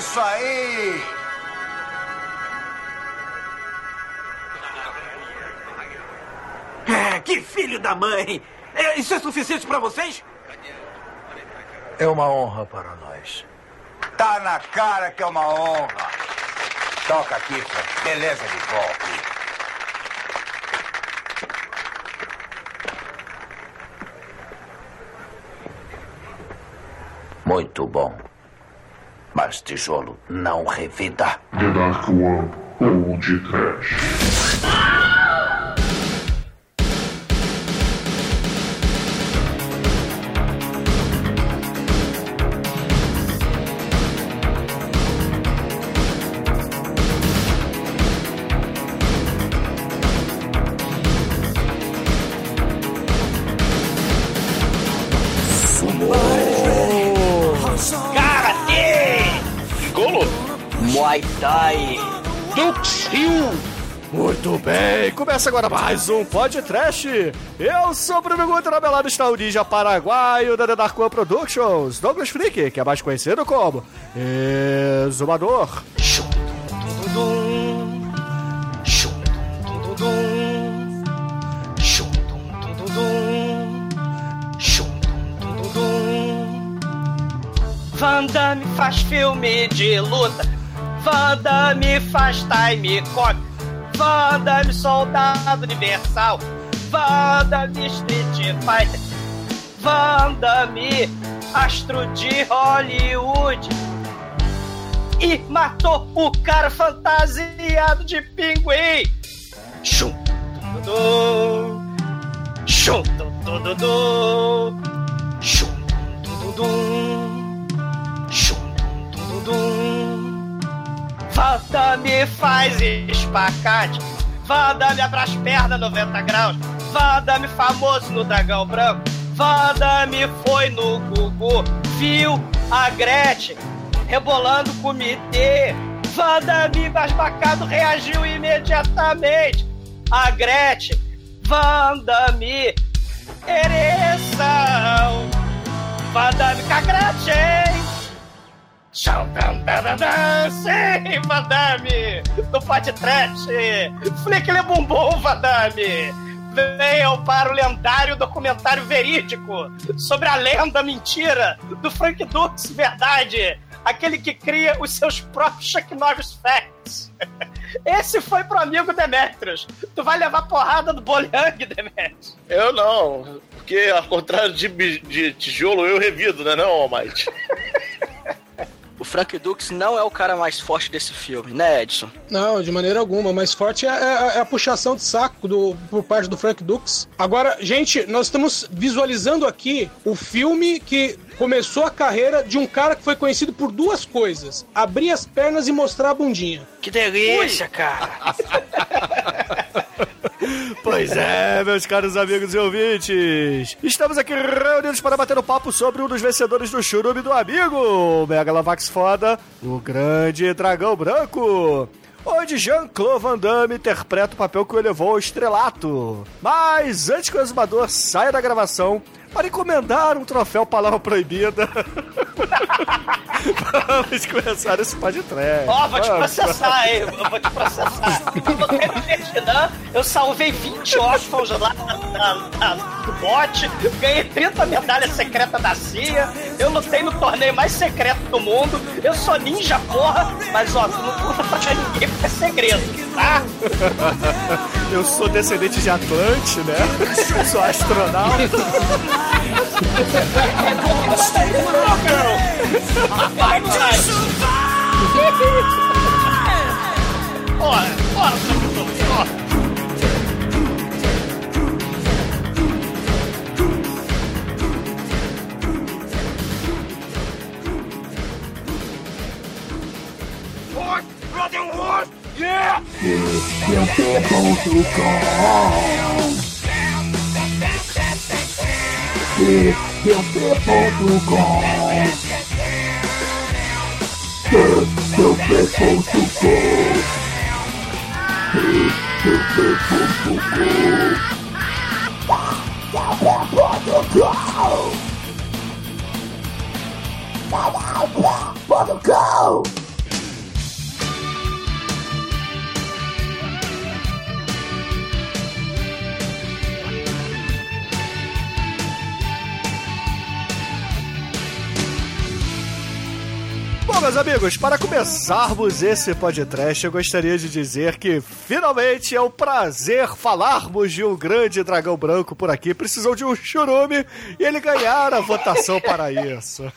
isso aí! É, que filho da mãe! É, isso é suficiente para vocês? É uma honra para nós. Tá na cara que é uma honra. Toca aqui, Frank. Beleza de golpe. Muito bom. Mas tijolo não revida. The Dark One Old Trash. Muito bem, começa agora mais um podcast. Eu sou o Bruno na belada está o ninja paraguaio da The Dark One Productions, Douglas Freak, que é mais conhecido como Exumador. Van Damme faz filme de luta. Van Damme faz time cop. Van Damme soldado universal. Van Damme Street Fighter. Van Damme astro de Hollywood. E matou o cara fantasiado de pinguim. Chum, tudu, chum, tudu, chum, tudu. Chum, dum, dum. Vadame faz espacate. Vadame abre as pernas 90 graus. Vadame famoso no dragão branco. Vadame foi no Gugu. Viu a Gretchen rebolando o comitê. Vadame embasbacado reagiu imediatamente. A Gretchen, Vandame, ereção. Vadame com a. Tchau. Sim, Vadame! Do podcast! Flick Le Bumbum, Vadame! Venham para o lendário documentário verídico sobre a lenda mentira do Frank Dux Verdade, aquele que cria os seus próprios Chuck Norris Facts. Esse foi pro amigo Demetrius. Tu vai levar porrada do Bolyang, Demetrius. Eu não, porque ao contrário de, de tijolo, eu revido, né não, Almighty? O Frank Dux não é o cara mais forte desse filme, né, Edson? Não, de maneira alguma. Mais forte é, é- é a puxação de saco do, por parte do Frank Dux. Agora, gente, nós estamos visualizando aqui o filme que começou a carreira de um cara que foi conhecido por duas coisas: abrir as pernas e mostrar a bundinha. Que delícia, cara! Pois é, meus caros amigos e ouvintes. Estamos aqui reunidos para bater um papo sobre um dos vencedores do churume do amigo, o Megalovax Foda, o Grande Dragão Branco. Onde Jean-Claude Van Damme interpreta o papel que o elevou ao estrelato. Mas antes que o exumador saia da gravação para encomendar um troféu Palavra Proibida, vamos começar esse podcast. Ó, vou te processar, hein? Eu vou te processar. Eu botei no Vietnã, eu salvei 20 órfãos lá da- do bote, ganhei 30 medalhas secretas da CIA, eu lutei no torneio mais secreto do mundo, eu sou ninja, porra, mas ó, tu não conta pra ninguém porque é segredo, tá? Eu sou descendente de Atlante, né? sou astronauta. Stay Morocco! I'm to survive! oh, what a fucking little song. Yeah! It's your people who come de, de Portugal. De, de Portugal. De, de Portugal. Portugal. Portugal. Então, meus amigos, para começarmos esse podcast, eu gostaria de dizer que finalmente é um prazer falarmos de um grande dragão branco por aqui. Precisou de um churume e ele ganhar a votação para isso.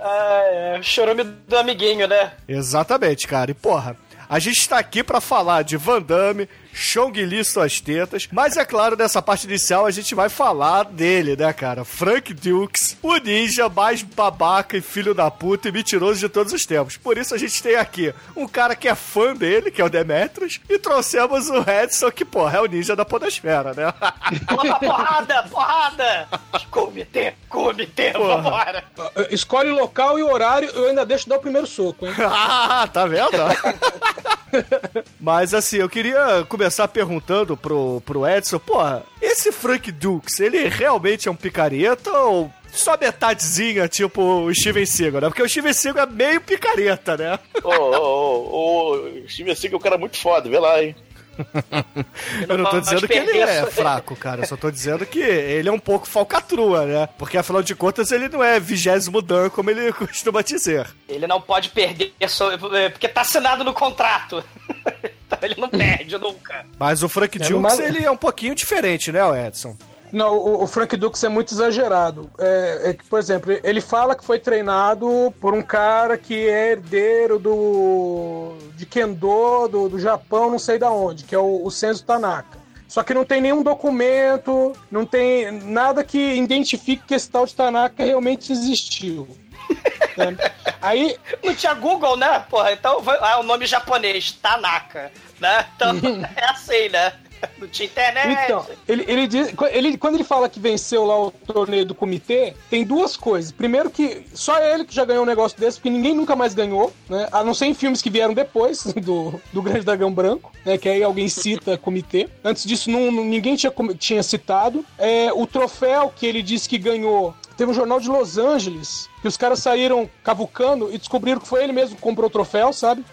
Ah, é, o chorume do amiguinho, né? Exatamente, cara. E porra, a gente tá aqui pra falar de Van Damme, Chong Li suas tetas, mas é claro, nessa parte inicial a gente vai falar dele, né, cara? Frank Dukes, o ninja mais babaca e filho da puta e mentiroso de todos os tempos. Por isso a gente tem aqui um cara que é fã dele, que é o Demetrius, e trouxemos o Edson, que, porra, é o ninja da podosfera, né? Porrada, porrada! Comitê, comitê, vambora! Escolhe o local e o horário, eu ainda deixo dar o primeiro soco, hein? ah, tá vendo? Mas assim, eu queria começar perguntando pro, pro Edson, porra, esse Frank Dukes, ele realmente é um picareta ou só metadezinha, tipo o Steven Seagal, né? Porque o Steven Seagal é meio picareta, né? Ô, ô, ô, ô, Steven Seagal é um cara muito foda, vê lá, hein? Eu não tô dizendo que ele é fraco, cara. Eu só tô dizendo que ele é um pouco falcatrua, né? Porque afinal de contas ele não é vigésimo dan como ele costuma dizer. Ele não pode perder, é, porque tá assinado no contrato. ele não perde nunca. Mas o Frank É, Dukes, mais- ele é um pouquinho diferente, né, o Edson? Não, o, o Frank Dux é muito exagerado. É, é que, por exemplo, ele fala que foi treinado por um cara que é herdeiro do de Kendo do, do Japão, não sei da onde, que é o, o Senzo Tanaka. Só que não tem nenhum documento, não tem nada que identifique que esse tal de Tanaka realmente existiu. Aí Não tinha Google, né? Porra, então vai- ah, o nome japonês, Tanaka, né? Então é assim, né? Não tinha internet. Então, ele, ele, diz, ele, quando ele fala que venceu lá o torneio do comitê, tem duas coisas. Primeiro que só ele que já ganhou um negócio desse, porque ninguém nunca mais ganhou, né? A não ser em filmes que vieram depois do, do Grande Dragão Branco, né? Que aí alguém cita comitê. Antes disso, não, ninguém tinha, tinha citado. É, o troféu que ele disse que ganhou Teve um jornal de Los Angeles que os caras saíram cavucando e descobriram que foi ele mesmo que comprou o troféu, sabe?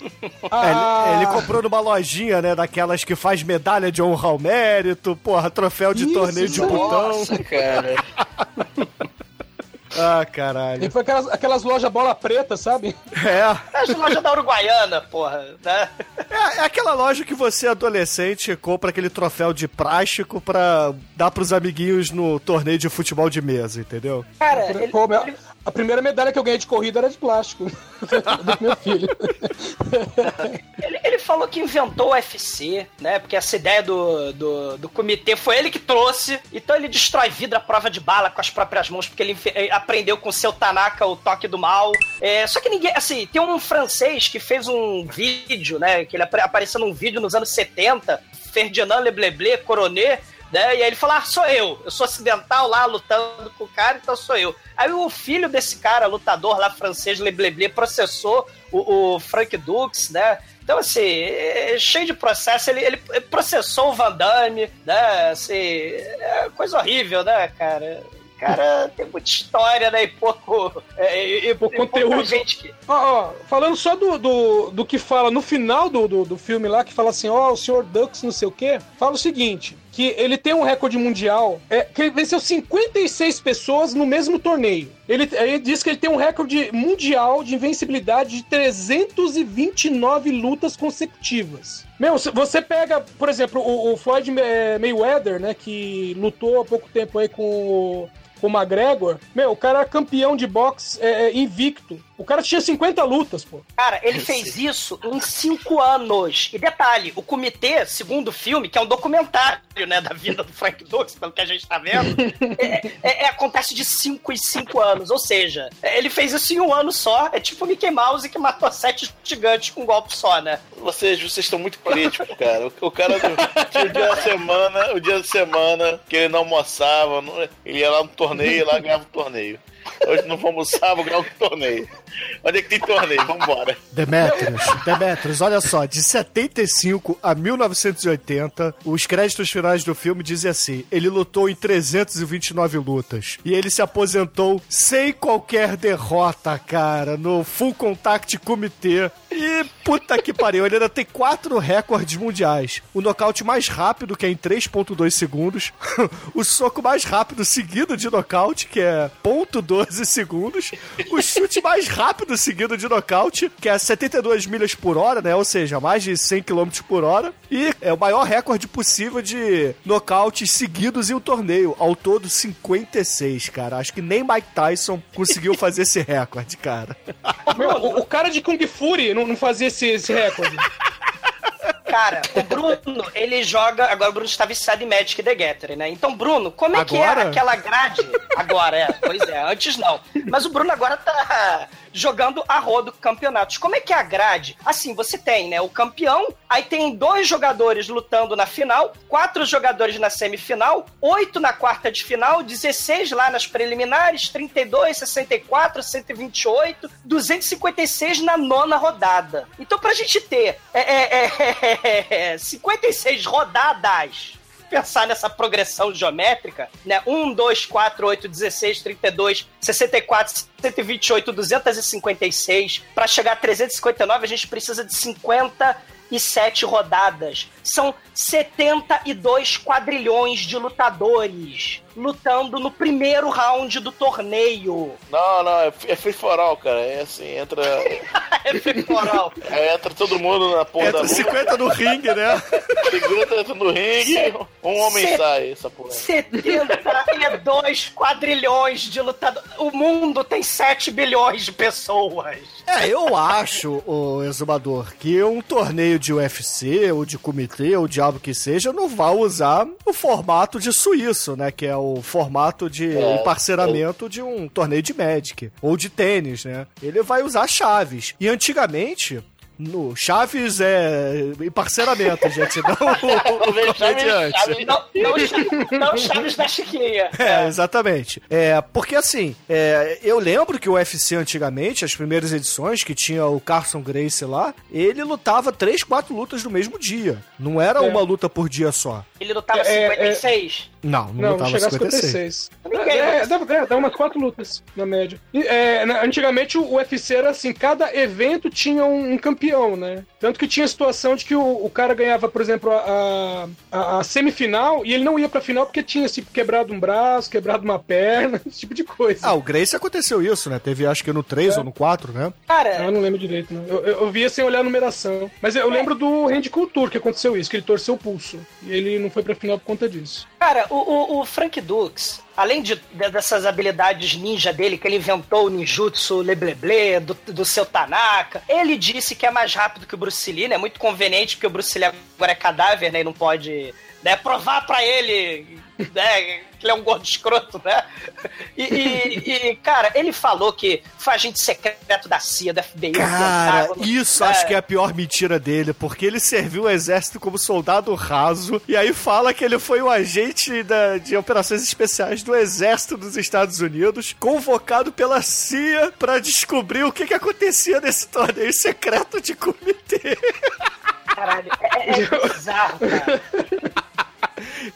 É, Ah, ele, ele comprou numa lojinha, né, daquelas que faz medalha de honra ao mérito, porra, troféu de Isso, torneio de botão. Nossa, cara. Ah, caralho. Ele foi aquelas, aquelas lojas bola preta, sabe? É, As lojas da Uruguaiana, porra, né? é, é aquela loja que você, adolescente, compra aquele troféu de plástico pra dar pros amiguinhos no torneio de futebol de mesa, entendeu? Cara, ele, ele- A primeira medalha que eu ganhei de corrida era de plástico. do meu filho. ele- ele falou que inventou o UFC, né? Porque essa ideia do, do, do comitê foi ele que trouxe. Então ele destrói vidro à prova de bala com as próprias mãos, porque ele aprendeu com o seu Tanaka o toque do mal. É, só que ninguém, assim, tem um francês que fez um vídeo, né? Que ele apare- apareceu num vídeo nos anos 70, Ferdinand Lebleble, Coronet, né? E aí ele falou: Ah, sou eu. Eu sou ocidental lá lutando com o cara, então sou eu. Aí o filho desse cara, lutador lá francês, Lebleble, processou o, o Frank Dux, né? Então, assim, é cheio de processo. Ele, ele processou o Van Damme, né? Assim, é coisa horrível, né, cara? Cara, tem muita história, né? E pouco. É, e, Pouco conteúdo. gente que. Ó, ó, falando só do, do, do que fala no final do, do, do filme lá, que fala assim, ó, o senhor Dux não sei o quê, fala o seguinte, que ele tem um recorde mundial, é, que ele venceu 56 pessoas no mesmo torneio. Ele, ele diz que ele tem um recorde mundial de invencibilidade de 329 lutas consecutivas. Meu, você pega, por exemplo, o, o Floyd eh, Mayweather, né, que lutou há pouco tempo aí com o com o McGregor, meu, o cara era campeão de boxe é, é, invicto. O cara tinha 50 lutas, pô. Cara, ele fez isso em cinco anos. E detalhe, o comitê, segundo o filme, que é um documentário, né, da vida do Frank Dux, pelo que a gente tá vendo, é, é- é- acontece de cinco em cinco anos. Ou seja, ele fez isso em um ano só. É tipo o Mickey Mouse que matou sete gigantes com um golpe só, né? Vocês, vocês estão muito críticos, cara. O, o cara tinha o dia da semana, o dia da semana que ele não almoçava, não- ele ia lá no torneio e lá ganhava o torneio. Hoje não vou almoçar, vou ganhar o torneio. Onde é que tem torneio? Vambora. Demetrius, Demetrius, olha só, de 75 a 1980, os créditos finais do filme dizem assim: ele lutou em 329 lutas e ele se aposentou sem qualquer derrota, cara, no Full Contact Comitê E puta que pariu, ele ainda tem quatro recordes mundiais. O nocaute mais rápido, que é em 3.2 segundos. o soco mais rápido seguido de nocaute, que é 0.12 segundos. O chute mais rápido seguido de nocaute, que é 72 milhas por hora, né? Ou seja, mais de 100 km por hora. E é o maior recorde possível de nocautes seguidos em um torneio. Ao todo, 56, cara. Acho que nem Mike Tyson conseguiu fazer esse recorde, cara. Meu, o, o cara de Kung Fury não, não fazia esse, esse recorde. Cara, o Bruno, ele joga. Agora o Bruno está viciado em Magic the Gathering, né? Então, Bruno, como é que é Agora? aquela grade? Agora, é. Pois é, antes não. Mas o Bruno agora tá jogando a rodo campeonatos. Como é que é a grade? Assim, você tem, né, o campeão, aí tem dois jogadores lutando na final, quatro jogadores na semifinal, oito na quarta de final, 16 lá nas preliminares, 32, 64, 128, 256 na nona rodada. Então, pra gente ter é, é, é, é, 56 rodadas pensar nessa progressão geométrica, né? 1, 2, 4, 8, 16, 32, 64, 128, 256. Para chegar a 359, a gente precisa de 57 rodadas. São 72 quadrilhões de lutadores lutando no primeiro round do torneio. Não, não, é, é free for all, cara. É assim, entra. é femoral. é, entra todo mundo na porra da Entra luta. 50 no ringue, né? 50 entra no ringue, um homem Cê- sai, essa porra. 72 quadrilhões de lutadores. O mundo tem 7 bilhões de pessoas. É, eu acho, o exumador, que um torneio de UFC, ou de comitê, ou diabo que seja, não vai usar o formato de suíço, né? Que é o formato de É, emparceramento de um torneio de Magic, ou de tênis, né? Ele vai usar chaves. E antigamente. No Chaves é emparceramento, gente, não o Chaves- comediante. Chaves- Não, não, não Chaves da Chiquinha. É, exatamente. É, porque assim, é, eu lembro que o UFC antigamente, as primeiras edições, que tinha o Carson Grace lá, ele lutava três, quatro lutas no mesmo dia. Não era É. uma luta por dia só. Ele lutava É, é, 56. Não, não, Não, não lutava a 56. 56. Ninguém É, dá, é, dá umas quatro lutas, na média. E, é, antigamente o UFC era assim, cada evento tinha um, um campeão, né? Tanto que tinha a situação de que o, o cara ganhava, por exemplo, a, a- a semifinal e ele não ia pra final porque tinha tipo, quebrado um braço, quebrado uma perna, esse tipo de coisa. Ah, o Grace aconteceu isso, né? Teve acho que no 3 ou no 4, né? Ah, Cara, eu não lembro direito, não. Eu, eu, eu via sem olhar a numeração. Mas eu lembro do Randy Couture que aconteceu isso, que ele torceu o pulso. E ele não foi pra final por conta disso. cara o, o, o Frank Dux, além de, de- dessas habilidades ninja dele, que ele inventou o ninjutsu lebleble do, do seu Tanaka, ele disse que é mais rápido que o Bruce Lee, né? Muito conveniente, porque o Bruce Lee agora é cadáver, né? E não pode né, provar pra ele né, que ele é um gordo escroto, né? E, e- e, cara, ele falou que foi agente secreto da CIA, da FBI, do Cara, Pentágono. isso acho que é a pior mentira dele, porque ele serviu o exército como soldado raso, e aí fala que ele foi o agente da- de operações especiais do exército dos Estados Unidos, convocado pela CIA pra descobrir o que, que acontecia nesse torneio secreto de comitê. Caralho, é, é- é bizarro, cara.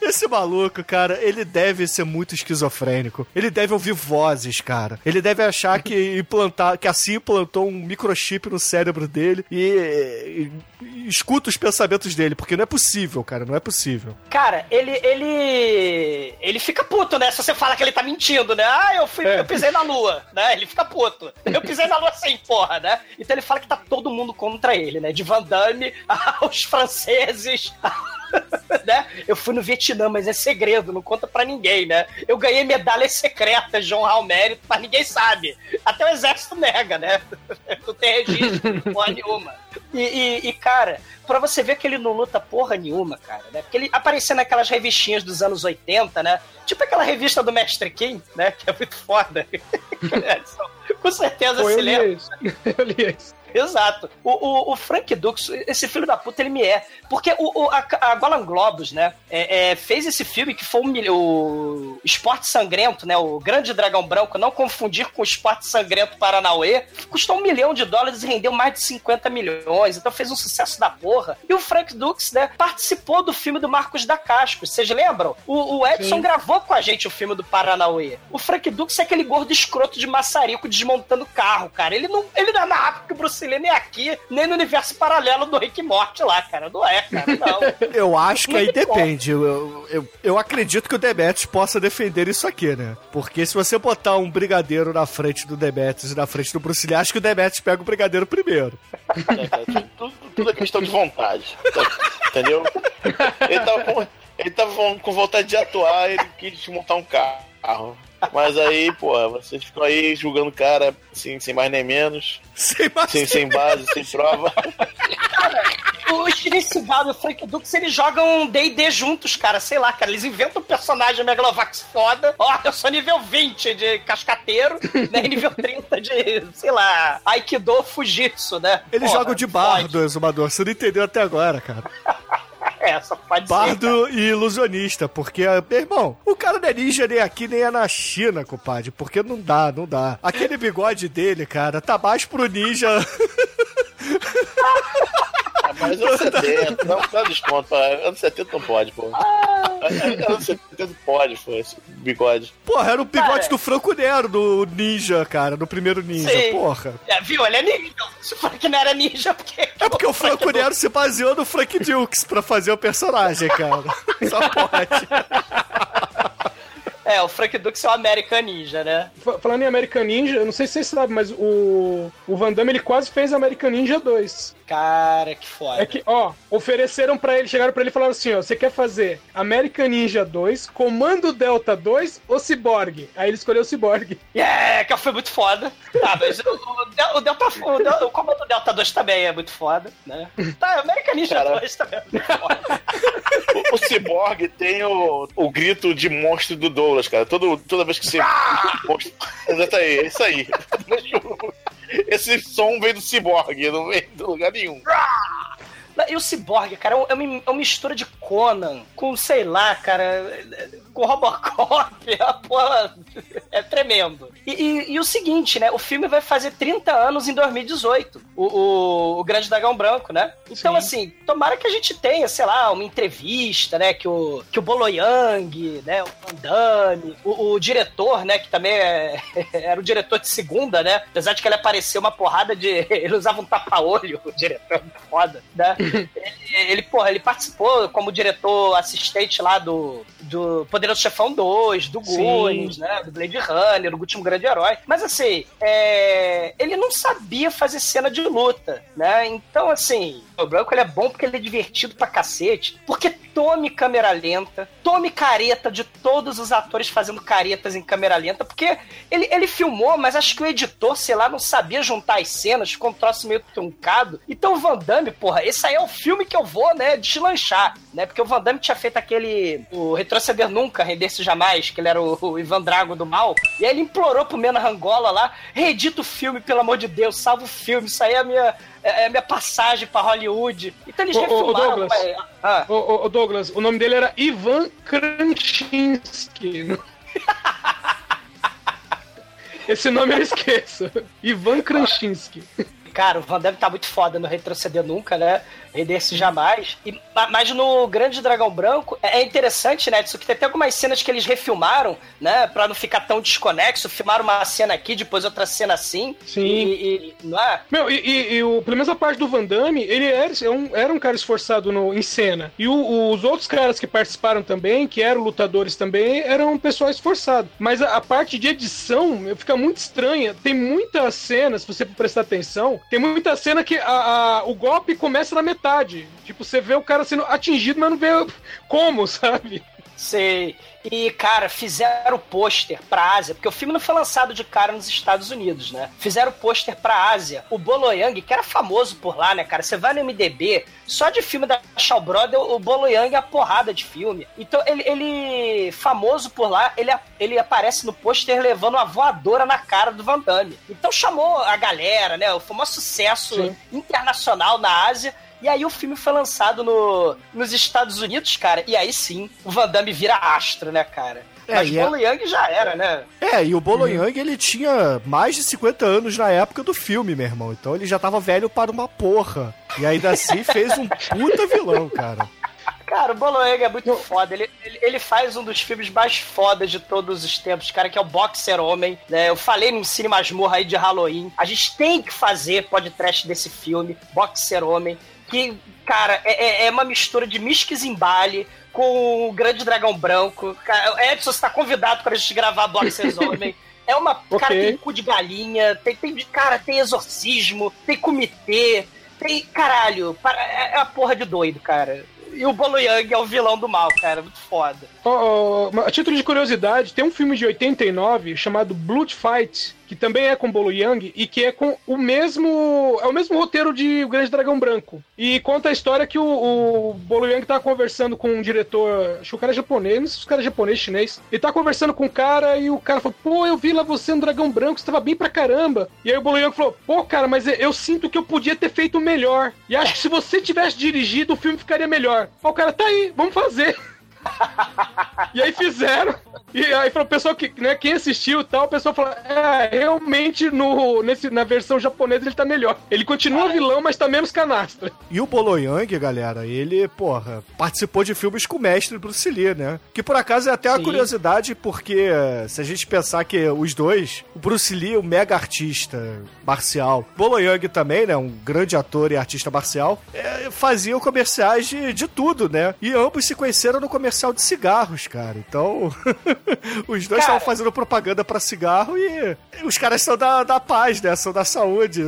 Esse maluco, cara, ele deve ser muito esquizofrênico. Ele deve ouvir vozes, cara. Ele deve achar que implantar, que assim implantou um microchip no cérebro dele e, e escuta os pensamentos dele, porque não é possível, cara, não é possível. Cara, ele, ele. Ele fica puto, né? Se você fala que ele tá mentindo, né? Ah, eu, fui, É. eu pisei na lua, né? Ele fica puto. Eu pisei na lua sem porra, né? Então ele fala que tá todo mundo contra ele, né? De Van Damme aos franceses. Né? Eu fui no Vietnã, mas é segredo, não conta pra ninguém, né? Eu ganhei medalhas secretas de honrar o mérito, mas ninguém sabe. Até o exército nega, né? Não tem registro, porra nenhuma. E, e- e, cara, pra você ver que ele não luta porra nenhuma, cara, né? Porque ele aparecia naquelas revistinhas dos anos 80, né? Tipo aquela revista do Mestre Kim, né? Que é muito foda. Com certeza Pô, se lembra. isso. Eu li isso. Exato. O, o, o Frank Dux, esse filho da puta, ele me é. Porque o, o- a, a Golan Globus, né, é- é, fez esse filme que foi um, o Esporte Sangrento, né, o Grande Dragão Branco, não confundir com o Esporte Sangrento Paranauê, custou um milhão de dólares e rendeu mais de 50 milhões, então fez um sucesso da porra. E o Frank Dux, né, participou do filme do Marcos da Casco, vocês lembram? O, o Edson Sim. gravou com a gente o filme do Paranauê. O Frank Dux é aquele gordo escroto de maçarico desmontando carro, cara. Ele não, ele não é mais rápido que o Bruce Nem aqui, nem no universo paralelo do Rick Morty lá, cara. Não é, cara, não. Eu acho que aí depende. Eu, eu, eu, acredito que o Demetrius possa defender isso aqui, né? Porque se você botar um brigadeiro na frente do Demetrius e na frente do Bruce Lee, acho que o Demetrius pega o brigadeiro primeiro. É, tudo, tudo- é questão de vontade. tá- Entendeu? Ele tava, com, ele tava com- com vontade de atuar, ele quis montar um carro. Mas aí, porra, vocês ficam aí julgando o cara assim, sem mais nem menos, Sem mais sem, sem base, sem prova. O Steven Seagal e o Frank Dux, eles jogam D&D juntos, cara. Sei lá, cara. Eles inventam um personagem Megalovax foda. Ó, eu sou nível 20 de cascateiro, né? E nível 30 de, sei lá, Aikido Fujitsu, né? Eles Porra, jogam de bardo, Exumador. Você não entendeu até agora, cara. É, só pode ser. Bardo e ilusionista, porque, meu irmão, o cara não é ninja nem aqui nem é na China, compadre, porque não dá, não dá. Aquele bigode dele, cara, tá mais pro ninja. Ah, Mas anos 70, não dá desconto. Anos 70 não pode, pô. Anos 70 pode, pô, esse bigode. Porra, era o bigode Cara. do Franco Nero, do ninja, cara, do primeiro ninja, Sim. porra. É, viu? Ele é ninja. Se o Frank não era ninja, porque... É porque o Franco Nero se baseou no Frank Dukes pra fazer o personagem, cara. Só pode. É, o Frank Dux é o American Ninja, né? Fa- Falando em American Ninja, eu não sei se vocês sabem, mas o, o Van Damme ele quase fez American Ninja 2. Cara, que foda. É que, ó, ofereceram pra ele, chegaram pra ele e falaram assim, ó, você quer fazer American Ninja 2, Comando Delta 2 ou Cyborg? Aí ele escolheu o Cyborg. É, que foi muito foda. Tá, mas o, o, Del- o Delta, o, o Comando Delta 2 também é muito foda, né? Tá, American Ninja Cara. 2 também é muito foda. O, o Cyborg tem o, o grito de monstro do Douglas, cara. Todo, toda vez que você. Monstro- Exato aí, é isso aí. Esse som vem do Cyborg, não vem de lugar nenhum. E o Cyborg, cara, é uma, é uma mistura de Conan com, sei lá, cara, com Robocop. A porra é tremendo. E, e- e o seguinte, né? O filme vai fazer 30 anos em 2018. O, o, o Grande Dragão Branco, né? Então, Sim. assim, tomara que a gente tenha, sei lá, uma entrevista, né? Que o, que o Bolo Yang, né? O Van Damme, o, o diretor, né? Que também é- era o diretor de segunda, né? Apesar de que ele apareceu uma porrada de. Ele usava um tapa-olho, o diretor, foda, né? Ele, ele, porra, ele participou como diretor assistente lá do, do Poderoso Chefão 2, do. Goonies, né? Do Blade Runner, do Último Grande Herói. Mas assim, é, ele não sabia fazer cena de luta, né? Então, assim, o Branco ele é bom porque ele é divertido pra cacete. Porque tome câmera lenta, tome careta de todos os atores fazendo caretas em câmera lenta, porque ele, ele filmou, mas acho que o editor, sei lá, não sabia juntar as cenas, ficou um troço meio truncado. Então o Van Damme, porra, esse aí é o filme que eu vou, né, deslanchar, né? Porque o Van Damme tinha feito aquele. O Retroceder Nunca, Render-se Jamais, que ele era o, o Ivan Drago do mal. E aí ele implorou pro Mena Rangola lá: reedita o filme, pelo amor de Deus, salva o filme, isso aí é a minha, é a minha passagem pra Hollywood. Então eles ô, refilmaram. Douglas. pai. Ah, ô, ô, Douglas, o nome dele era Ivan Krasinski. Esse nome eu esqueço. Ivan Krasinski. Cara, o Van Damme tá muito foda no Retroceder Nunca, né? Render-se jamais. E, ma- mas no Grande Dragão Branco é é interessante, né? Isso que tem até algumas cenas que eles refilmaram, né? Pra não ficar tão desconexo. Filmaram uma cena aqui, depois outra cena assim. Sim. E, e- não é? Meu, e, e- e o, pelo menos a parte do Van Damme, ele era, é um, era um cara esforçado no, em cena. E o- os outros caras que participaram também, que eram lutadores também, eram pessoal esforçado. Mas a, a parte de edição fica muito estranha. Tem muitas cenas, se você prestar atenção, tem muita cena que a- a- o golpe começa na metade. Tipo, você vê o cara sendo atingido, mas não vê como, sabe? Sei. E, cara, fizeram o pôster pra Ásia, porque o filme não foi lançado de cara nos Estados Unidos, né? Fizeram o pôster pra Ásia. O Bolo Yang, que era famoso por lá, né, cara? Você vai no MDB, só de filme da Shaw Brother, o Bolo Yang é a porrada de filme. Então, ele, ele famoso por lá, ele, ele aparece no pôster levando uma voadora na cara do Van Damme. Então, chamou a galera, né? Foi um sucesso Sim. internacional na Ásia. E aí o filme foi lançado no, nos Estados Unidos, cara, e aí sim, o Van Damme vira astro, né, cara? É, Mas é- Bolo Yang já era, né? É, e o Bolo Yang, ele tinha mais de 50 anos na época do filme, meu irmão. Então ele já tava velho para uma porra. E ainda assim fez um puta vilão, cara. Cara, o Bolo Yang é muito foda. Ele, ele, ele faz um dos filmes mais fodas de todos os tempos, cara, que é o Boxer Homem. Né? Eu falei no Cine Masmorra aí de Halloween. A gente tem que fazer podcast desse filme, Boxer Homem. Que, cara, é, é- é uma mistura de Mischke Zimbali com o Grande Dragão Branco. Cara, Edson, você tá convidado pra gente gravar Boxer Homem. É uma. Cara, Ok. tem cu de galinha, tem, tem. Cara, tem exorcismo, tem comitê, tem. Caralho, é é uma porra de doido, cara. E o Bolo Yang é o vilão do mal, cara. Muito foda. Ó, ó, a título de curiosidade, tem um filme de 89 chamado Blood Fight, que também é com Bolo Yang e que é com o mesmo. É o mesmo roteiro de O Grande Dragão Branco. E conta a história que o, o Bolo Yang tá conversando com um diretor. Acho que o cara é japonês, não sei se o cara é japonês, chinês. Ele tá conversando com o cara e o cara falou: pô, eu vi lá você no Dragão Branco, você tava bem pra caramba. E aí o Bolo Yang falou: pô, cara, mas eu sinto que eu podia ter feito melhor. E acho que se você tivesse dirigido, o filme ficaria melhor. Aí o cara, tá aí, vamos fazer. E aí fizeram. E aí falou, o pessoal que, né, quem assistiu e tal, o pessoal falou, é, realmente no, nesse, na versão japonesa ele tá melhor. Ele continua vilão, mas tá menos canastra. E o Bolo Yang, galera, ele, porra, participou de filmes com o mestre Bruce Lee, né? Que por acaso é até uma Sim. curiosidade, porque se a gente pensar que os dois, o Bruce Lee, um mega artista marcial, Bolo Yang também, né? Um grande ator e artista marcial, eh, faziam comerciais de, de tudo, né? E ambos se conheceram no comercial de cigarros, cara. Então, os dois estavam fazendo propaganda pra cigarro e os caras são da, da paz, né? São da saúde.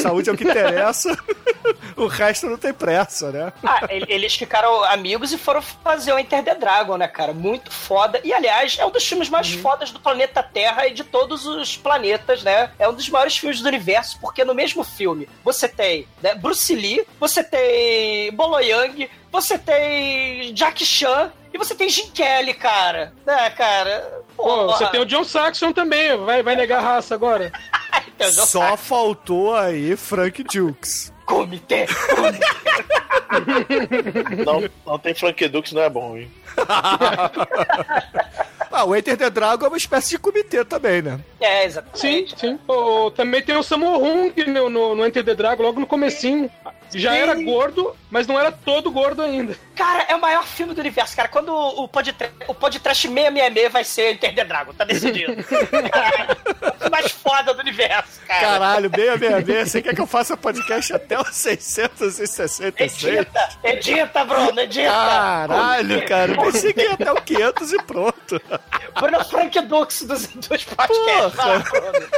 Saúde é o que interessa. o resto não tem pressa, né? Ah, ele- eles ficaram amigos e foram fazer o Enter the Dragon, né, cara? Muito foda. E, aliás, é um dos filmes mais fodas do planeta Terra e de todos os planetas, né? É um dos maiores filmes do universo, porque no mesmo filme você tem né, Bruce Lee, você tem Bolo Yang, você tem Jack Chan e você tem Jim Kelly, cara. Né, cara? Pô, você tem o John Saxon também, vai, vai negar a raça agora. Tem o John Só Saxon. faltou aí Frank Dukes. Comitê, comitê. Não, não tem Frank Dux, não é bom, hein? Ah, o Enter the Dragon é uma espécie de comitê também, né? É, Sim, exatamente. sim. O- também tem o Sammo Hung no, no, no Enter the Dragon, logo no comecinho. Já Sim. era gordo, mas não era todo gordo ainda. Cara, é o maior filme do universo, cara. Quando o o podcast, o podcast 666 vai ser Enter the Dragon, tá decidido. O mais foda do universo, cara. Caralho, meia, meia, meia. Você quer que eu faça podcast até os 666? Edita, edita, Bruno, edita. Caralho, cara. Eu pensei que ia até o 500 e pronto. Bruno Frank Dux dos, dos podcasts. Porra. Lá, Bruno.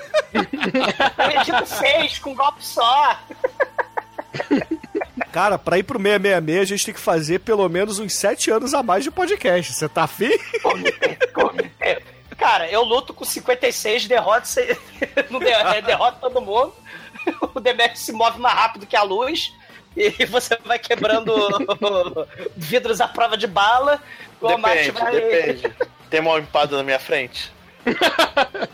Edita seis com um golpe só. Cara, pra ir pro 666, a gente tem que fazer pelo menos uns 7 anos a mais de podcast. Você tá afim? É, Cara, eu luto com 56, derroto, é, derroto todo mundo. O Demetrius se move mais rápido que a luz. E você vai quebrando vidros à prova de bala. Depende, vai. depende. Tem uma empada na minha frente?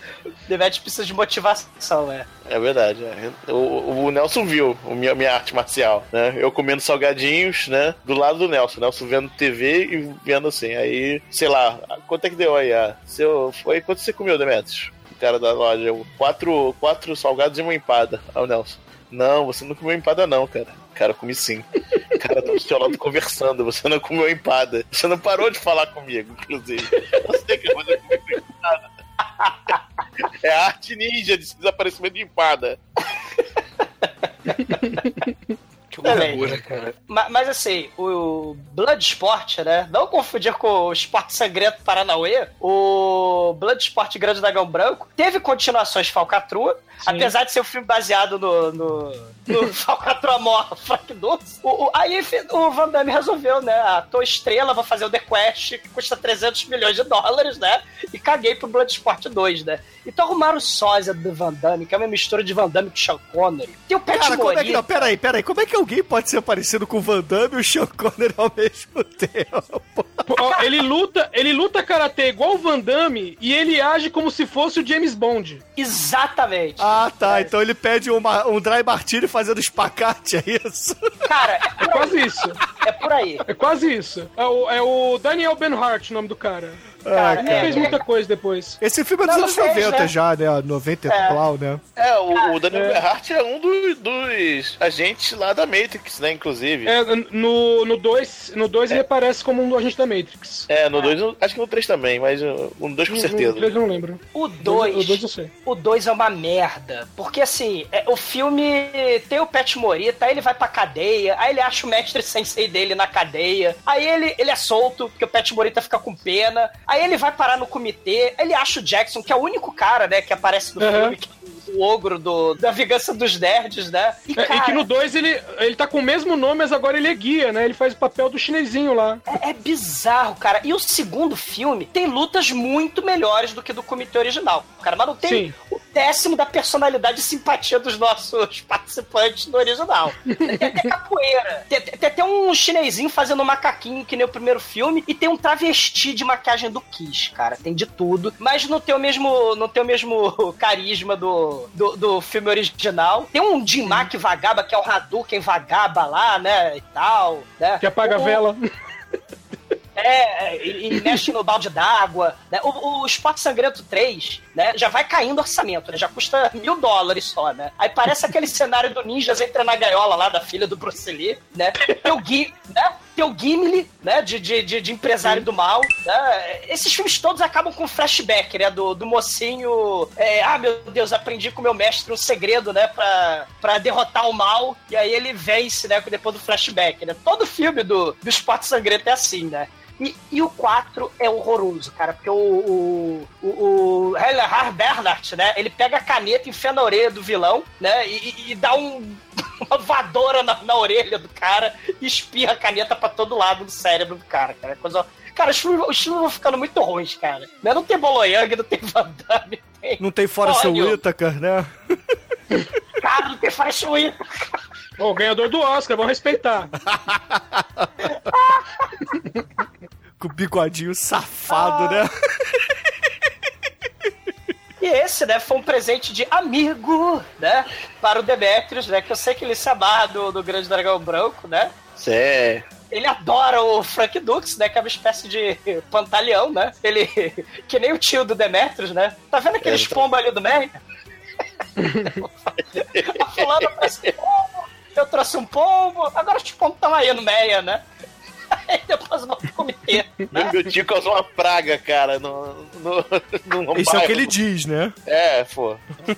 Demetrius precisa de motivação, é. É verdade. é. O, o Nelson viu a minha, minha arte marcial, né? Eu comendo salgadinhos, né? Do lado do Nelson. Nelson vendo TV e vendo assim. Aí, sei lá, quanto é que deu aí? Ah, seu, foi, quanto você comeu, Demetrius? O cara da loja, quatro, quatro salgados e uma empada. Aí o Nelson, não, você não comeu empada não, cara. Cara, eu comi sim. Cara tá do seu lado conversando, você não comeu empada. Você não parou de falar comigo, inclusive. Sei que você empada. É a arte ninja de desaparecimento de empada. Que loucura, cara. Ma- Mas, assim, o Bloodsport, né? Não confundir com o Esporte Sangrento Paranauê. O Bloodsport Grande Dragão Branco teve continuações Falcatrua. Apesar de ser um filme baseado no, no, no Falcatrua Mor Frank Dux. O, o- aí o Van Damme resolveu, né? A tua estrela, vou fazer o The Quest, que custa 300 milhões de dólares, né? E caguei pro Bloodsport 2, né? Então arrumaram o sósia do Van Damme, que é uma mistura de Van Damme com Sean Connery. Tem o Pet Cara, como é que. Não, peraí, peraí. Como é que alguém pode ser parecido com o Van Damme e o Sean Connery ao mesmo tempo? Ele luta, ele luta karatê igual o Van Damme e ele age como se fosse o James Bond. Exatamente. Ah, tá. Então ele pede uma- um dry martini fazendo espacate, é isso? Cara, é É por quase isso. É por aí. É quase isso. É o, é o Daniel Benhart, o nome do cara. Ah, Ele cara. fez muita coisa depois. Esse filme é dos Não, anos não fez, 90 né? já, né? 90 e tal, né? É, o, o Daniel é. Gerhardt é um dos, dos agentes lá da Matrix, né, inclusive. É, É, no 2 no dois, no dois ele aparece como um agente da Matrix. no 2, acho que no 3 também, mas no 2 com No certeza. três eu não lembro. O O 2 2. eu sei. O 2 é uma merda. Porque assim, é, o filme tem o Pet Morita, aí ele vai pra cadeia, aí ele acha o mestre sensei dele na cadeia, aí ele, ele é solto, porque o Pet Morita fica com pena, aí ele vai parar no comitê, aí ele acha o Jackson, que é o único cara, né, que aparece no Uhum. filme, que o ogro do, da vingança dos nerds, né? E, É, e cara, que no 2 ele, ele tá com o mesmo nome, mas agora ele é guia, né? Ele faz o papel do chinesinho lá. É, é bizarro, cara. E o segundo filme tem lutas muito melhores do que do comitê original, cara. Mas não tem Sim. o décimo da personalidade e simpatia dos nossos participantes no original. Tem até capoeira. Tem, tem até um chinesinho fazendo macaquinho que nem o primeiro filme. E tem um travesti de maquiagem do Kiss, cara. Tem de tudo. Mas não tem o mesmo, não tem o mesmo carisma do, do, do filme original. Tem um Jim Mack vagaba, que é o Hadouken vagaba lá, né? E tal. Né? Que apaga a O- vela. é, e, e mexe no balde d'água. Né? O, o Esporte Sangrento 3, né? Já vai caindo orçamento, né? Já custa mil dólares só, né? Aí parece aquele cenário do Ninjas entra na gaiola lá da filha do Bruce Lee, né? Tem o Gui, né? Tem o Gimli, né? De, de, de, de empresário do mal. Né? Esses filmes todos acabam com flashback, né? Do, do mocinho. é, ah, meu Deus, aprendi com meu mestre um segredo, né? Pra, pra derrotar o mal. E aí ele vence, né? Depois do flashback, né? Todo filme do, do Esporte Sangrento é assim, né? E, e o 4 é horroroso, cara, porque o, o, o, o Hellhard Bernhardt, né? Ele pega a caneta, enfia na orelha do vilão, né? E, e- dá um, uma voadora na, na orelha do cara e espirra a caneta pra todo lado do cérebro do cara, cara. É Coisa. Cara, os filmes, vão ficando muito ruins, cara. Né? Não tem Boloyang, não tem Van Damme, tem. Não tem fora seu Whittaker, né? Cara, não tem Forrest Whitaker. O ganhador do Oscar, vamos respeitar. Com o bigodinho safado, né? E esse, né, foi um presente de amigo, né, para o Demetrius, né, que eu sei que ele se amarra do, do Grande Dragão Branco, né? Cê, Ele adora o Frank Dux, né, que é uma espécie de pantaleão, né? Ele, que nem o tio do Demetrius, né? Tá vendo aqueles pombos ali do meio? A fulana pombo, eu trouxe um pombo, agora os pombos estão aí no meia, né? Aí depois vão comitê, né? meu tio causou uma praga, cara, no, no, no, Isso é o que ele diz, né? É, pô.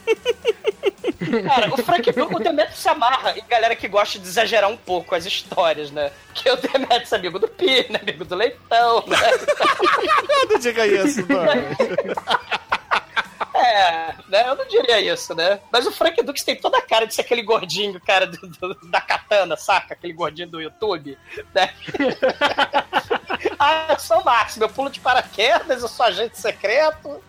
Cara, o Frank Dux, o Demetrius se amarra e galera que gosta de exagerar um pouco as histórias, né? Que o Demetrius é amigo do Pi, né? Amigo do Leitão, né? Não diga isso, mano. É, né? Eu não diria isso, né? Mas o Frank Dux tem toda a cara de ser aquele gordinho, cara, do, do- da katana, saca? Aquele gordinho do YouTube, né? ah, eu sou o Máximo, eu pulo de paraquedas, eu sou agente secreto.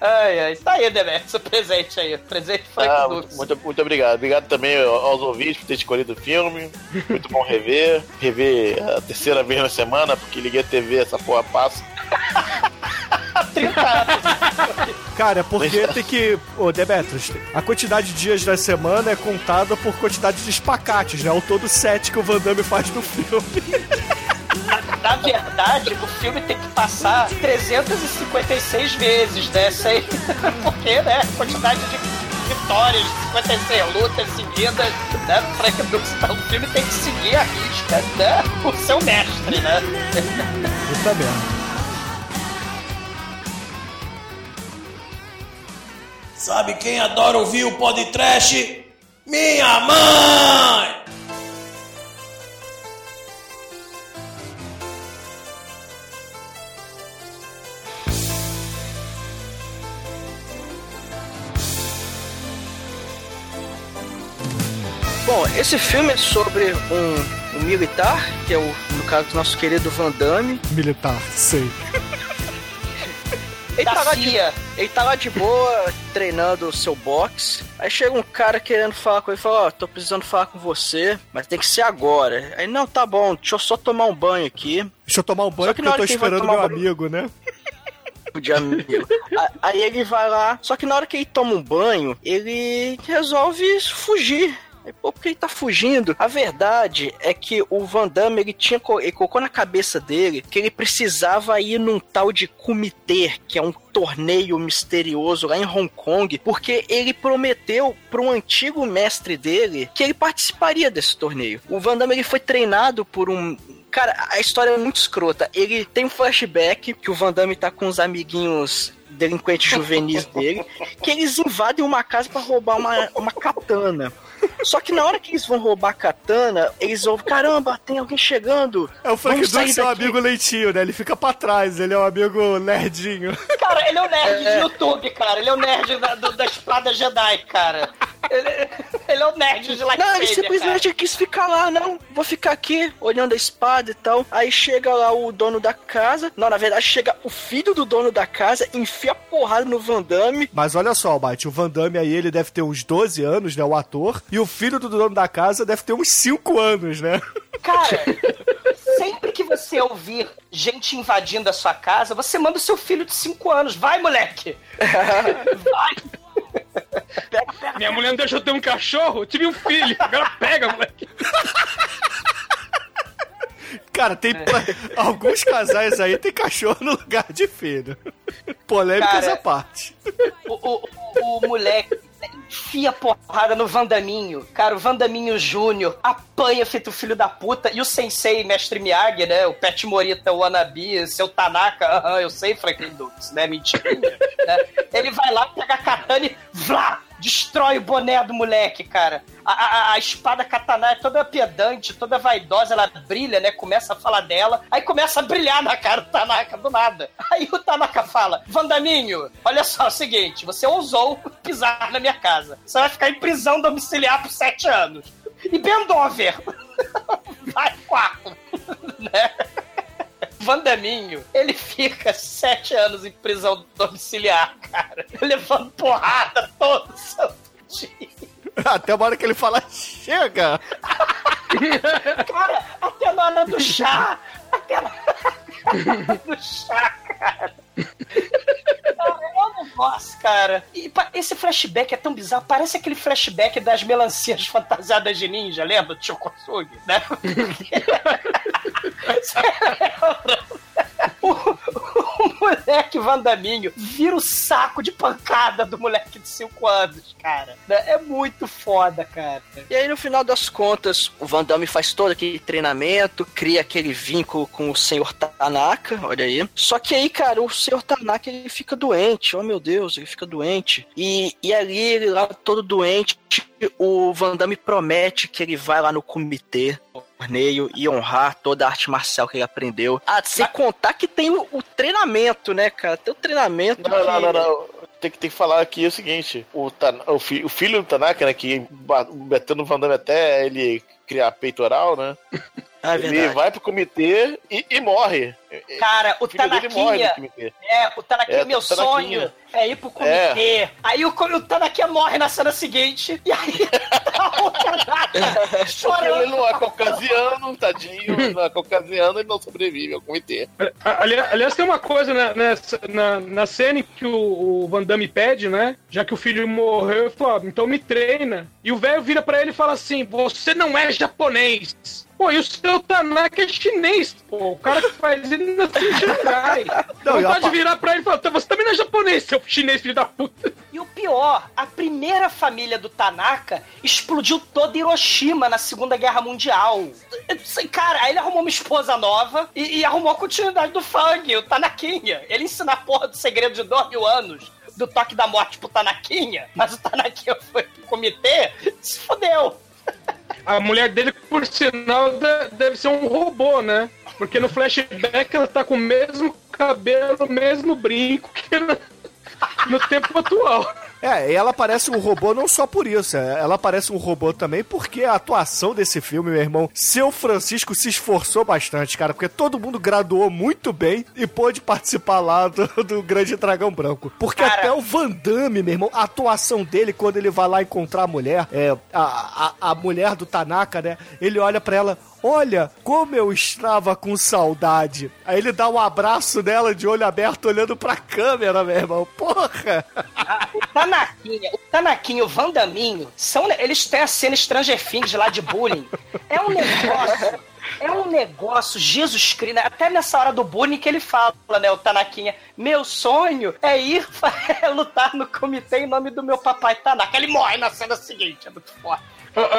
Ai, ai, tá aí, Demetrius, o presente aí, presente Frank Ah, Dux. muito, muito obrigado. Obrigado também aos ouvintes por ter escolhido o filme. Muito bom rever. Rever a terceira vez na semana, porque liguei a TV, essa porra passa. 30 anos. Cara, é porque tem que. Ô, Demetrius, a quantidade de dias da semana é contada por quantidade de espacates, né? O todo 7 que o Van Damme faz no filme. Na verdade, o filme tem que passar 356 vezes, né? Sem... Porque, né? A quantidade de vitórias, 56 lutas seguidas, né? Frank Dux, então, o filme tem que seguir a risca, né? O seu mestre, né? Puta merda. Sabe quem adora ouvir o podcast? Minha mãe! Bom, esse filme é sobre um, um militar, que é o, no caso, nosso querido Van Damme. Militar, sei. Ele Da tá, lá de, ele lá de boa, treinando o seu boxe. Aí chega um cara querendo falar com ele e fala: Ó, tô precisando falar com você, mas tem que ser agora. Aí, não, tá bom, deixa eu só tomar um banho aqui. Deixa eu tomar um banho porque eu tô esperando meu banho- amigo, né? de amigo. Aí ele vai lá, só que na hora que ele toma um banho, ele resolve fugir. Aí, pô, por que ele tá fugindo? A verdade é que o Van Damme, ele tinha ele colocou na cabeça dele que ele precisava ir num tal de comitê, que é um torneio misterioso lá em Hong Kong, porque ele prometeu para um antigo mestre dele que ele participaria desse torneio. O Van Damme ele foi treinado por um Cara, a história é muito escrota. Ele tem um flashback que o Van Damme tá com os amiguinhos delinquentes juvenis dele, que eles invadem uma casa pra roubar uma, uma katana. Só que na hora que eles vão roubar a katana, eles ouvem, caramba, tem alguém chegando. É o Frank sair Dux é um daqui." amigo leitinho, né? Ele fica pra trás, ele é um amigo nerdinho. Cara, ele é o nerd de YouTube, cara. Ele é o nerd da, do- da espada Jedi, cara. Ele, ele é o nerd de Não, ele lightsaber, simplesmente quis ficar lá, não, vou ficar aqui, olhando a espada e tal. Aí chega lá o dono da casa, não, na verdade chega o filho do dono da casa, enfia porrada no Van Damme. Mas olha só, Bate, o Van Damme aí, ele deve ter uns 12 anos, né, o ator, e o filho do dono da casa deve ter uns 5 anos, né? Cara, sempre que você ouvir gente invadindo a sua casa, você manda o seu filho de 5 anos. Vai, moleque! Vai! Minha mulher não deixou eu ter um cachorro, eu tive um filho. Agora pega, moleque. Cara, tem pra- alguns casais aí tem cachorro no lugar de filho. Polêmicas Cara, à parte. O, o, o, o moleque enfia porrada no Vandaminho. Cara, o Vandaminho Júnior apanha feito filho da puta. E o sensei, mestre Miyagi, né? O Pet Morita, o Wanabe, seu Tanaka. Aham, eu sei, Franklin Dux, né? Mentirinha. né? Ele vai lá, pega a katana e vlá! Destrói o boné do moleque, cara. A, a, a espada katana é toda pedante, toda vaidosa, ela brilha, né? Começa a falar dela, aí começa a brilhar na cara do Tanaka do nada. Aí o Tanaka fala: Vandaminho, olha só, é o seguinte, você ousou pisar na minha casa. Você vai ficar em prisão domiciliar por sete anos. E Bendover, vai quarto, né? Vandaminho, ele fica sete anos em prisão domiciliar, cara. Levando porrada todo santo dia. Até uma hora que ele fala, chega! Cara, até na hora do chá. Até na hora do chá, cara. Eu não gosto, cara. E esse flashback é tão bizarro. Parece aquele flashback das melancias fantasiadas de ninja, lembra? Do Chokosugi, né? o, o moleque Vandaminho vira o saco de pancada do moleque de 5 anos, cara. É muito foda, cara. E aí, no final das contas, o Van Damme faz todo aquele treinamento, cria aquele vínculo com o Sr. Tanaka, olha aí. Só que aí, cara, o Sr. Tanaka, ele fica doente, oh meu Deus, ele fica doente. E, e ali, ele lá todo doente, o Van Damme promete que ele vai lá no comitê, torneio, e honrar toda a arte marcial que ele aprendeu. Ah, sem contar que tem o, o treinamento, né, cara? Tem o treinamento Não, que... não, não, não. Tem que, tem que falar aqui o seguinte: o, Tan- o, fi- o filho do Tanaka, né, que o Van Damme até ele criar peitoral, né? Ah, é ele vai pro comitê e, e morre. Cara, o O dele morre no Tanaquinha. comitê. É, o Tanaquinha, É, meu o Tanaquinha. sonho é ir pro comitê. Aí o, o Tanaquinha morre na cena seguinte. E aí tá o Tanaka chorando. ele não é caucasiano, tadinho, não é caucasiano, ele não sobrevive ao comitê. Ali- Aliás, tem uma coisa né, nessa, na, na cena em que o, o Van Damme pede, né? Já que o filho morreu, ele falou: "Ó, então me treina. E o velho vira pra ele e fala assim: Você não é japonês. Pô, e o seu Tanaka é chinês, pô. O cara que faz ele nasceu em Xangai. Não, Não, e pode virar pra ele e falar: "Tá, Você também não é japonês, seu chinês, filho da puta. E o pior, a primeira família do Tanaka explodiu toda Hiroshima na Segunda Guerra Mundial. Cara, aí ele arrumou uma esposa nova e, e arrumou a continuidade do Fang, o Tanaquinha. Ele ensina a porra do segredo de dois mil anos do toque da morte pro Tanaquinha, mas o Tanaquinha foi pro comitê, se fudeu. A mulher dele, por sinal, de- deve ser um robô, né? Porque no flashback ela tá com o mesmo cabelo, o mesmo brinco que no, no tempo atual. É, e ela parece um robô não só por isso, é, ela parece um robô também porque a atuação desse filme, meu irmão, seu Francisco se esforçou bastante, cara, porque todo mundo graduou muito bem e pôde participar lá do, do Grande Dragão Branco. Porque Cara. até o Van Damme, meu irmão, a atuação dele quando ele vai lá encontrar a mulher, é, a, a, a mulher do Tanaka, né, ele olha pra ela, Olha como eu estava com saudade. Aí ele dá um abraço nela de olho aberto, olhando pra câmera, meu irmão. Porra! O Tanaquinha, o Tanaquinha e o Vandaminho, são, eles têm a cena Stranger Things lá de bullying. É um negócio. É um negócio, Jesus Cristo, né? até nessa hora do bullying que ele fala, né, o Tanaquinha, meu sonho é ir lutar no comitê em nome do meu papai Tanaka. Ele morre na cena seguinte, é muito forte.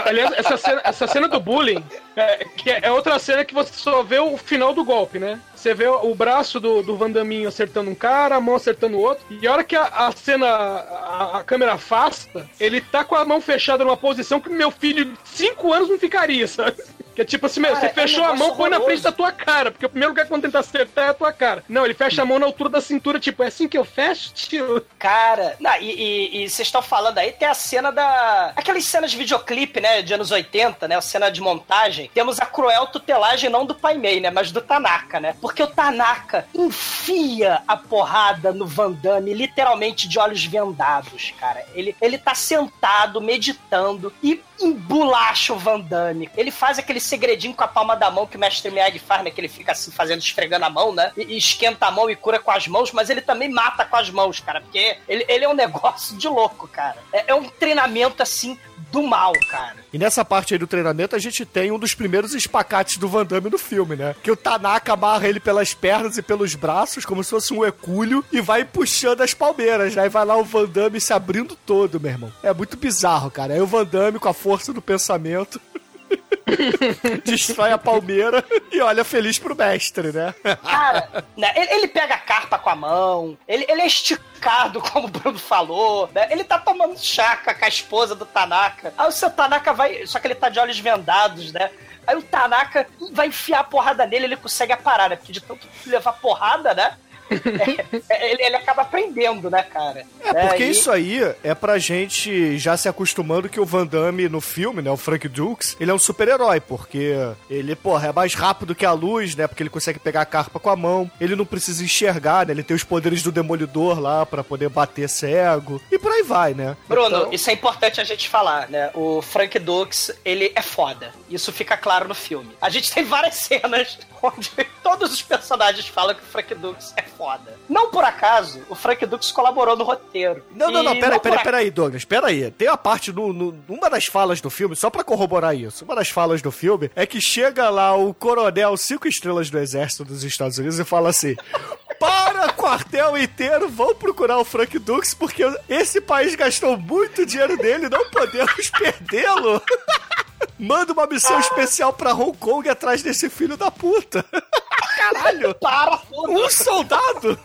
Aliás, essa cena, essa cena do bullying é, que é outra cena que você só vê o final do golpe, né? Você vê o braço do, do Vandaminho acertando um cara, a mão acertando o outro. E a hora que a, a cena, a, a, câmera afasta, ele tá com a mão fechada numa posição que meu filho de 5 anos não ficaria, sabe? Que é tipo assim, meu, você fechou é um a mão, põe na frente da tua cara, porque o primeiro lugar que vão tentar acertar é a tua cara. Não, ele fecha a mão na altura da cintura, tipo, é assim que eu fecho, tio. Cara, não, e vocês estão falando aí, tem a cena da. Aquelas cenas de videoclipe, né, de anos 80, né, a cena de montagem. Temos a cruel tutelagem não do Pai Mei, né, mas do Tanaka, né? Porque o Tanaka enfia a porrada no Van Damme, literalmente de olhos vendados, cara. Ele, ele tá sentado, meditando e embolacha o Van Damme. Ele faz aquele segredinho com a palma da mão que o Mestre Miyagi faz, né? Que ele fica assim fazendo, esfregando a mão, né? E, e, esquenta a mão e cura com as mãos, mas ele também mata com as mãos, cara. Porque ele, ele é um negócio de louco, cara. É, é um treinamento assim do mal, cara. E nessa parte aí do treinamento, a gente tem um dos primeiros espacates do Van Damme no filme, né? Que o Tanaka amarra ele pelas pernas e pelos braços, como se fosse um ecúlio, e vai puxando as palmeiras, né? E vai lá o Van Damme se abrindo todo, meu irmão. É muito bizarro, cara. Aí o Van Damme, com a força do pensamento, destrói a palmeira e olha feliz pro mestre, né? Cara, né, ele, pega a carpa com a mão, ele, ele é esticado, como o Bruno falou, né? Ele tá tomando chá com a esposa do Tanaka. Aí o seu Tanaka vai. Só que ele tá de olhos vendados, né? Aí o Tanaka vai enfiar a porrada nele, ele consegue parar, né? Porque de tanto levar porrada, né? É, ele, ele, acaba aprendendo, né, cara? É, porque isso aí é pra gente já se acostumando que o Van Damme no filme, né, o Frank Dukes, ele é um super-herói, porque ele, porra, é mais rápido que a luz, né, porque ele consegue pegar a carpa com a mão, ele não precisa enxergar, né, ele tem os poderes do Demolidor lá para poder bater cego, e por aí vai, né? Bruno, então... isso é importante a gente falar, né, o Frank Dukes, ele é foda, isso fica claro no filme. A gente tem várias cenas onde todos os personagens falam que o Frank Dukes é foda. Não por acaso, o Frank Dukes colaborou no roteiro. Não, não, não, peraí, peraí, peraí, Douglas, peraí. Tem a parte, no, no, uma das falas do filme, só pra corroborar isso, uma das falas do filme é que chega lá o coronel cinco estrelas do exército dos Estados Unidos e fala assim... para quartel inteiro, vão procurar o Frank Dukes, porque esse país gastou muito dinheiro dele, não podemos perdê-lo. Manda uma missão especial pra Hong Kong atrás desse filho da puta. Caralho! Para, Um soldado!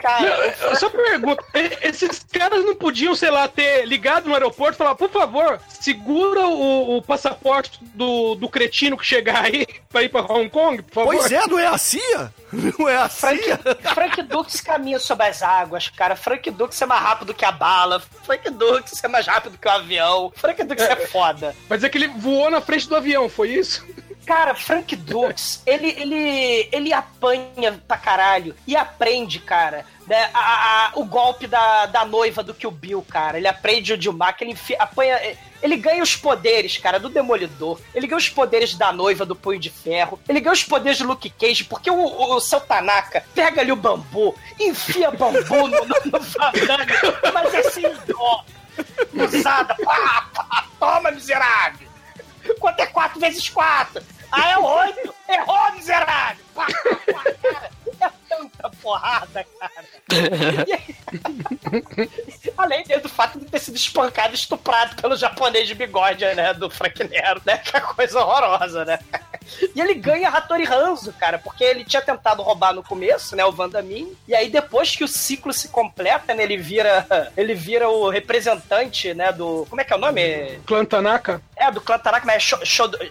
Cara, eu só pergunto, esses caras não podiam, sei lá, ter ligado no aeroporto e falar, por favor, segura o, o, passaporte do, do cretino que chegar aí pra ir pra Hong Kong, por favor? Pois é, não é a CIA? Não é a CIA? Frank, Frank Dukes caminha sobre as águas, cara. Frank Dukes é mais rápido que a bala. Frank Dukes é mais rápido que o avião. Frank Dukes é, é foda. Mas é que ele voou na frente do avião, foi isso? Cara, Frank Dukes, ele, ele, ele apanha pra caralho e aprende, cara, né, a, a, o golpe da, da noiva do Kill Bill, cara. Ele aprende o Dilmar, que ele enfia, apanha. Ele ganha os poderes, cara, do Demolidor. Ele ganha os poderes da noiva do Punho de Ferro. Ele ganha os poderes do Luke Cage, porque o, o, o seu Tanaka pega ali o bambu, enfia bambu no, no, no mas é sem dó. Usada, pá, pá, toma, miserável. Quanto é 4 vezes 4? Ah, é oito! Errou, miserável! Pá, pá, cara, é tanta porrada, cara. Além do fato de ter sido espancado e estuprado pelo japonês de bigode, né? Do Frank Nero, né? Que é coisa horrorosa, né? E ele ganha Hattori Hanzo, cara, porque ele tinha tentado roubar no começo, né, o Vandamin, e aí depois que o ciclo se completa, né, ele vira ele vira o representante, né, do... Como é que é o nome? Clã Tanaka? É, do clã Tanaka, mas é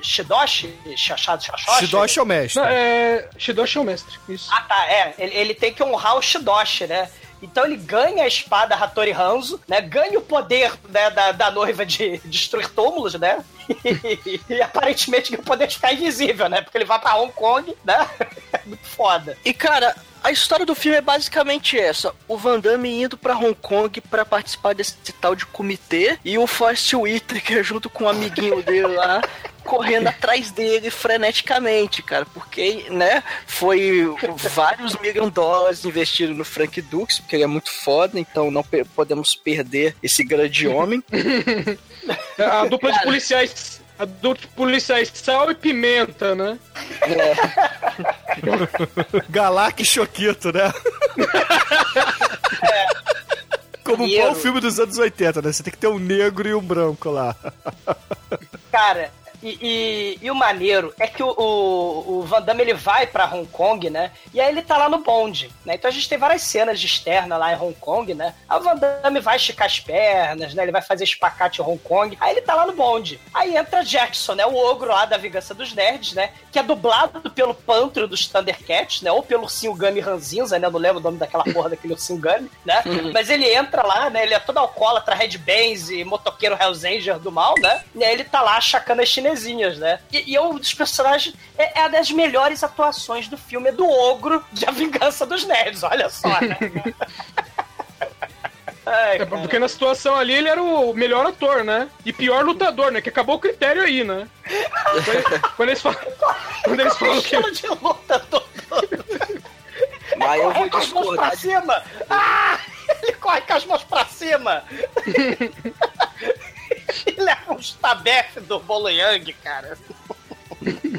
Shidoshi? Shidoshi é o mestre. Não, é... Shidoshi é o mestre, isso. Ah, tá, é. Ele, ele tem que honrar o Shidoshi, né? Então ele ganha a espada Hattori Hanzo, né? Ganha o poder né, da, da noiva de destruir túmulos, né? E, e, aparentemente o poder de ficar invisível, né? Porque ele vai pra Hong Kong, né? É muito foda. E cara, a história do filme é basicamente essa: o Van Damme indo para Hong Kong para participar desse tal de comitê e o Forrest Whitaker junto com um amiguinho dele lá correndo atrás dele freneticamente, cara, porque, né, foi vários milhões de dólares investidos no Frank Dux, porque ele é muito foda, então não pe- podemos perder esse grande homem. A dupla de policiais. A dupla de policiais sal e pimenta, né? Galac e Choquito, né? Como um bom filme dos anos 80, né? Você tem que ter um negro e um branco lá. Cara, e, e- e o maneiro é que o, o, o Van Damme ele vai pra Hong Kong, né? E aí ele tá lá no bonde, né? Então a gente tem várias cenas de externa lá em Hong Kong, né? Aí o Van Damme vai esticar as pernas, né? Ele vai fazer espacate em Hong Kong. Aí ele tá lá no bonde. Aí entra Jackson, né? O ogro lá da Vingança dos Nerds, né? Que é dublado pelo Pantro dos Thundercats, né? Ou pelo ursinho Gummy Ranzinza, né? Eu não lembro o nome daquela porra daquele ursinho Gummy, né? Mas ele entra lá, né? Ele é todo alcoólatra, Red Bands e motoqueiro Hells Angel do mal, né? E aí ele tá lá achacando as chinesinhas, né? E, e é um dos personagens... É, é uma das melhores atuações do filme, é do ogro de A Vingança dos Nerds, olha só, né? Ai, É, porque na situação ali ele era o melhor ator, né? E pior lutador, né? Que acabou o critério aí, né? Quando, eles falam, quando eles falam que. De luta todo. Mas eu Corre vou com as mãos pra cima! Ah! Ele corre com as mãos pra cima! e leva uns tabef do Bolo Yang, cara.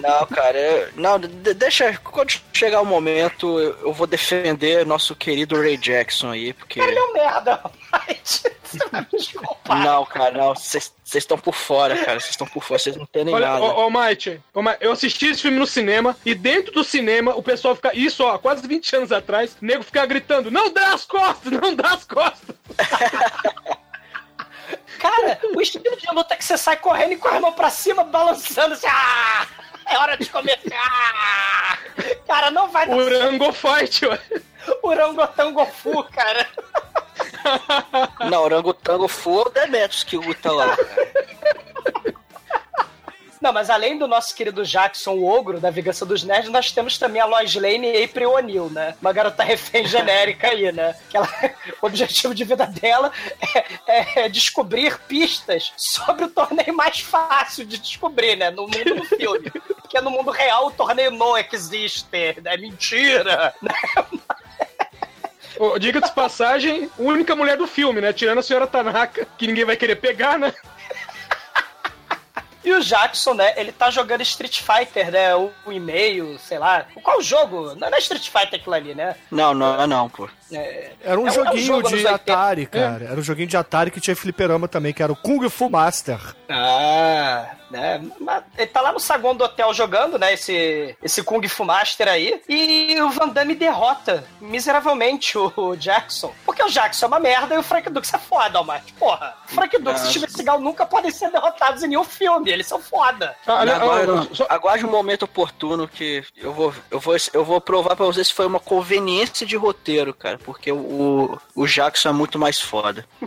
Não, cara, não, de- deixa. Quando chegar o momento, eu, vou defender nosso querido Ray Jackson aí, porque. Ele é um merda. Desculpa. Não, cara, não, vocês estão por fora, cara, vocês estão por fora, vocês não entendem Olha, nada. Mike, ó, Mike, eu assisti esse filme no cinema e dentro do cinema o pessoal fica. Isso, ó, quase 20 anos atrás, o nego fica gritando: não dá as costas, não dá as costas. Cara, o estilo de luta é que você sai correndo e com a mão pra cima, balançando assim. Ah! É hora de começar! Cara, não vai dar Urango fight, ué. Urangotango Fu, cara. Não, orangotango full é o Demetrius que luta lá. Não, mas além do nosso querido Jackson, o ogro da Vingança dos Nerds, nós temos também a Lois Lane e April O'Neil, né? Uma garota refém genérica aí, né? Que ela, o objetivo de vida dela é, é descobrir pistas sobre o torneio mais fácil de descobrir, né? No mundo do filme. Porque no mundo real o torneio não existe, é mentira. né? Ô, Diga de passagem, única mulher do filme, né? Tirando a senhora Tanaka, que ninguém vai querer pegar, né? E o Jackson, né, ele tá jogando Street Fighter, né, o, e-mail, sei lá. Qual jogo? Não é Street Fighter aquilo ali, né? Não, não, não, pô. É, Era um é joguinho jogo de anos 80. Atari, cara. Era um joguinho de Atari que tinha fliperama também, que era o Kung Fu Master. Ah, né? Mas Ele tá lá no saguão do hotel jogando, né? Esse, esse Kung Fu Master aí. E o Van Damme derrota miseravelmente o, o Jackson. Porque o Jackson é uma merda e o Frank Dux é foda, Almighty. Porra, o Frank Dux e o Steven Seagal nunca podem ser derrotados em nenhum filme. Eles são foda. Ah, aguarde um momento oportuno que eu vou, eu vou, eu vou provar pra vocês se foi uma conveniência de roteiro, cara, porque o, o Jackson é muito mais foda.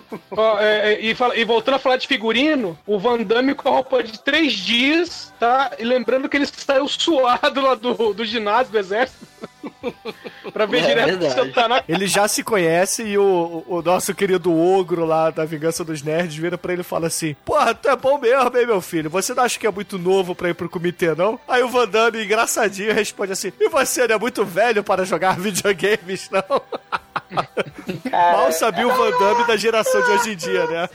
É, é, e, fala- e voltando a falar de figurino, o Van Damme com a roupa de três dias, tá? E lembrando que ele saiu suado lá do, do ginásio do exército. pra ver É direto verdade. o seu Tanaka. Ele já se conhece e o, o nosso querido ogro lá da Vingança dos Nerds vira pra ele e fala assim: Porra, tu é bom mesmo, hein, meu filho? Você não acha que é muito novo pra ir pro comitê, não? Aí o Van Damme, engraçadinho, responde assim: E você não é muito velho para jogar videogames, não? Mal sabia o Van Damme da geração de hoje em dia, né?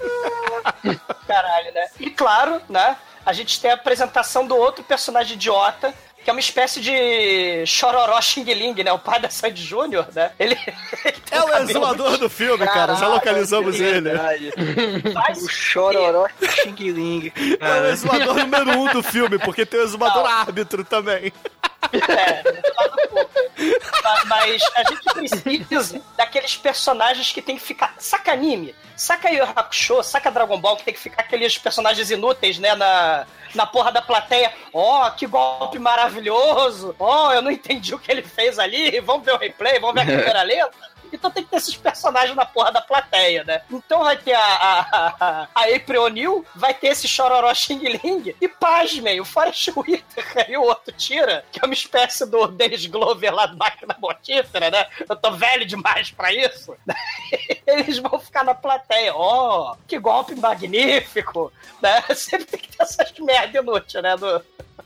Caralho, né? E claro, né? A gente tem a apresentação do outro personagem idiota, que é uma espécie de Chororó Xing Ling, né? O pai da Sandy Júnior, né? Ele. ele É um o exumador do filme, cara. Já localizamos ele. Verdade. Mas- O chororó e o Xing Ling. É o exumador número um do filme, porque tem o exumador árbitro também. É, lá no cu. Ma- Mas a gente precisa daqueles personagens que tem que ficar. Saca anime? Saca Yu Hakusho, saca Dragon Ball, que tem que ficar aqueles personagens inúteis, né? Na, na porra da plateia. Ó, que golpe maravilhoso! Ó, eu não entendi o que ele fez ali. Vamos ver o replay, vamos ver a câmera lenta. Então tem que ter esses personagens na porra da plateia, né? Então vai ter a, a, a, a April O'Neil, vai ter esse Chororó Xing Ling, e pasmem, o Forrest Whitaker e o outro tira, que é uma espécie do Dennis Glover lá do Máquina Mortífera, né? Eu tô velho demais pra isso. Eles vão ficar na plateia. Ó, que golpe magnífico! Né? Sempre tem que ter essas merda inútil, né?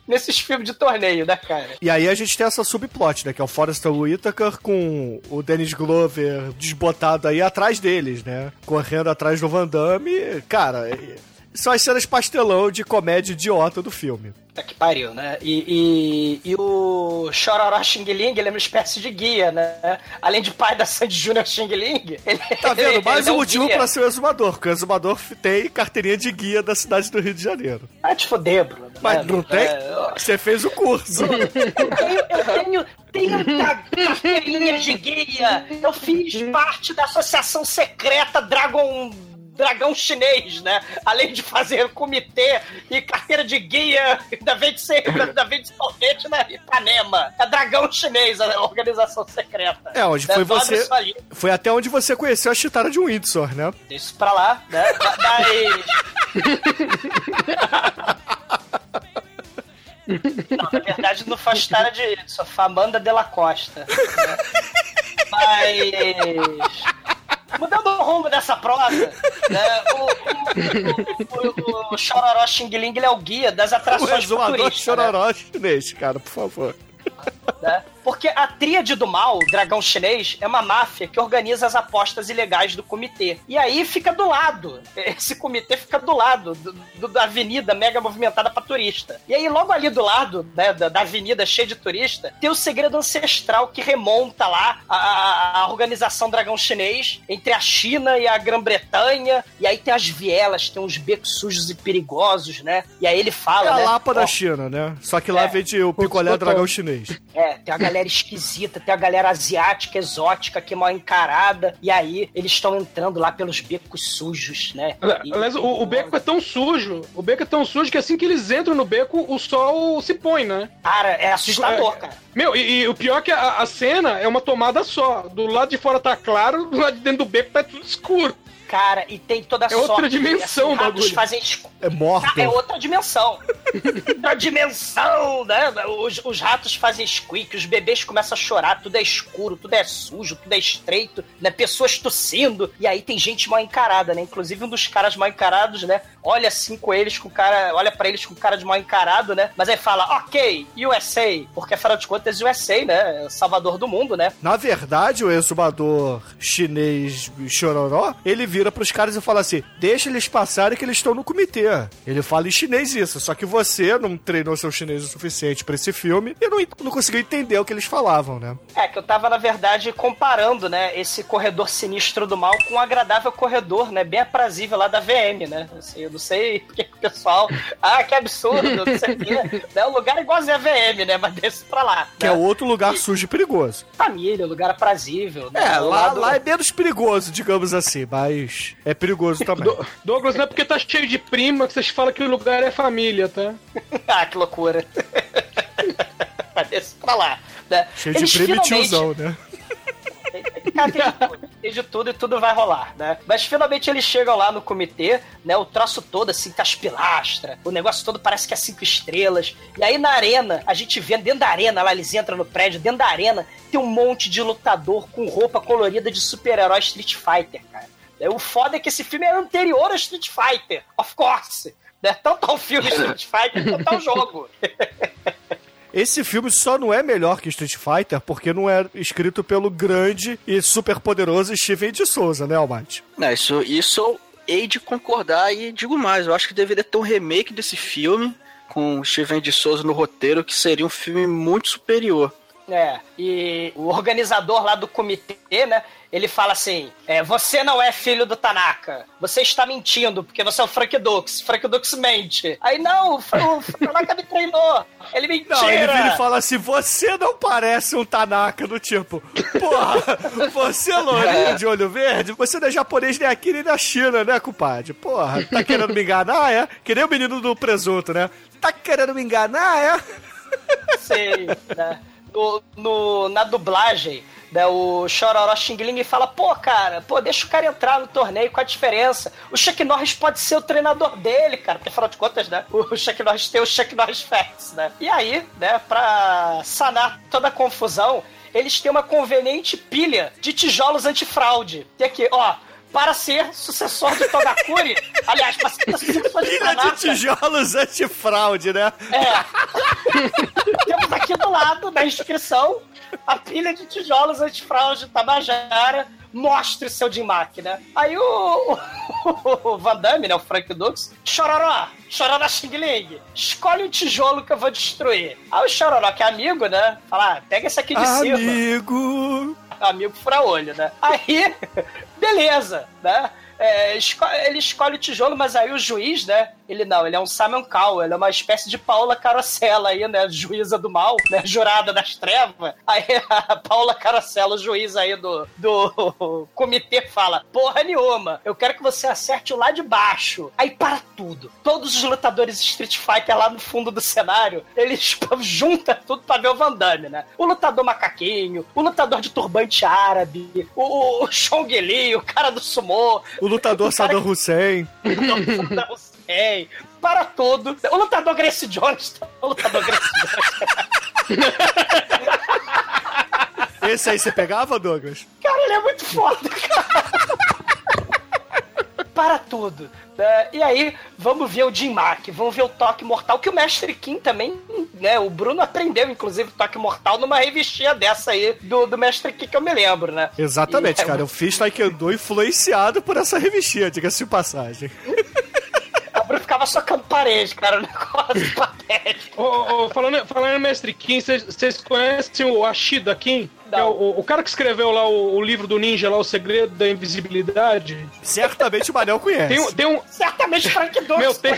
Nesses filmes de torneio, né, cara? E aí a gente tem essa subplot, né? Que é o Forrester Whitaker com o Dennis Glover desbotado aí atrás deles, né? Correndo atrás do Van Damme. Cara, é- são as cenas pastelão de comédia idiota do filme. Puta que pariu, né? E, e, e o Chororó Xing Ling, ele é uma espécie de guia, né? Além de pai da Sandy Júnior Xing Ling, ele Tá vendo? Mais é um motivo guia. pra ser o exumador, porque o exumador tem carteirinha de guia da cidade do Rio de Janeiro. Ah, te foder, Bruno. Mas né? não tem? É, Você fez o curso. Eu tenho, eu tenho, tenho ca- carteirinha de guia. Eu fiz parte da associação secreta Dragon. Dragão chinês, né? Além de fazer comitê e carteira de guia da vez de ser da sorvete na Ipanema. É Dragão chinês, a organização secreta. É, onde Né? foi Tu abre você. Foi até onde você conheceu a chitara de Windsor, né? isso pra lá, né? Mas. Não, na verdade não foi a história de só foi a Amanda de la Costa. né? Mas. Mudando o rumo dessa prosa, né, o, o, o, o Chororó Xing Ling ele é o guia das O atrações exumador turista, né? chororó chinês, cara, por favor. né? Porque a tríade do mal, o dragão chinês, é uma máfia que organiza as apostas ilegais do comitê. E aí fica do lado. Esse comitê fica do lado do- do- da avenida mega movimentada pra turista. E aí, logo ali do lado, né, da, da avenida cheia de turista, tem o segredo ancestral que remonta lá a, a- a organização dragão chinês entre a China e a Grã-Bretanha. E aí tem as vielas, tem uns becos sujos e perigosos, né? E aí ele É fala, a né? Lapa da China, né? Só que lá É. vende o picolé dragão chinês. é, tem a galera esquisita, tem a galera asiática, exótica, que é mal encarada. E aí, eles estão entrando lá pelos becos sujos, né? E- Aliás, o, o beco é tão sujo, o beco é tão sujo que assim que eles entram no beco, o sol se põe, né? Cara, é assustador, É, cara. Meu, e, e o pior é que a, a cena é uma tomada só. Do lado de fora tá claro, do lado de dentro do beco tá tudo escuro. Cara, e tem toda a É outra sorte. dimensão o os ratos bagulho. fazem É morto. É outra dimensão. outra dimensão, né? Os, os ratos fazem squeak, os bebês começam a chorar, tudo é escuro, tudo é sujo, tudo é estreito, né? Pessoas tossindo. E aí tem gente mal encarada, né? Inclusive um dos caras mal encarados, né? Olha assim com eles, com cara. Olha pra eles com cara de mal encarado, né? Mas aí fala, ok, USA. Porque afinal de contas, USA, né? É Salvador do mundo, né? Na verdade, o exumador chinês chororó, ele vira pros caras e fala assim: deixa eles passarem que eles estão no comitê. Ele fala em chinês isso, só que você não treinou seu chinês o suficiente pra esse filme e não, não conseguiu entender o que eles falavam, né? É, que eu tava, na verdade, comparando, né, esse corredor sinistro do mal com um agradável corredor, né, bem aprazível lá da VM, né? Assim, eu não sei porque que o pessoal. Ah, que absurdo, não sei o quê. Né, o lugar é igualzinho a VM, né? Mas desse pra lá. Que né? é outro lugar sujo e perigoso. Família, lugar aprazível. Né? É, lá, lado- lá é menos perigoso, digamos assim, mas é perigoso também. Do- Douglas, não é porque tá cheio de prima que vocês falam que o lugar é família, tá? ah, que loucura. Mas desse pra lá. Né? Cheio de Eles primo e finalmente- tiozão, né? Cara, tem de tudo, tem de tudo e tudo vai rolar, né? Mas finalmente eles chegam lá no comitê, né? O troço todo assim, tá as pilastras, o negócio todo parece que é cinco estrelas. E aí na arena, a gente vê dentro da arena, lá eles entram no prédio, dentro da arena tem um monte de lutador com roupa colorida de super-herói Street Fighter, cara. É, O foda é que esse filme é anterior a Street Fighter, of course. Né? Tanto ao filme Street Fighter quanto ao jogo. Esse filme só não é melhor que Street Fighter porque não é escrito pelo grande e super poderoso Steven de Souza, né, Almighty? Não, isso, isso eu hei de concordar e digo mais, eu acho que deveria ter um remake desse filme com Steven de Souza no roteiro, que seria um filme muito superior. É, e o organizador lá do comitê, né? Ele fala assim: é, você não é filho do Tanaka. Você está mentindo, porque você é o Frank Dux. Frank Dux mente. Aí, não, o, o Tanaka me treinou. Ele mentira. Não, ele vira e fala assim: você não parece um Tanaka do tipo, porra, você é lourinho de olho verde, você não é japonês nem aqui nem na China, né, compadre? Porra, tá querendo me enganar, é? Que nem o menino do presunto, né? Tá querendo me enganar, é? Sei, né? No, no- na dublagem, né, o Chororó Xing Ling fala, pô, cara, pô, deixa o cara entrar no torneio, qual a diferença? O Chuck Norris pode ser o treinador dele, cara, porque afinal de contas, né, o Chuck Norris tem o Chuck Norris Facts, né? E aí, né, pra sanar toda a confusão, eles têm uma conveniente pilha de tijolos antifraude. Tem aqui, ó, para ser sucessor de Togakuri. Aliás, para ser sucessor de Pilha de tijolos antifraude, né? É. Temos aqui do lado, na inscrição, a pilha de tijolos antifraude de Tabajara. Mostre seu Dimac, né? Aí o, o, o Van Damme, né? O Frank Dux, Chororó, Chororó Xing Ling, escolhe o tijolo que eu vou destruir. Aí o Chororó, que é amigo, né? Fala, ah, pega esse aqui de cima Amigo. Amigo fura-olho, né? Aí, beleza, né? É, ele escolhe o tijolo, mas aí o juiz, né? Ele não, ele é um Simon Cowell, ele é uma espécie de Paula Carosella aí, né? Juíza do mal, né? Jurada das trevas. Aí a Paula Carosella, o juiz aí do, do comitê, fala: Porra nenhuma, eu quero que você acerte o lá de baixo. Aí para tudo. Todos os lutadores Street Fighter lá no fundo do cenário, eles juntam tudo pra ver o Van Damme, né? O lutador macaquinho, o lutador de turbante árabe, o, o Chong Li, o cara do sumô, O lutador Saddam Hussein. Saddam Hussein, para tudo. O lutador Grace Jones, o lutador Grace Jones. Esse aí você pegava, Douglas? Cara, ele é muito foda, cara. Para tudo. né? e aí, vamos ver o Jim Mack, vamos ver o Toque Mortal, que o Mestre Kim também, né? O Bruno aprendeu, inclusive, Toque Mortal numa revistinha dessa aí do, do Mestre Kim, que eu me lembro, né? Exatamente, E é cara. Eu fiz Taekwondo influenciado por essa revistinha, diga-se de passagem. O Bruno ficava socando parede, cara, um negócio patético. Ô, ô, falando, falando em Mestre Kim, vocês- vocês conhecem o Ashida Kim? Que é o, o cara que escreveu lá o, o livro do ninja, lá, O Segredo da Invisibilidade. Certamente o Manel conhece. Tem, um- tem um. Certamente Frank Dux. Meu, tem,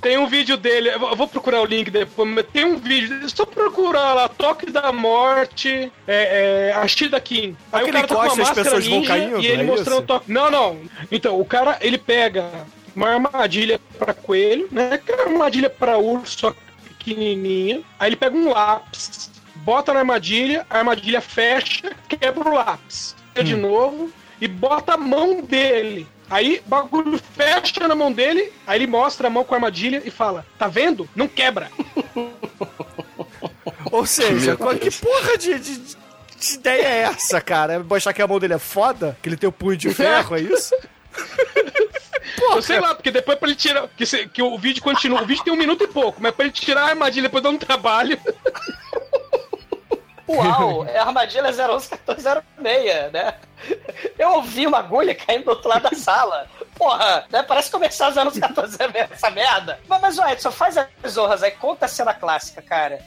tem um vídeo dele, eu vou- procurar o link depois, mas tem um vídeo, dele, só procurar lá, Toque da Morte, é, é, Ashida Kim. Aí Aquele o cara tá com uma as máscara pessoas vão ninja caindo, e ele é mostrando o toque. Não, não. Então, o cara, ele pega uma armadilha pra coelho, né? Que é uma armadilha pra urso, só que pequenininha. Aí ele pega um lápis, bota na armadilha, a armadilha fecha, quebra o lápis. De novo, e bota a mão dele. Aí o bagulho fecha na mão dele, aí ele mostra a mão com a armadilha e fala: Tá vendo? Não quebra. Ou seja, qual- que porra de, de- de ideia é essa, cara? É mostrar que a mão dele é foda? Que ele tem o punho de ferro, é isso? Eu sei lá, porque depois pra ele tirar. Que, se- que o vídeo continua. O vídeo tem um minuto e pouco, mas pra ele tirar a armadilha depois dá um trabalho. Uau, é a armadilha 0111406, né? Eu ouvi uma agulha caindo do outro lado da sala. Porra, né? Parece começar os anos 14 essa merda. Mas, mas ó, Edson, faz as honras aí, conta a cena clássica, cara.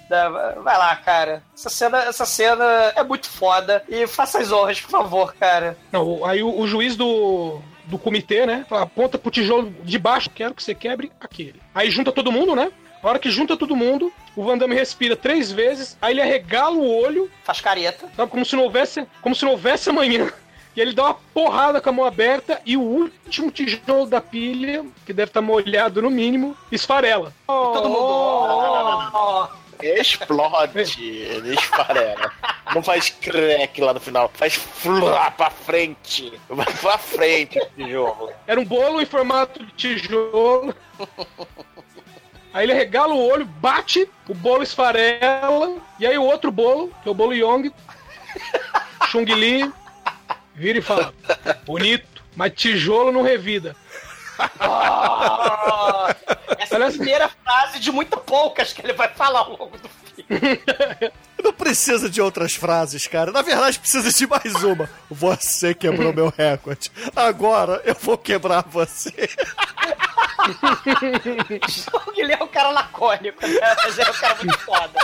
Vai lá, cara. Essa cena, essa cena é muito foda. E faça as honras, por favor, cara. Não, aí o, o juiz do, do comitê, né? Aponta pro tijolo de baixo, quero que você quebre aquele. Aí junta todo mundo, né? Na hora que junta todo mundo, o Van Damme respira três vezes, aí ele arregala o olho. Faz careta. Sabe, como se não houvesse, como se não houvesse amanhã. E ele dá uma porrada com a mão aberta e o último tijolo da pilha, que deve estar molhado no mínimo, esfarela. Todo mundo. Explode, ele esfarela. Não faz crack lá no final, faz flá pra frente. Vai pra frente o tijolo. Era um bolo em formato de tijolo. Aí ele regala o olho, bate, o bolo esfarela, e aí o outro bolo, que é o bolo Yong, Chung Li, vira e fala: Bonito, mas tijolo não revida. Ah, essa é a primeira frase de muito poucas que ele vai falar ao longo do filme. Não precisa de outras frases, cara. Na verdade, precisa de mais uma. Você quebrou meu recorde. Agora eu vou quebrar você. Ele é um cara lacônico, né? Mas ele é um cara muito foda.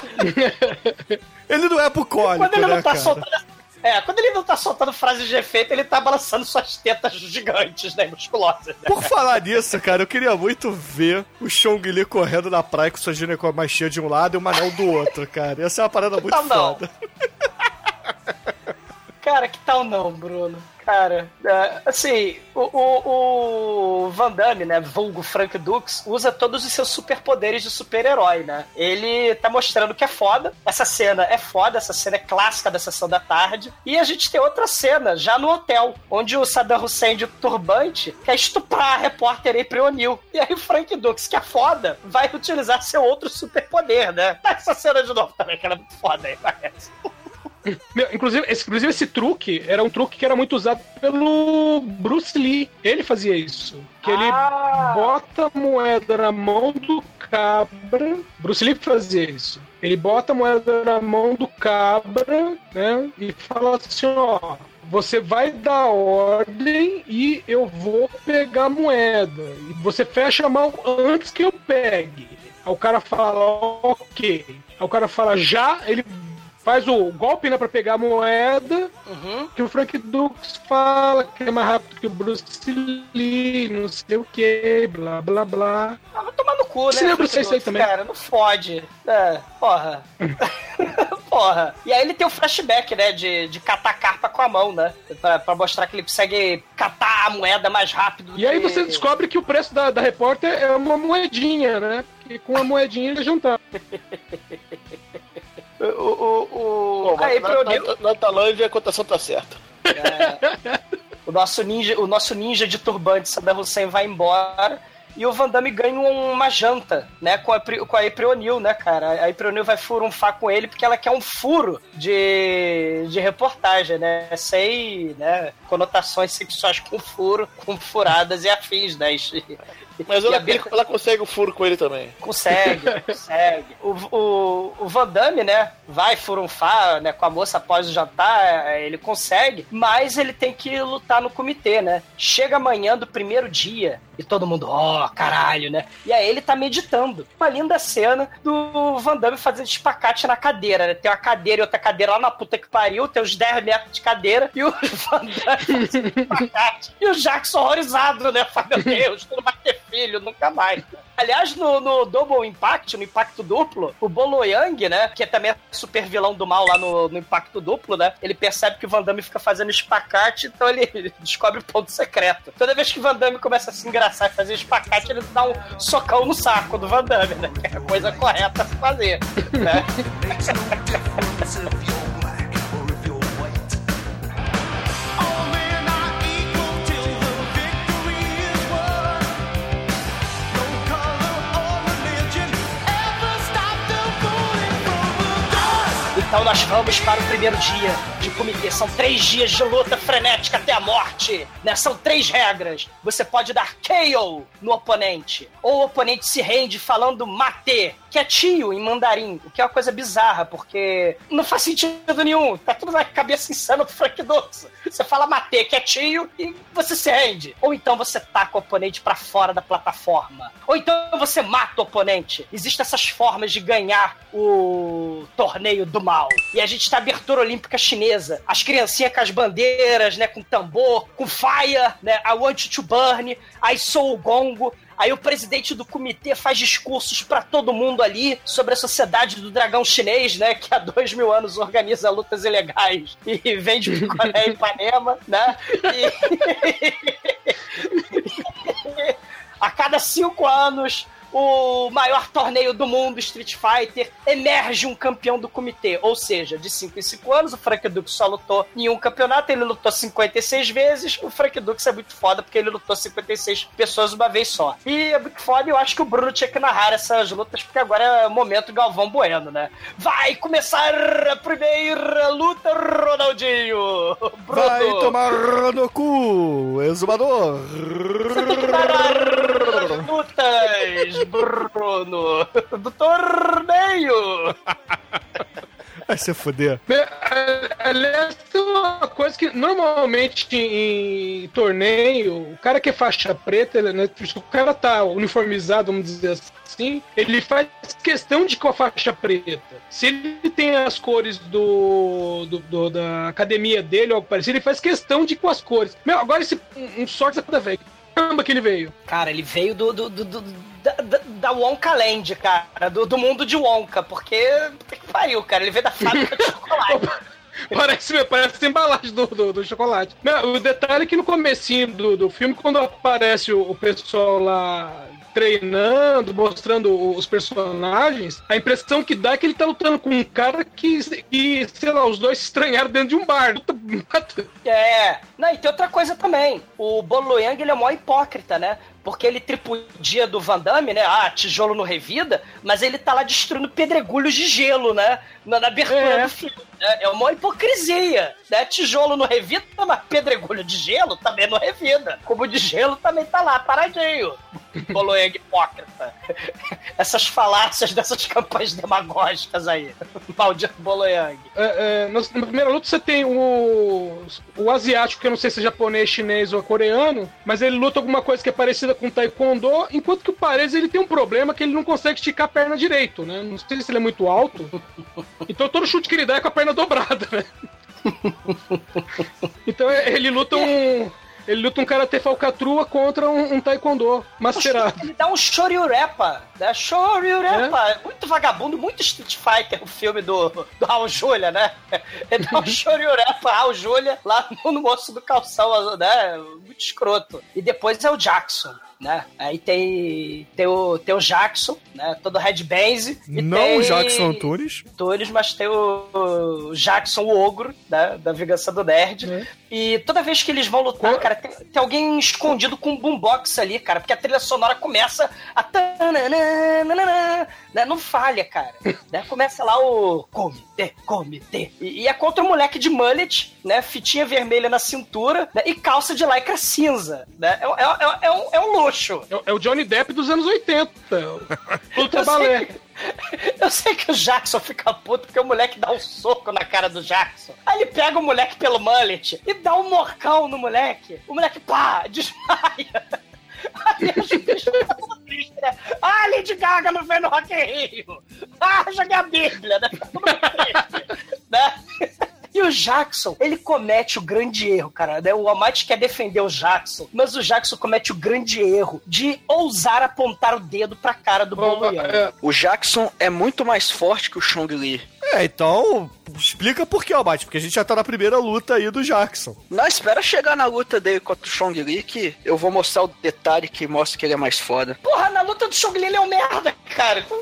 Ele não é bucólico, Quando ele né, não tá cara? soltando. É, quando ele não tá soltando frases de efeito, ele tá balançando suas tetas gigantes, né? Musculosas. Né? Por falar nisso, cara, eu queria muito ver o Chong Li correndo na praia com sua ginecomastia de um lado e o Manel do outro, cara. Ia ser uma parada muito não. foda. Cara, que tal não, Bruno? Cara, é, assim, o, o, o Van Damme, né, vulgo Frank Dux, usa todos os seus superpoderes de super-herói, né? Ele tá mostrando que é foda, essa cena é foda, essa cena é clássica da Sessão da Tarde, e a gente tem outra cena, já no hotel, onde o Saddam Hussein de turbante quer estuprar a repórter April O'Neil. E aí o Frank Dux, que é foda, vai utilizar seu outro superpoder, né? Essa cena de novo também, que é muito foda aí, parece. Meu, inclusive, esse, inclusive, esse truque era um truque que era muito usado pelo Bruce Lee. Ele fazia isso. Que ele Ah. bota a moeda na mão do cabra. Bruce Lee fazia isso. Ele bota a moeda na mão do cabra, né? E fala assim, ó. Você vai dar ordem e eu vou pegar a moeda. E você fecha a mão antes que eu pegue. Aí o cara fala, ok. Aí o cara fala já, ele faz o golpe, né, pra pegar a moeda. Uhum. Que o Frank Dux fala que é mais rápido que o Bruce Lee, não sei o que, blá blá blá. Ah, vai tomar no cu, né? Você lembra disso aí também? Cara, não fode. É, porra. porra. E aí ele tem o flashback, né? De, de catar carpa com a mão, né? Pra, pra mostrar que ele consegue catar a moeda mais rápido. E aí que- você descobre que o preço da, da repórter é uma moedinha, né? Que com a moedinha ele juntar. O, o, o... Pô, aí, na, na, na, Tailândia a cotação tá certa. O nosso ninja, o nosso ninja de turbante Saddam Hussein vai embora e o Van Damme ganha uma janta, né, com a, com a April O'Neil, né, cara? A April O'Neil vai furunfar com ele porque ela quer um furo de, de reportagem, né? Sem, né, conotações sexuais com furo, com furadas e afins, né? Mas ela, a Bia- ela consegue o furo com ele também. Consegue, consegue. O, o, o Van Damme, né, vai furunfar né, com a moça após o jantar, é, ele consegue, mas ele tem que lutar no comitê, né? Chega amanhã do primeiro dia e todo mundo, ó, caralho, né? E aí ele tá meditando. Uma linda cena do Van Damme fazendo espacate na cadeira, né? Tem uma cadeira e outra cadeira lá na puta que pariu, tem uns 10 metros de cadeira e o Van Damme fazendo espacate. E o Jackson horrorizado, né? Fala, meu Deus, tu não vai ter filho, nunca mais. Aliás, no, no Double Impact, no Impacto Duplo, o Bolo Yang, né, que é também super vilão do mal lá no, no Impacto Duplo, né, ele percebe que o Van Damme fica fazendo espacate, então ele descobre o ponto secreto. Toda vez que o Van Damme começa a se engraçar e fazer espacate, ele dá um socão no saco do Van Damme, né, que é a coisa correta a fazer, né. Então nós vamos para o primeiro dia de comitê. São três dias de luta frenética até a morte. Né? São três regras. Você pode dar KO no oponente. Ou o oponente se rende falando mate, que é tio em mandarim. O que é uma coisa bizarra, porque não faz sentido nenhum. Tá tudo na cabeça insana do Frank. Você fala mate, que é tio, e você se rende. Ou então você taca o oponente pra fora da plataforma. Ou então você mata o oponente. Existem essas formas de ganhar o torneio do mal. E a gente tá abertura olímpica chinesa. As criancinhas com as bandeiras, né? Com tambor, com faia, né? I want you to burn, I sou o gongo. Aí o presidente do comitê faz discursos pra todo mundo ali sobre a sociedade do dragão chinês, né? Que há dois mil anos organiza lutas ilegais e vende picolé em Ipanema, né? E... a cada cinco anos o maior torneio do mundo, Street Fighter, emerge um campeão do comitê. Ou seja, de 5 em 5 anos, o Frank Dux só lutou em um campeonato, ele lutou 56 vezes. O Frank Dux é muito foda porque ele lutou 56 pessoas uma vez só. E é muito foda eu acho que o Bruno tinha que narrar essas lutas porque agora é o momento Galvão Bueno, né? Vai começar a primeira luta, Ronaldinho! Bruno! Vai tomar no cu, exumador. lutas, Bruno, do torneio. Vai se fuder. Aliás, tem uma coisa que normalmente em torneio, o cara que é faixa preta, ele, né, se o cara tá uniformizado, vamos dizer assim, ele faz questão de com a faixa preta. Se ele tem as cores do, do- do- da academia dele ou algo parecido, ele faz questão de com as cores. Meu, agora esse um, um sorte da velho. Caramba que ele veio. Cara, ele veio do, do, do- do- da, da, da Wonka Land, cara, do, do mundo de Wonka, porque puta que pariu, cara, ele veio da fábrica de chocolate. Parece, parece a embalagem do, do, do chocolate. Não, o detalhe é que no comecinho do, do filme, quando aparece o, o pessoal lá treinando, mostrando os personagens, a impressão que dá é que ele tá lutando com um cara que, que sei lá, os dois se estranharam dentro de um bar. É, não, e tem outra coisa também. O Bolo Yang, ele é mó hipócrita, né? Porque ele tripudia do Van Damme, né? Ah, tijolo no revida, mas ele tá lá destruindo pedregulhos de gelo, né? Na, na abertura É. do filme. né? É uma hipocrisia, né? Tijolo no revida, mas pedregulho de gelo também não revida. Cubo de gelo também tá lá, paradinho. Boloeng hipócrita. Essas falácias dessas campanhas demagógicas aí. Maldito Boloeng. É, é, na primeira luta você tem o, o asiático, que eu não sei se é japonês, chinês ou coreano, mas ele luta alguma coisa que é parecida com taekwondo, enquanto que o Paredes ele tem um problema que ele não consegue esticar a perna direito, né? Não sei se ele é muito alto. Então todo chute que ele dá é com a perna dobrada, né? Então é, ele luta um. Ele luta um karatê falcatrua contra um, um taekwondo mascarado. Ele dá um shoryurepa, né? Shoryurepa. É. Muito vagabundo, muito Street Fighter, o filme do, do Raul Júlia, né? Ele dá um shoryurepa, Raul Júlia, lá no, no moço do calção, né? Muito escroto. E depois é o Jackson. Né? Aí tem, tem, o, tem o Jackson, né? Todo headbands. e Não tem o Jackson Antunes. Antunes, mas tem o, o Jackson, o ogro, né? Da Vingança do Nerd. E toda vez que eles vão lutar, cara, tem, tem alguém escondido com um boombox ali, cara, porque a trilha sonora começa a. Né? Não falha, cara. né? Começa lá o. Comitê, comitê. E, e é contra um moleque de mullet, né? Fitinha vermelha na cintura né? e calça de lycra cinza. Né? É, é, é, é um, é um luxo. É, é o Johnny Depp dos anos 80. Luta balé. eu sei que o Jackson fica puto porque o moleque dá um soco na cara do Jackson. Aí ele pega o moleque pelo mullet e dá um morcão no moleque. O moleque, pá, desmaia. Aí? Ah, Lady Gaga não veio no Rock in Rio. Ah, joguei a Bíblia, né? Né? E o Jackson, ele comete o grande erro, cara. Né? O Almighty quer defender o Jackson, mas o Jackson comete o grande erro de ousar apontar o dedo pra cara do Bolo Yang. O Jackson é muito mais forte que o Chong Li. É, então explica por que, Almighty, porque a gente já tá na primeira luta aí do Jackson. Não, espera chegar na luta dele contra o Chong Li que eu vou mostrar o detalhe que mostra que ele é mais foda. Porra, na luta do Chong Li ele é um merda, cara.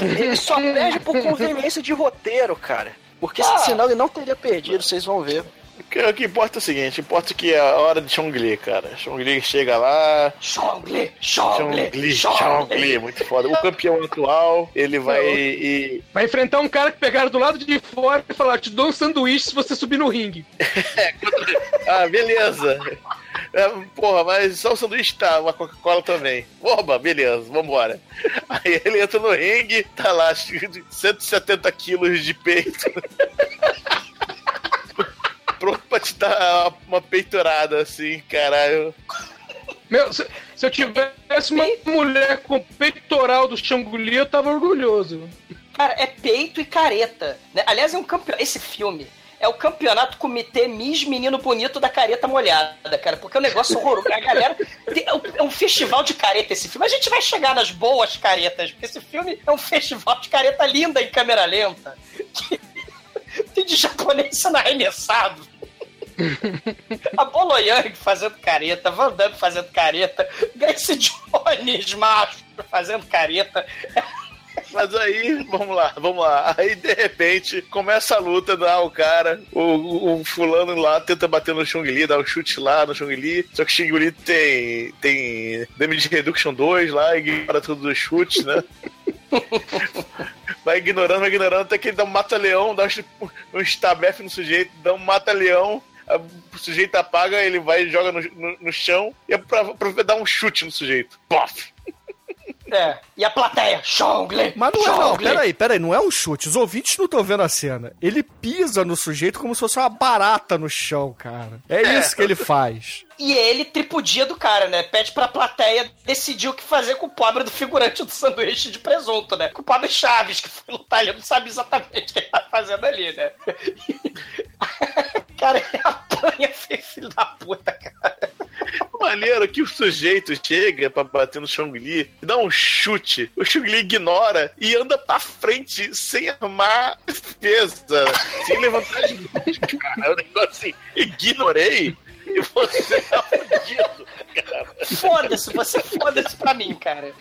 Ele só perde por conveniência de roteiro, cara. Porque Ah. senão ele não teria perdido, vocês vão ver. O que, o que importa é o seguinte, importa que é a hora de Chong Li, cara. Chong Li chega lá. Chong Li, Chong Chong Li, Li, Chong Li, muito foda. O campeão atual, ele vai e. Vai enfrentar um cara que pegaram do lado de fora e falar: te dou um sanduíche se você subir no ringue. Ah, beleza. É, porra, mas só o sanduíche tá, uma Coca-Cola também. Oba, beleza, vambora. Aí ele entra no ringue, tá lá, acho que de 170 quilos de peito. Pronto pra te dar uma peitorada assim, caralho. Meu, se, se eu tivesse uma mulher com peitoral do Xanguli, eu tava orgulhoso. Cara, é peito e careta. né? Aliás, é um campeonato. Esse filme é o campeonato comitê Miss Menino Bonito da Careta Molhada, cara. Porque é um negócio horroroso. A galera. tem- é um- é um festival de careta esse filme. A gente vai chegar nas boas caretas, porque esse filme é um festival de careta linda em câmera lenta. Que tem de japonês sendo arremessado. A Boloyang fazendo careta, Van Damme fazendo careta, Grace Jones, macho, fazendo careta. Mas aí, vamos lá, vamos lá. Aí, de repente, começa a luta, dá o cara, o, o, fulano lá tenta bater no Chung Li, dá um chute lá no Chung Li. Só que o Chung Li tem, tem Damage Reduction 2 lá, ignora tudo dos chutes, né? vai ignorando, vai ignorando, até que ele dá um mata-leão, dá um, um stabef no sujeito, dá um mata-leão. A- O sujeito apaga, ele vai e joga no, no, no chão e é pra, pra dar um chute no sujeito. Pof! É. E a plateia, Chongli. Mas não é, não. Peraí, peraí, não é um chute. Os ouvintes não estão vendo a cena. Ele pisa no sujeito como se fosse uma barata no chão, cara. É, isso que ele faz. E ele tripudia do cara, né? Pede pra plateia decidir o que fazer com o pobre do figurante do sanduíche de presunto, né? Com o pobre Chaves, que foi lutar, ele não sabe exatamente o que ele tá fazendo ali, né? cara, ele apanha, filho da puta, cara. Maneiro que o sujeito chega pra bater no Chong-Li e dá um chute. O Chong-Li ignora e anda pra frente sem armar defesa, sem levantar as mãos, cara. É um negócio assim, ignorei e você tá fudido, cara. Foda-se, você foda-se pra mim, cara.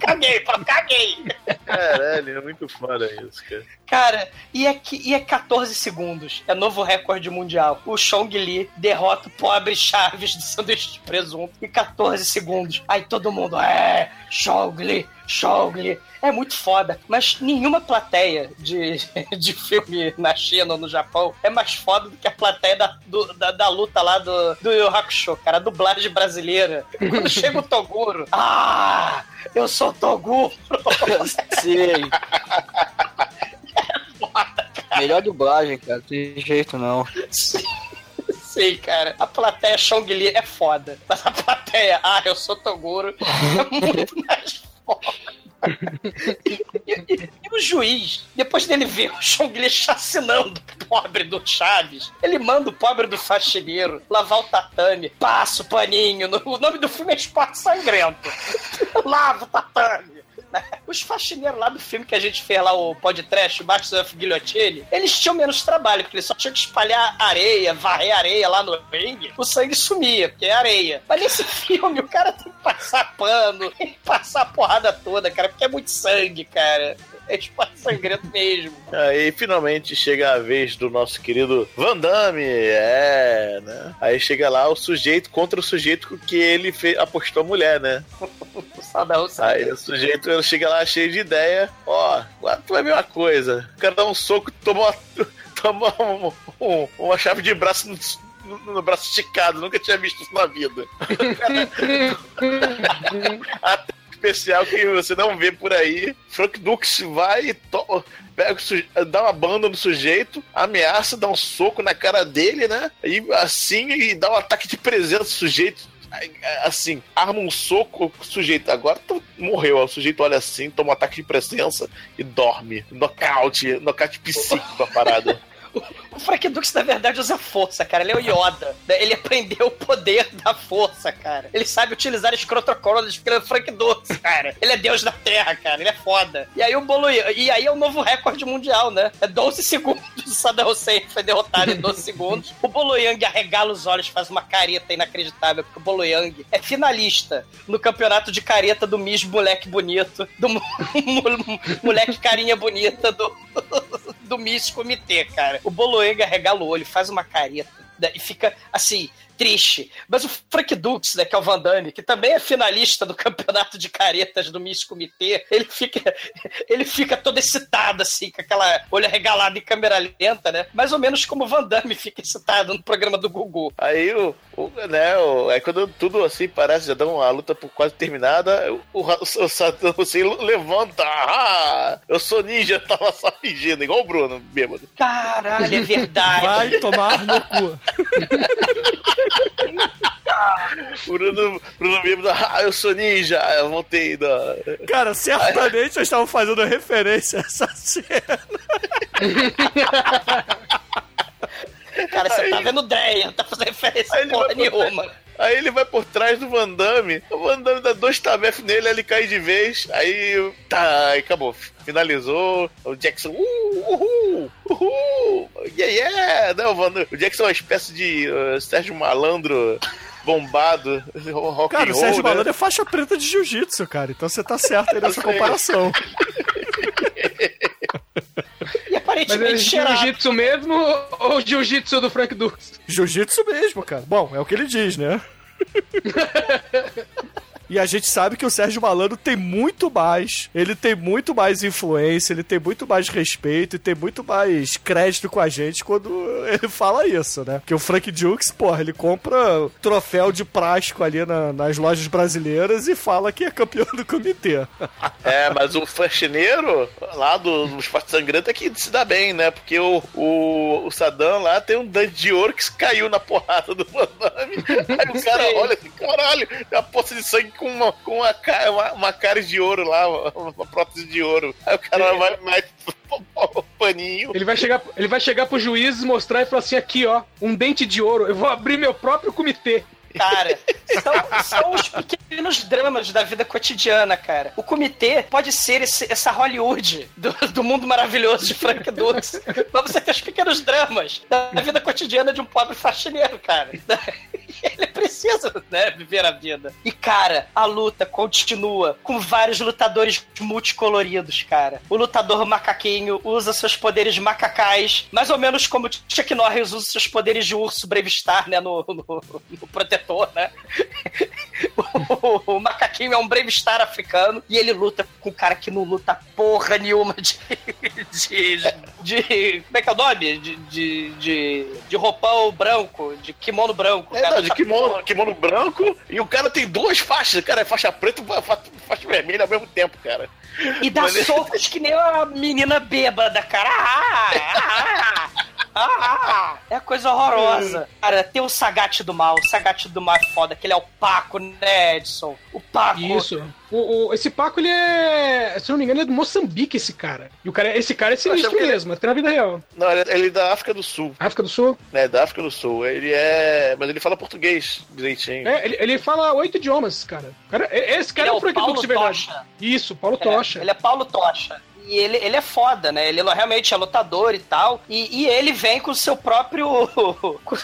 Caguei, pô, caguei. Caralho, é muito foda isso, cara. Cara, e é, que, e é 14 segundos. É novo recorde mundial. O Chong Li derrota o pobre Chaves do sanduíche de presunto em 14 segundos. Aí todo mundo, é, Chong Li, Chong Li. É muito foda. Mas nenhuma plateia de, de filme na China ou no Japão é mais foda do que a plateia da, do- da, da luta lá do, do Yu Hakusho, cara. A dublagem brasileira. Quando chega o Toguro, ah, eu sou Toguro. Sim. Melhor dublagem, cara. Não tem jeito não. Sim, cara. A plateia Chong Li é foda. Mas a plateia, ah, eu sou Toguro, é muito mais foda. E, e- e o juiz, depois dele ver o Chong Li chacinando o pobre do Chaves, ele manda o pobre do faxineiro lavar o tatame, passa o paninho. no- o nome do filme é Esporte Sangrento. Lava o tatame. Os faxineiros lá do filme que a gente fez lá, o podcast Masters of Guillotine, eles tinham menos trabalho, porque eles só tinham que espalhar areia, varrer areia lá no ringue, o sangue sumia, porque é areia. Mas nesse filme, o cara tem que passar pano, tem que passar a porrada toda, cara, porque é muito sangue, cara. É esporte sangrento mesmo. Aí finalmente chega a vez do nosso querido Van Damme, é, né? Aí chega lá o sujeito contra o sujeito que ele fe- apostou a mulher, né? Sadão, Aí o sujeito ele chega lá cheio de ideia, ó, agora tu vai ver uma coisa. O cara dá um soco, toma uma, toma um- um- uma chave de braço no, no- no braço esticado, nunca tinha visto isso na vida. Até especial que você não vê por aí. Frank Dux vai e pega dá uma banda no sujeito, ameaça, dá um soco na cara dele, né? E assim, e dá um ataque de presença no sujeito. Aí, Assim, arma um soco, o sujeito agora morreu. O sujeito olha assim, toma um ataque de presença e dorme. Nocaute, nocaute psíquico da parada. O Frank Dux, na verdade, usa força, cara. Ele é o Yoda. Ele aprendeu o poder da força, cara. Ele sabe utilizar escrotocronas porque ele é o Frank Dux, cara. Ele é deus da terra, cara. Ele é foda. E aí o Bolo... E aí é o novo recorde mundial, né? É 12 segundos. O Saddam Hussein foi derrotado em 12 segundos. O Bolo Yang arregala os olhos, faz uma careta inacreditável, porque o Bolo Yang é finalista no campeonato de careta do Miss Moleque Bonito, do mo- moleque carinha bonita do, do Miss Comitê, cara. O Boloenga regala o olho, faz uma careta né, e fica assim, triste. Mas o Frank Dux, né, que é o Van Damme, que também é finalista do campeonato de caretas do Miss Comitê, ele fica, ele fica todo excitado, assim, com aquela olho regalado em câmera lenta, né? Mais ou menos como o Van Damme fica excitado no programa do Gugu. Aí o, o- né, o, aí quando tudo assim parece, já dá uma luta por quase terminada, o, o, o Hussein levanta, ah, eu sou ninja, tava só fingindo, igual o Bruno, bêbado. Caralho, é verdade. Vai tomar no cu. O Bruno, Bruno bêbado, ah, eu sou ninja, eu voltei da... Cara, certamente eles estavam fazendo referência a essa cena. Cara, você tá vendo Dreia, não tá fazendo referência Aí ele porra vai nenhuma. Aí ele vai por trás do Van Damme, o Van Damme dá dois tabef nele, aí ele cai de vez, aí tá, aí acabou. Finalizou, o Jackson, uh, uhul, uhul, yeah, yeah, não, o, Van o Jackson é uma espécie de uh, Sérgio Malandro bombado, rock Cara, and o roll, Sérgio né? Malandro é faixa preta de jiu-jitsu, cara. Então você tá certo aí nessa comparação. Mas aparentemente cheirado. jiu-jitsu mesmo ou jiu-jitsu do Frank Dux? Jiu-jitsu mesmo, cara. Bom, é o que ele diz, né? E a gente sabe que o Sérgio Malandro tem muito mais. Ele tem muito mais influência, ele tem muito mais respeito e tem muito mais crédito com a gente quando ele fala isso, né? Porque o Frank Dukes, porra, ele compra troféu de plástico ali na- nas lojas brasileiras e fala que é campeão do comitê. É, mas o faxineiro lá do, do Esporte Sangrento é que se dá bem, né? Porque o, o, o Saddam lá tem um dente de ouro que caiu na porrada do Van Damme. Aí o cara olha assim, caralho, é a poça de sangue com uma, com uma, ca- uma, uma cara de ouro lá, uma, uma prótese de ouro. Aí o cara vai mais paninho. Ele vai chegar, ele vai chegar pro juiz mostrar e falar assim: aqui, ó, um dente de ouro, eu vou abrir meu próprio comitê. Cara, são, são os pequenos dramas da vida cotidiana, cara. O comitê pode ser esse- essa Hollywood do, do mundo maravilhoso de Frank Dux. Mas você tem os pequenos dramas da vida cotidiana de um pobre faxineiro, cara. Ele precisa, né, viver a vida. E, cara, a luta continua com vários lutadores multicoloridos, cara. O lutador macaquinho usa seus poderes macacais, mais ou menos como Chuck Norris usa seus poderes de urso Brave Star, né, no, no, no protetor, né? O, o macaquinho é um Brave Star africano e ele luta com um cara que não luta porra nenhuma de. de, de como é que é o nome? De, de, de, de roupão branco, de kimono branco. É, não, de kimono, kimono branco e o cara tem duas faixas, cara, é faixa preta e fa- faixa vermelha ao mesmo tempo, cara. E dá Mas socos que nem uma menina bêbada, cara. Ah, ah, ah, ah. É coisa horrorosa. Cara, tem o Sagat do mal. O Sagat do mal é foda, que ele é o Paco, né, Edson? O Paco. Isso. O, o- esse Paco, ele é. Se eu não me engano, ele é do Moçambique, esse cara. E o cara, esse cara é sinistro que ele- mesmo, até na vida real. Não, ele, ele é da África do Sul. África do Sul? né, da África do Sul. Ele é. Mas ele fala português direitinho. É, ele, ele fala oito idiomas, cara. cara é- esse cara Ele é é o Paulo Dux de verdade. Tocha. Isso, Paulo É, Tocha. Ele é Paulo Tocha. E ele, ele é foda, né? Ele realmente é lutador e tal. E, e ele vem com o seu próprio. com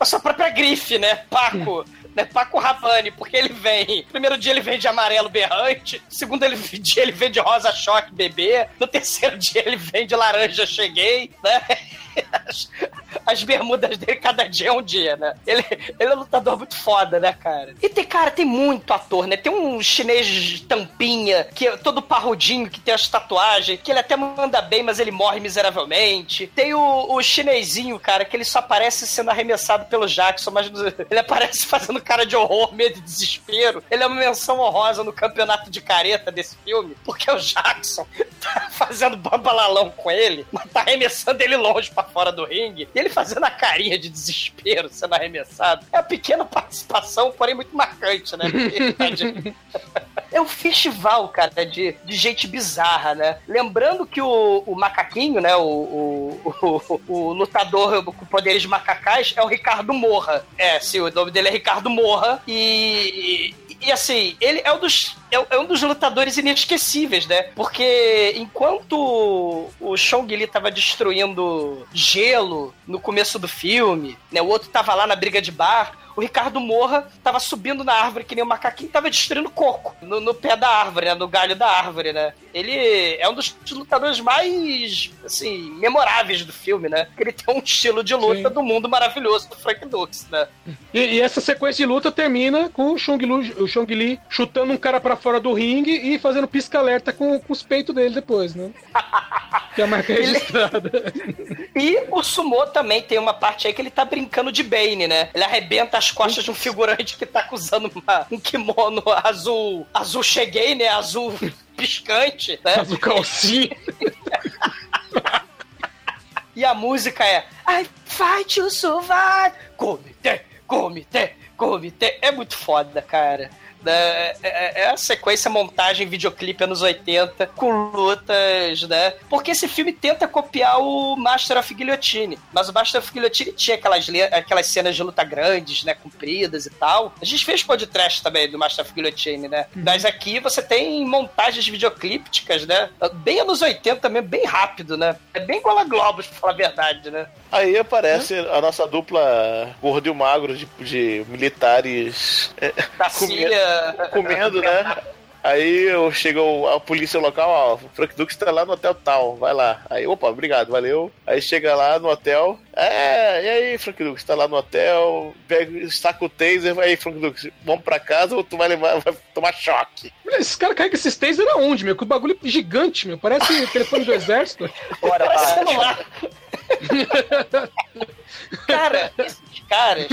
a sua própria grife, né? Paco. Né, Paco Rabanne, porque ele vem. Primeiro dia ele vem de amarelo berrante. Segundo ele, dia ele vem de rosa choque bebê. No terceiro dia ele vem de laranja cheguei, né? As, as bermudas dele cada dia é um dia, né? Ele, ele é um lutador muito foda, né, cara? E tem, cara, tem muito ator, né? Tem um chinês de tampinha, que é todo parrudinho, que tem as tatuagens, que ele até manda bem, mas ele morre miseravelmente. Tem o, o chinesinho, cara, que ele só aparece sendo arremessado pelo Jackson, mas ele aparece fazendo cara de horror, medo e desespero. Ele é uma menção honrosa no campeonato de careta desse filme, porque o Jackson tá fazendo bambalalão com ele, mas tá arremessando ele longe pra fora do ringue, e ele fazendo a carinha de desespero sendo arremessado. É uma pequena participação, porém muito marcante, né? É um festival, cara, de, de gente bizarra, né? Lembrando que o, o macaquinho, né? O, o, o, o lutador com poderes macacais é o Ricardo Morra. É, sim, o nome dele é Ricardo Morra. E, e assim, ele é um dos. É é um dos lutadores inesquecíveis, né? Porque enquanto o Chong Li tava destruindo gelo no começo do filme, né? O outro tava lá na briga de bar. O Ricardo Morra tava subindo na árvore que nem o macaquinho tava destruindo coco no, no pé da árvore, né? No galho da árvore, né? Ele é um dos lutadores mais, assim, memoráveis do filme, né? Porque ele tem um estilo de luta Sim. do mundo maravilhoso do Frank Dux, né? E, e essa sequência de luta termina com o Chong, Lu, o Chong Li chutando um cara pra fora do ringue e fazendo pisca-alerta com, com os peitos dele depois, né? que é a marca Ele- registrada. E o Sumô também tem uma parte aí que ele tá brincando de Bane, né? Ele arrebenta as costas de um figurante que tá usando uma- um kimono azul. Azul cheguei, né? Azul piscante, né? Faz o calcinho. E a música é I fight to survive. Comitê, comitê, comitê. É muito foda, cara. Né? É, é- é a sequência montagem videoclipe anos 80 com lutas, né? Porque esse filme tenta copiar o Master of Guillotine, mas o Master of Guillotine tinha aquelas, aquelas cenas de luta grandes, né? Compridas e tal. A gente fez podcast também do Master of Guillotine, né? Mas aqui você tem montagens videoclípticas, né? Bem anos 80 também, bem rápido, né? É bem igual a Globos, pra falar a verdade, né? Aí aparece a nossa dupla gordo e magro de, de militares é, Comendo. Né? Aí eu chego a polícia local, ó, o Frank Dux tá lá no hotel tal, vai lá. Aí, opa, obrigado, valeu. Aí chega lá no hotel, é, e aí, Frank Dux, tá lá no hotel, pega, saca o taser, aí, Frank Dux, vamos pra casa ou tu vai levar, vai tomar choque. Esses caras carregam esses taser aonde, meu? Que o bagulho gigante, meu. Parece telefone do exército. Bora, Parece celular. Cara, esses caras,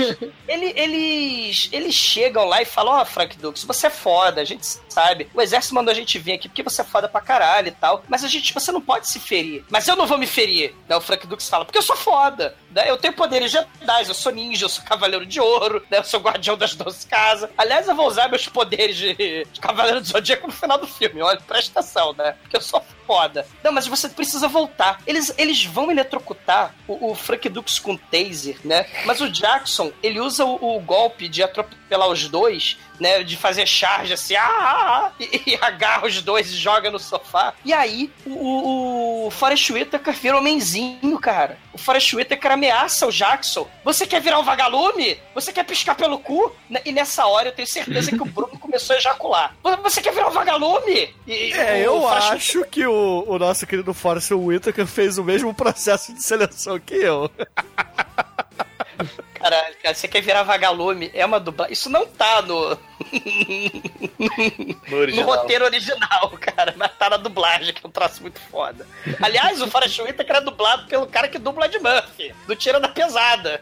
ele- eles, eles chegam lá e falam: Ó, Frank Dux, você é foda, a gente sabe. O exército mandou a gente vir aqui porque você é foda pra caralho e tal. Mas a gente, você não pode se ferir. Mas eu não vou me ferir. Né? O Frank Dux fala: Porque eu sou foda. Né? Eu tenho poderes Jedi, eu sou ninja, eu sou cavaleiro de ouro, né? eu sou guardião das 12 casas. Aliás, eu vou usar meus poderes de, de cavaleiro do zodíaco no final do filme. Olha, presta atenção, né? Porque eu sou foda. Não, mas você precisa voltar. Eles, eles vão eletrocutar o, o Frank Dux com taser né? Mas o Jackson, ele usa o, o golpe de atropelar os dois, né? De fazer charge assim, ah, ah, ah, e, e agarra os dois e joga no sofá. E aí, o, o, Forrest Whitaker vira homenzinho, cara. O Forrest Whitaker ameaça o Jackson. Você quer virar um vagalume? Você quer piscar pelo cu? Né, E nessa hora eu tenho certeza que o Bruno começou a ejacular. Você quer virar um vagalume? E, É, eu Forrest acho que o, o nosso querido Forrest Whitaker fez o mesmo processo de seleção que eu. Caralho, cara, você quer virar vagalume? É uma dublagem. Isso não tá no. No no roteiro original, cara. Mas tá na dublagem, que é um troço muito foda. Aliás, o Forrest Whitaker é dublado pelo cara que dubla de Murphy, do Tira da Pesada.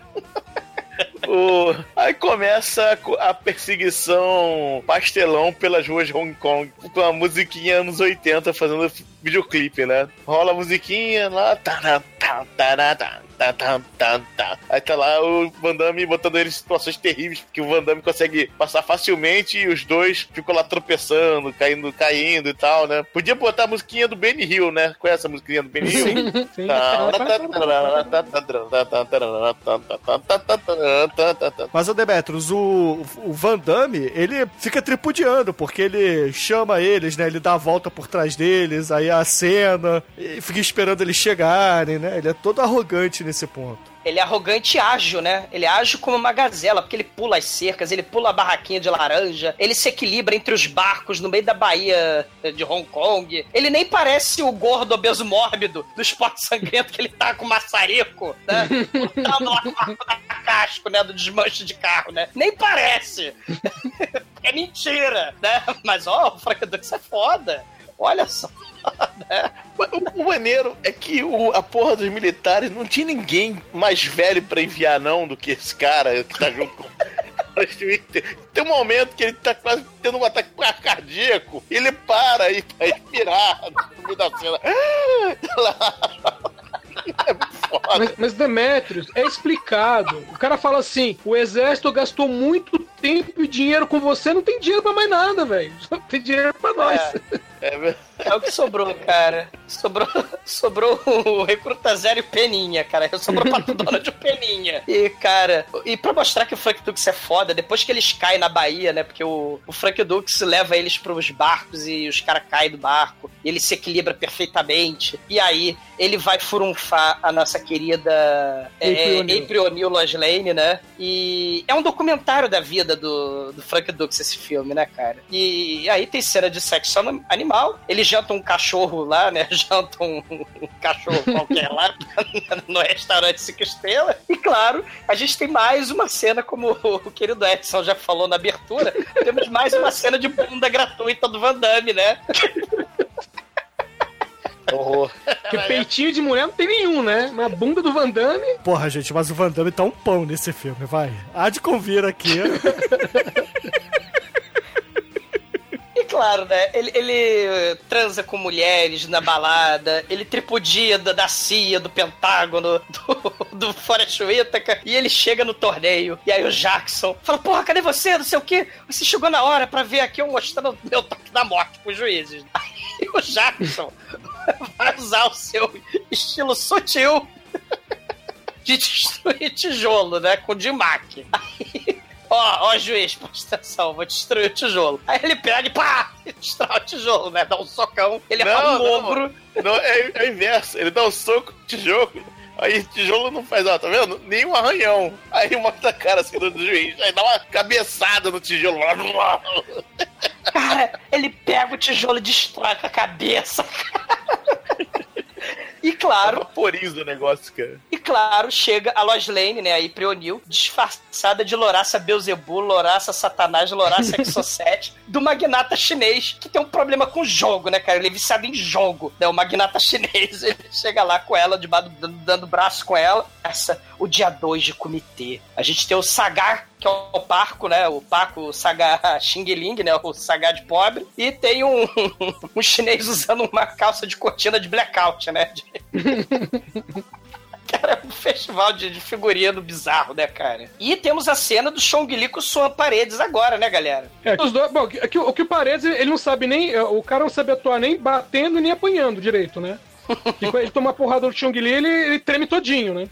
O- Aí começa a a perseguição pastelão pelas ruas de Hong Kong, com a musiquinha anos 80 fazendo videoclipe, né? Rola a musiquinha lá, tará, tá, tará, tá, tá, tá, tá, tá. aí tá lá o Van Damme botando eles em situações terríveis, porque o Van Damme consegue passar facilmente e os dois ficam lá tropeçando, caindo, caindo e tal, né? Podia botar a musiquinha do Benny Hill, né? Conhece a musiquinha do Benny Hill? Sim, sim. Mas, o Demetrius, o, o Van Damme, ele fica tripudiando, porque ele chama eles, né? Ele dá a volta por trás deles, aí a cena, e fica esperando eles chegarem, né? Ele é todo arrogante nesse ponto. Ele é arrogante e ágil, né? Ele age como uma gazela, porque ele pula as cercas, ele pula a barraquinha de laranja, ele se equilibra entre os barcos no meio da Baía de Hong Kong. Ele nem parece o gordo obeso mórbido do esporte sangrento que ele tá com o maçarico, né? Lutando lá da casco, né? Do desmanche de carro, né? Nem parece. é mentira, né? Mas, ó, o Frank Dux é foda. Olha só. né? O, o maneiro é que o- a porra dos militares não tinha ninguém mais velho pra enviar, não, do que esse cara que tá junto com. Tem um momento que ele tá quase tendo um ataque cardíaco. Ele para aí pra respirar no meio da cena. É muito foda. Mas, mas Demetrius, é explicado. O cara fala assim: o exército gastou muito tempo e dinheiro com você, não tem dinheiro pra mais nada, velho. Só tem dinheiro pra nós. É, ver- É o que sobrou, cara. Sobrou, sobrou o Recruta Zero e o Peninha, cara. Sobrou pra Donald o Peninha. E, cara, e pra mostrar que o Frank Dux é foda, depois que eles caem na Bahia, né? Porque o, o Frank Dux leva eles pros barcos e os caras caem do barco. E ele se equilibra perfeitamente. E aí, ele vai furunfar a nossa querida é, April O'Neil. Lois Lane, né? E é um documentário da vida do, do Frank Dux, esse filme, né, cara? E aí tem cena de sexo animal. Eles jantam um cachorro lá, né? Jantam um, um cachorro qualquer lá no restaurante Cinco Estrelas. E claro, a gente tem mais uma cena, como o querido Edson já falou na abertura, temos mais uma cena de bunda gratuita do Van Damme, né? horror. Porque peitinho de mulher não tem nenhum, né? Mas a bunda do Van Damme. Porra, gente, mas o Van Damme tá um pão nesse filme, vai. Há de convir aqui. Claro, né? Ele, ele eh, transa com mulheres na balada, ele tripudia da, da CIA, do Pentágono, do, do Forrest Whitaker, e ele chega no torneio. E aí o Jackson fala: Porra, cadê você? Não sei o quê. Você chegou na hora pra ver aqui eu mostrando o meu toque da morte pros juízes. Aí o Jackson vai usar o seu estilo sutil de destruir tijolo, né? Com Dimac. Aí. Ó, ó, juiz, presta atenção, vou destruir o tijolo. Aí ele pega e pá! E destrói o tijolo, né? Dá um socão, ele Não, o não. ombro. Não, é, é o inverso. Ele dá um soco no tijolo. Aí o tijolo não faz, ó, tá vendo? Nenhum arranhão. Aí mostra a cara assim do juiz. Aí dá uma cabeçada no tijolo. Cara, ele pega o tijolo e destrói com a cabeça. E claro, Vaporiza o negócio, cara. E claro, chega a Lois Lane, né, aí Prionil, disfarçada de Loraça Beuzebu, Loraça Satanás, Loraça Exocet, do magnata chinês, que tem um problema com jogo, né, cara? Ele é viciado em jogo, né? O magnata chinês, ele chega lá com ela, de dando, dando braço com ela. Essa, o dia 2 de comitê. A gente tem o Sagar, que é o Parco, né? O Paco Sagar Xing Ling, né? O Sagar de pobre. E tem um, um chinês usando uma calça de cortina de blackout, né? De- Cara, é um festival de, de figurino bizarro, né, cara? E temos a cena do Chong Li com sua paredes agora, né, galera? É, que os dois. Bom, que, que o, que o Paredes, ele não sabe nem. O cara não sabe atuar nem batendo nem apanhando direito, né? E quando ele toma uma porrada do Chung Li, ele, ele treme todinho, né?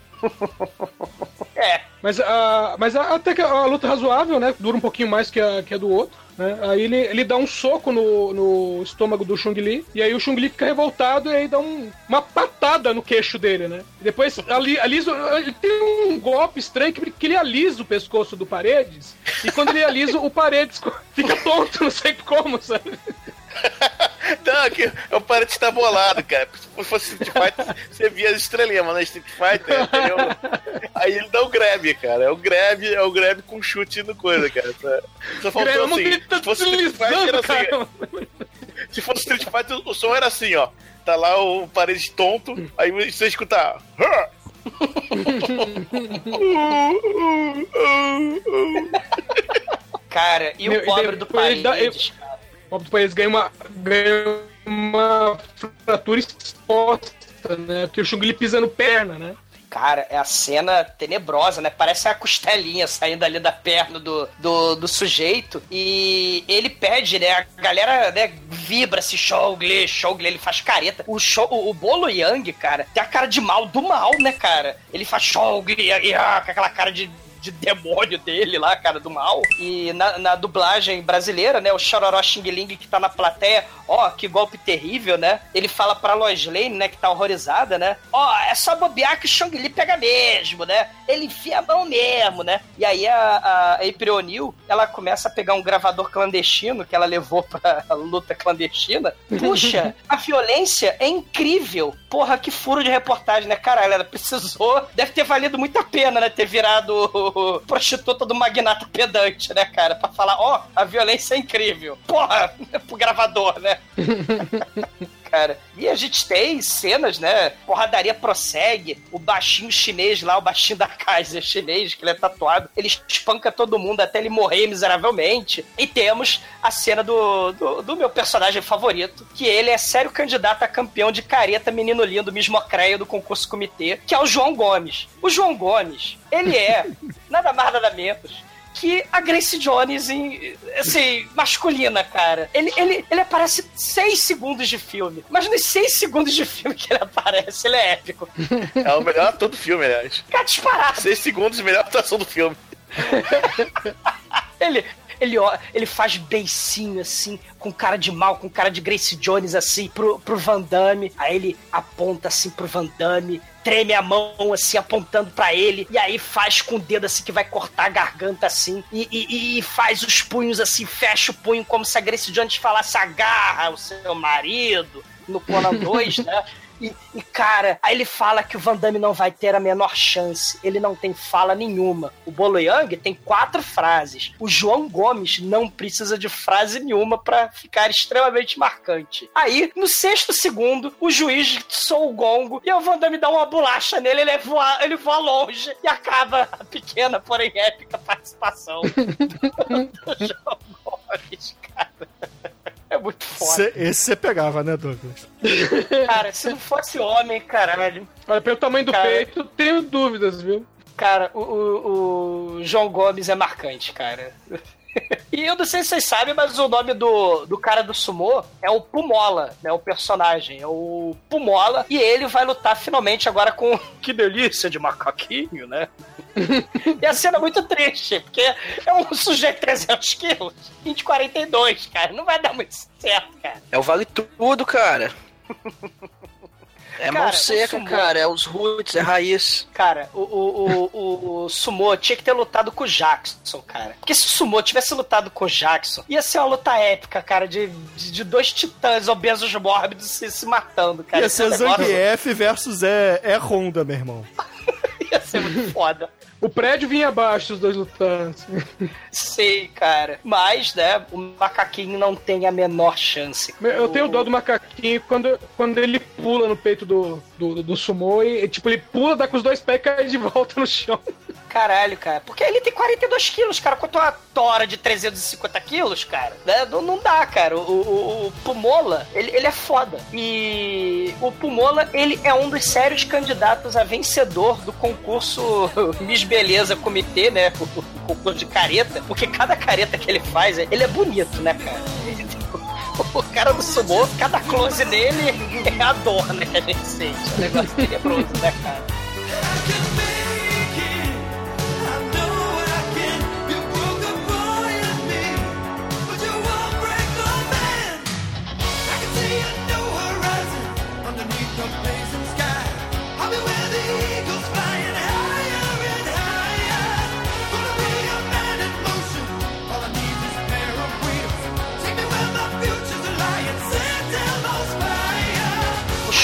É. Mas, a, mas a- até que a luta é razoável, né? Dura um pouquinho mais que a, que a do outro. Né? Aí ele, ele dá um soco no, no estômago do Chung Li. E aí o Chung Li fica revoltado e aí dá um- uma patada no queixo dele, né? E depois ali, alisa. Ele tem um golpe estranho que, que ele alisa o pescoço do Paredes. E quando ele alisa, o Paredes fica tonto, não sei como, sabe? Não, aqui, eu parei de estar bolado, cara. Se fosse Street Fighter, você via as estrelinhas, mas na Street Fighter, entendeu? Aí ele dá o grab, cara. É o grab, é o grab com chute no coisa, cara. Só, só faltou assim. tá Se fosse Street Fighter, assim. Se fosse Street Fighter, o som era assim, ó. Tá lá o parede tonto, aí você escuta. Cara, e Meu, o pobre e do depois ele dá-. O do país ganha uma, ganha uma fratura exposta, né? Porque o Chung Li pisa no perna, né? Cara, é a cena tenebrosa, né? Parece a costelinha saindo ali da perna do, do, do sujeito. E ele pede, né? A galera né, vibra se Shogli, Shogli, ele faz careta. O, show, o, o Bolo Yang, cara, tem a cara de mal do mal, né, cara? Ele faz Shogli, ah, com aquela cara de de demônio dele lá, cara, do mal. E na, na dublagem brasileira, né, o Chororó Xing Ling que tá na plateia, ó, que golpe terrível, né? Ele fala pra Lois Lane, né, que tá horrorizada, né? Ó, é só bobear que o Chong Li pega mesmo, né? Ele enfia a mão mesmo, né? E aí a, a April O'Neil, ela começa a pegar um gravador clandestino que ela levou pra luta clandestina. Puxa, a violência é incrível. Porra, que furo de reportagem, né? Caralho, ela precisou. Deve ter valido muito a pena, né? Ter virado prostituta do magnata pedante, né, cara? Pra falar, ó, a violência é incrível. Porra, pro gravador, né? cara. E a gente tem cenas, né? Porradaria prossegue. O baixinho chinês lá, o baixinho da Kaiser chinês, que ele é tatuado, ele espanca todo mundo até ele morrer miseravelmente. E temos a cena do, do, do meu personagem favorito, que ele é sério candidato a campeão de careta menino lindo, mismocreia do concurso comitê, que é o João Gomes. O João Gomes, ele é nada mais nada menos que a Grace Jones em, assim, masculina, cara. Ele, ele, ele aparece seis segundos de filme. Mas nos seis segundos de filme que ele aparece, ele é épico. É o melhor ator do filme, aliás. Cara, disparado. Seis segundos, melhor atuação do filme. ele, ele, ele faz beicinho assim, com cara de mal, com cara de Grace Jones assim, pro, pro Van Damme. Aí ele aponta assim pro Van Damme, treme a mão assim, apontando pra ele, e aí faz com o dedo assim que vai cortar a garganta assim, e, e, e faz os punhos assim, fecha o punho como se a Grace Jones falasse agarra o seu marido no Conan 2, né? E, e, cara, aí ele fala que o Van Damme não vai ter a menor chance. Ele não tem fala nenhuma. O Bolo Yang tem quatro frases. O João Gomes não precisa de frase nenhuma para ficar extremamente marcante. Aí, no sexto segundo, o juiz soa o gongo e o Van Damme dá uma bolacha nele. Ele voa, ele voa longe e acaba a pequena, porém épica participação do, do João Gomes, cara. É muito foda. Cê, esse você pegava, né, Douglas? Cara, se não fosse homem, caralho. Olha, pelo tamanho do Cara- peito, tenho dúvidas, viu? Cara, o, o- o João Gomes é marcante, cara. E eu não sei se vocês sabem, mas o nome do, do cara do sumô é o Pumola, né? O personagem. É o Pumola. E ele vai lutar finalmente agora com. Que delícia de macaquinho, né? e a cena é muito triste, porque é um sujeito de 300 quilos, 20, 42, cara. Não vai dar muito certo, cara. É o vale tudo, cara. É Cara, mão seca, sumô- cara. É os roots, é raiz. Cara, o, o, o, o, o Sumô tinha que ter lutado com o Jackson, cara. Porque se o Sumô tivesse lutado com o Jackson, ia ser uma luta épica, cara, de, de, de dois titãs obesos mórbidos se, se matando, cara. Ia é um ser Zangief versus é, é Honda, meu irmão. Ia ser muito foda. O prédio vinha abaixo, os dois lutando. Sei, cara. Mas, né, o macaquinho não tem a menor chance. Eu tenho O- dó do macaquinho quando, quando ele pula no peito do, do, do sumô e, tipo, ele pula, dá com os dois pés e cai de volta no chão. Caralho, cara. Porque ele tem 42 quilos, cara. Quanto uma tora de 350 quilos, cara. Né? Não, não dá, cara. O, o, o Pumola, ele, ele é foda. E o Pumola, ele é um dos sérios candidatos a vencedor do concurso Miss Beleza Comitê, né? O, concurso de careta. Porque cada careta que ele faz, ele é bonito, né, cara? O cara do sumô, cada close dele é a dor, né, que a gente sente. O negócio tenebroso, né, cara?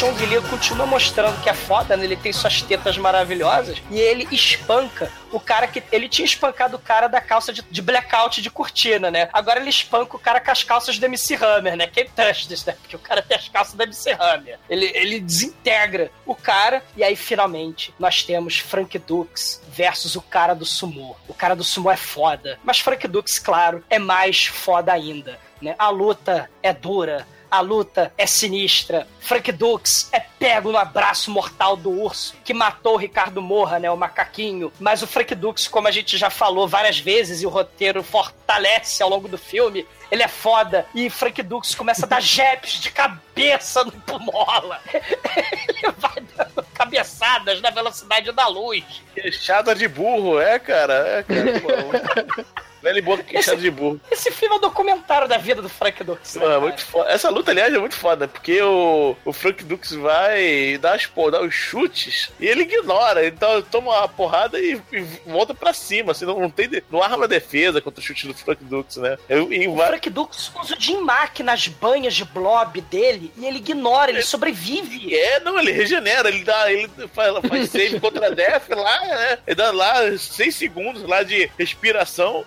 Chong Li continua mostrando que é foda, né? Ele tem suas tetas maravilhosas e ele espanca o cara que. Ele tinha espancado o cara da calça de, de blackout de cortina, né? Agora ele espanca o cara com as calças do MC Hammer, né? Quem this, né? Porque o cara tem as calças do MC Hammer. Ele, ele desintegra o cara e aí finalmente nós temos Frank Dux versus o cara do sumo. O cara do sumo é foda, mas Frank Dux, claro, é mais foda ainda. Né? A luta é dura, a luta é sinistra. Frank Dux é pego no abraço mortal do urso que matou o Ricardo Morra, né, o macaquinho. Mas o Frank Dux, como a gente já falou várias vezes e o roteiro fortalece ao longo do filme, ele é foda. E Frank Dux começa a dar jabs de cabeça no Pumola. Ele vai dando cabeçadas na velocidade da luz. Queixada de burro, é, cara. É, cara. E boca queixada de burro. Esse filme é um documentário da vida do Frank Dux. né, muito foda. Essa luta, aliás, é muito foda, porque o, o Frank Dux vai dar, as, pô, dar os chutes e ele ignora. Então toma uma porrada e, e volta pra cima. Assim, não, não, tem, não arma defesa contra o chute do Frank Dux, né? Eu, O vai- Frank Dux usa o Jim Mack nas banhas de blob dele e ele ignora, ele sobrevive. É, não, ele regenera, ele dá, ele faz, faz save contra a Def lá, né? Ele dá lá 6 segundos lá de respiração.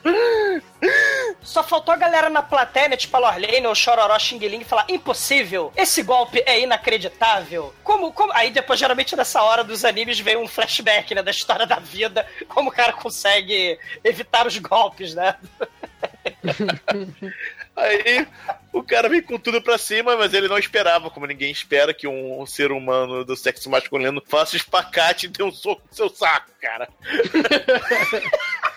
Só faltou a galera na plateia, né, tipo a Lorlane ou Chororó Xing Ling, falar: impossível, esse golpe é inacreditável. Como, como. Aí depois, geralmente, nessa hora dos animes, vem um flashback, né, da história da vida, como o cara consegue evitar os golpes, né? Aí o cara vem com tudo pra cima, mas ele não esperava, como ninguém espera, que um ser humano do sexo masculino faça espacate e dê um soco no seu saco, cara.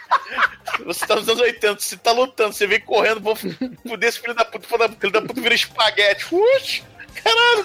Você tá nos anos 80, você tá lutando, você vem correndo, vou fuder esse filho da puta, filho da- filho da puta vira espaguete. Ux, caralho!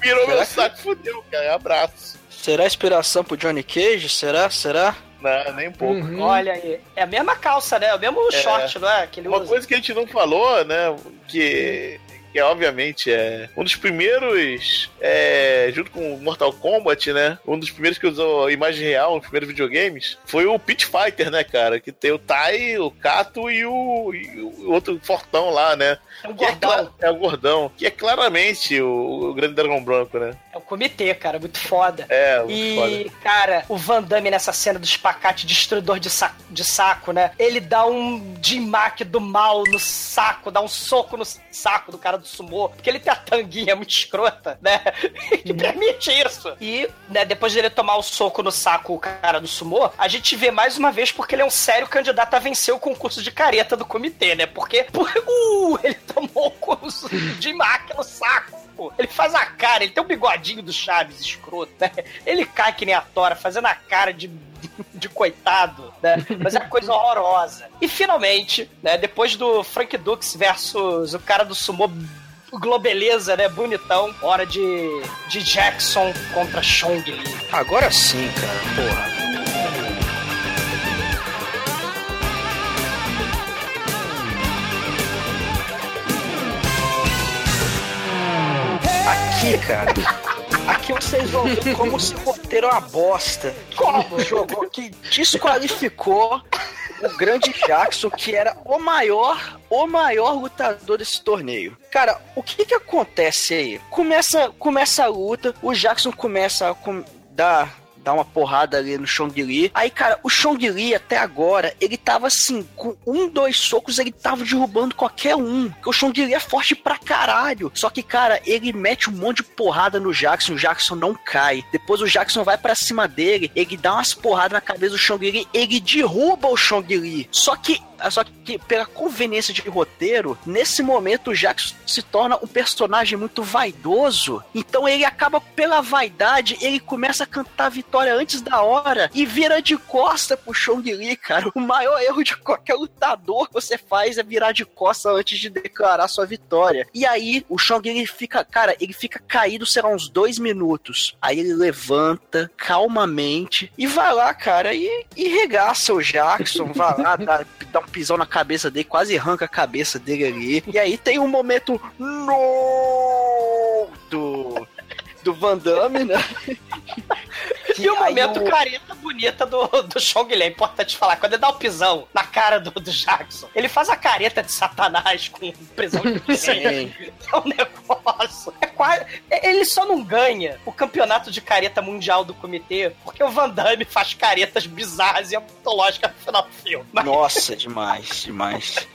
Virou meu saco, fudeu, cara. Abraço. Será inspiração pro Johnny Cage? Será? Será? Não, nem um pouco. Uhum. Olha aí. É a mesma calça, né? É o mesmo É. short, não é? Que ele Uma usa. coisa que a gente não falou, né? Que, que obviamente é um dos primeiros, é, junto com o Mortal Kombat, né? Um dos primeiros que usou imagem real nos primeiros videogames foi o Pit Fighter, né, cara? Que tem o Tai, o Kato e o, e o outro fortão lá, né? É Que é, gordão. cla- é o gordão, que é claramente o, o grande dragão branco, né? É o comitê, cara, muito foda. É, muito E, foda. cara, o Van Damme nessa cena do espacate destruidor de saco, de saco, né? Ele dá um Jim Mack do mal no saco, dá um soco no saco do cara do sumô, porque ele tem a tanguinha muito escrota, né? que permite isso. E, né, depois dele tomar o soco no saco, o cara do sumô, a gente vê mais uma vez porque ele é um sério candidato a vencer o concurso de careta do comitê, né? Porque, por, uh, ele tomou o concurso de Mack no saco. pô. Ele faz a cara, ele tem o bigodinho do Chaves escroto, né? Ele cai que nem a tora, fazendo a cara de, de coitado, né? Mas é uma coisa horrorosa. E finalmente, né, depois do Frank Dux versus o cara do sumô globeleza, né, bonitão, hora de, de Jackson contra Chong Li. Agora sim, cara, porra. Aqui, cara. Aqui vocês vão ver como esse roteiro é uma bosta. Como jogou que desqualificou o grande Jackson, que era o maior, o maior lutador desse torneio. Cara, o que que acontece aí? Começa, começa a luta, o Jackson começa a com- dar dar uma porrada ali no Chong Li. Aí, cara, o Chong Li até agora, ele tava assim, com um, dois socos, ele tava derrubando qualquer um. Porque o Chong Li é forte pra caralho. Só que, cara, ele mete um monte de porrada no Jackson, o Jackson não cai. Depois o Jackson vai pra cima dele, ele dá umas porradas na cabeça do Chong Li, ele derruba o Chong Li. Só que só que pela conveniência de roteiro, nesse momento o Jackson se torna um personagem muito vaidoso. Então ele acaba pela vaidade, ele começa a cantar a vitória antes da hora e vira de costa pro Chong Li, cara. O maior erro de qualquer lutador que você faz é virar de costa antes de declarar sua vitória. E aí o Chong Li fica, cara, ele fica caído, será uns dois minutos. Aí ele levanta calmamente e vai lá, cara, e, e regaça o Jackson, vai lá, dá, dá um pisão na cabeça dele, quase arranca a cabeça dele ali. E aí tem um momento no do do Van Damme, né? E o momento o- careta bonita do, do Chong Li. É importante falar. Quando ele dá o pisão na cara do, do Jackson, ele faz a careta de Satanás com prisão de Sim. É um negócio. É quase, é- ele só não ganha o campeonato de careta mundial do comitê porque o Van Damme faz caretas bizarras e antológicas no final do filme. Mas- Nossa, demais, demais.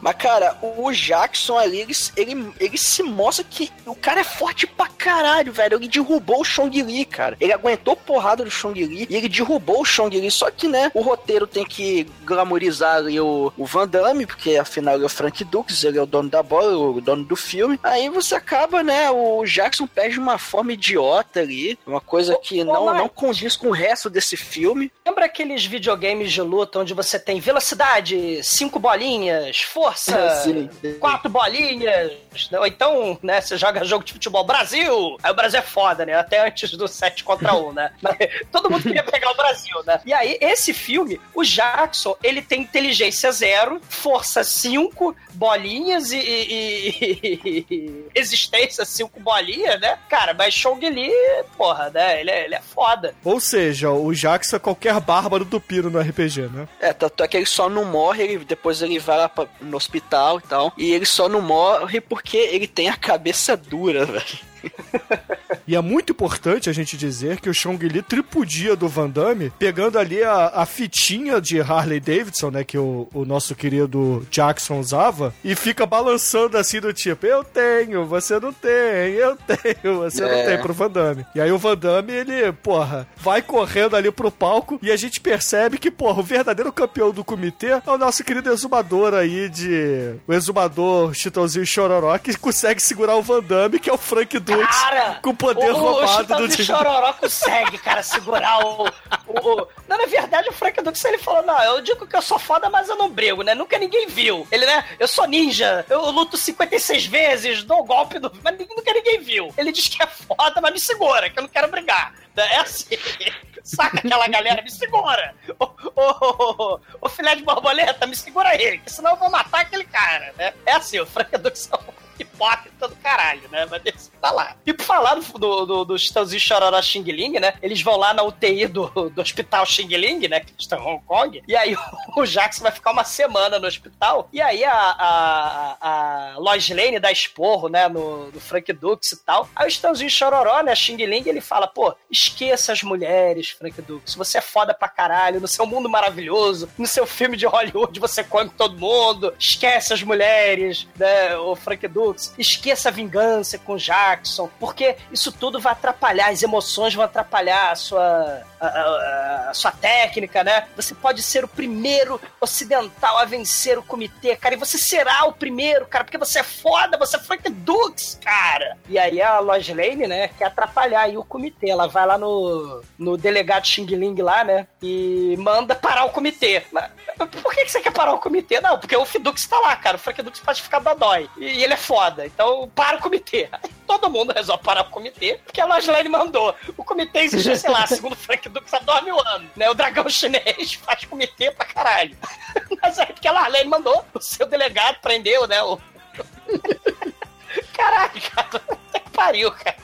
Mas, cara, o Jackson ali, ele, ele, ele se mostra que o cara é forte pra caralho, velho. Ele derrubou o Chong Li, cara. Ele aguentou porrada do Chong Li e ele derrubou o Chong Li. Só que, né, o roteiro tem que glamorizar ali o, o Van Damme, porque afinal ele é o Frank Dux, ele é o dono da bola, o dono do filme. Aí você acaba, né, o Jackson perde de uma forma idiota ali, uma coisa que ô, não, não condiz com o resto desse filme. Lembra aqueles videogames de luta onde você tem velocidade, cinco bolinhas, força, Sim. quatro bolinhas, né? ou então, né, você joga jogo de futebol Brasil, aí o Brasil é foda, né, até antes do 7 contra 1, né, Mas todo mundo queria pegar o Brasil, né, e aí esse filme, o Jackson, ele tem inteligência zero, força 5, bolinhas e, e- e- e resistência 5 bolinhas, né, cara, mas Chong Li, porra, né, ele é, ele é foda. Ou seja, o Jackson é qualquer bárbaro do piro no RPG, né? É, tanto é que ele só não morre, ele, depois ele vai lá pra- no hospital e tal. E ele só não morre porque ele tem a cabeça dura, velho. E é muito importante a gente dizer que o Chong Li tripudia do Van Damme, pegando ali a, a fitinha de Harley Davidson, né, que o, o nosso querido Jackson usava, e fica balançando assim do tipo, eu tenho, você não tem, eu tenho, você não É. tem pro Van Damme. E aí o Van Damme, ele, porra, vai correndo ali pro palco e a gente percebe que, porra, o verdadeiro campeão do comitê é o nosso querido exumador aí de... o exumador Chitãozinho Chororó, que consegue segurar o Van Damme, que é o Frank Cara, com o poder o, roubado o do Chitãozinho Chororó consegue, cara, segurar o, o, o- Não, na verdade, o Frank Dux, ele falou, não, eu digo que eu sou foda, mas eu não brigo, né? Nunca ninguém viu. Ele, né, eu sou ninja, eu luto 56 vezes, dou o golpe, do... mas nunca ninguém viu. Ele diz que é foda, mas me segura, que eu não quero brigar. É assim... Saca aquela galera, me segura! Ô, ô, ô, ô, ô, filé de borboleta, me segura ele, que senão eu vou matar aquele cara, né? É assim, o Frank Dux é um hipócrita do caralho, né? Mas esse tá lá. E por falar do, do, do, do Chitãozinho Chororó Xing Ling, né? Eles vão lá na UTI do, do hospital Xing Ling, né? Que estão em Hong Kong. E aí o Jackson vai ficar uma semana no hospital. E aí a, a, a Lois Lane dá esporro, né? No, no Frank Dux e tal. Aí o Chitãozinho Chororó, né? Xing Ling, ele fala, pô, esqueça as mulheres, Frank Dux. Você é foda pra caralho. No seu mundo maravilhoso, no seu filme de Hollywood, você come todo mundo. Esquece as mulheres, né? O Frank Dux. Esqueça a vingança com o Jackson. Porque isso tudo vai atrapalhar, as emoções vão atrapalhar a sua, a, a- a sua técnica, né? Você pode ser o primeiro ocidental a vencer o comitê, cara. E você será o primeiro, cara, porque você é foda, você é Frank Dux, cara. E aí a Lois Lane, né, quer atrapalhar aí o comitê. Ela vai lá no, no delegado Xing Ling lá, né, e manda parar o comitê. Mas por que, que você quer parar o comitê? Não, porque o Fidux tá lá, cara. O Frank Dux pode ficar dodói. E ele é foda. Então, para o comitê. Todo mundo resolve parar o comitê, porque a Lois Lane mandou. O comitê existe, sei lá, segundo Frank Dux, há mil anos. Né? O dragão chinês faz comitê pra caralho. Mas é porque a Larlene mandou. O seu delegado prendeu, né? O... Caralho, cara. Pariu, cara.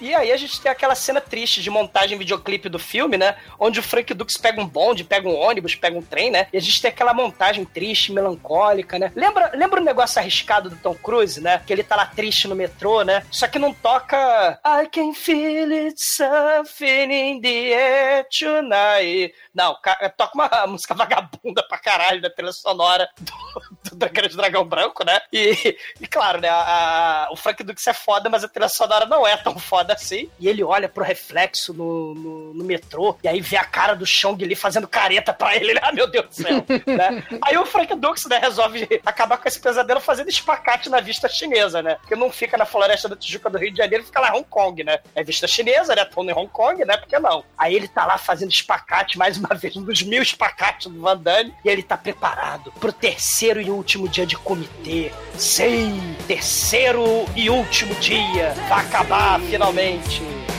E aí a gente tem aquela cena triste de montagem videoclipe do filme, né? Onde o Frank Dux pega um bonde, pega um ônibus, pega um trem, né? E a gente tem aquela montagem triste, melancólica, né? Lembra, lembra o negócio arriscado do Tom Cruise, né? Que ele tá lá triste no metrô, né? Só que não toca I can feel it something in the air tonight. Não, ca- toca uma música vagabunda pra caralho da trilha sonora do, do Grande Dragão Branco, né? E, e claro, né? a- a- o Frank Dux é foda, mas a trilha sonora não é tão foda assim. E ele olha pro reflexo no, no, no metrô, e aí vê a cara do Chong Li fazendo careta pra ele. Ele, ah, meu Deus do céu. né? Aí o Frank Dux, né, resolve acabar com esse pesadelo fazendo espacate na vista chinesa, né? Porque não fica na floresta da Tijuca do Rio de Janeiro, fica lá em Hong Kong, né? É vista chinesa, né? Tão em Hong Kong, né? Por que não? Aí ele tá lá fazendo espacate, mais uma vez, um dos mil espacates do Van Damme, e ele tá preparado pro terceiro e último dia de comitê. Sim, terceiro e último dia. Vai acabar finalmente. Never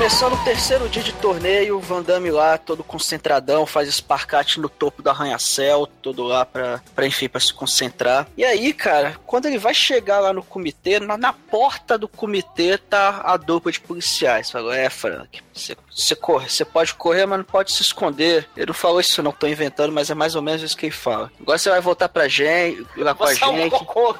Começando o terceiro dia de torneio, o Van Damme lá, todo concentradão, faz esparcate no topo do arranha-céu, todo lá pra, pra, enfim, pra se concentrar. E aí, cara, quando ele vai chegar lá no comitê, na, na porta do comitê tá a dupla de policiais. Falou, é, Frank, você, você corre, você pode correr, mas não pode se esconder. Ele não falou isso não, tô inventando, mas é mais ou menos isso que ele fala. Agora você vai voltar pra gente, lá com a é um gente. cocô.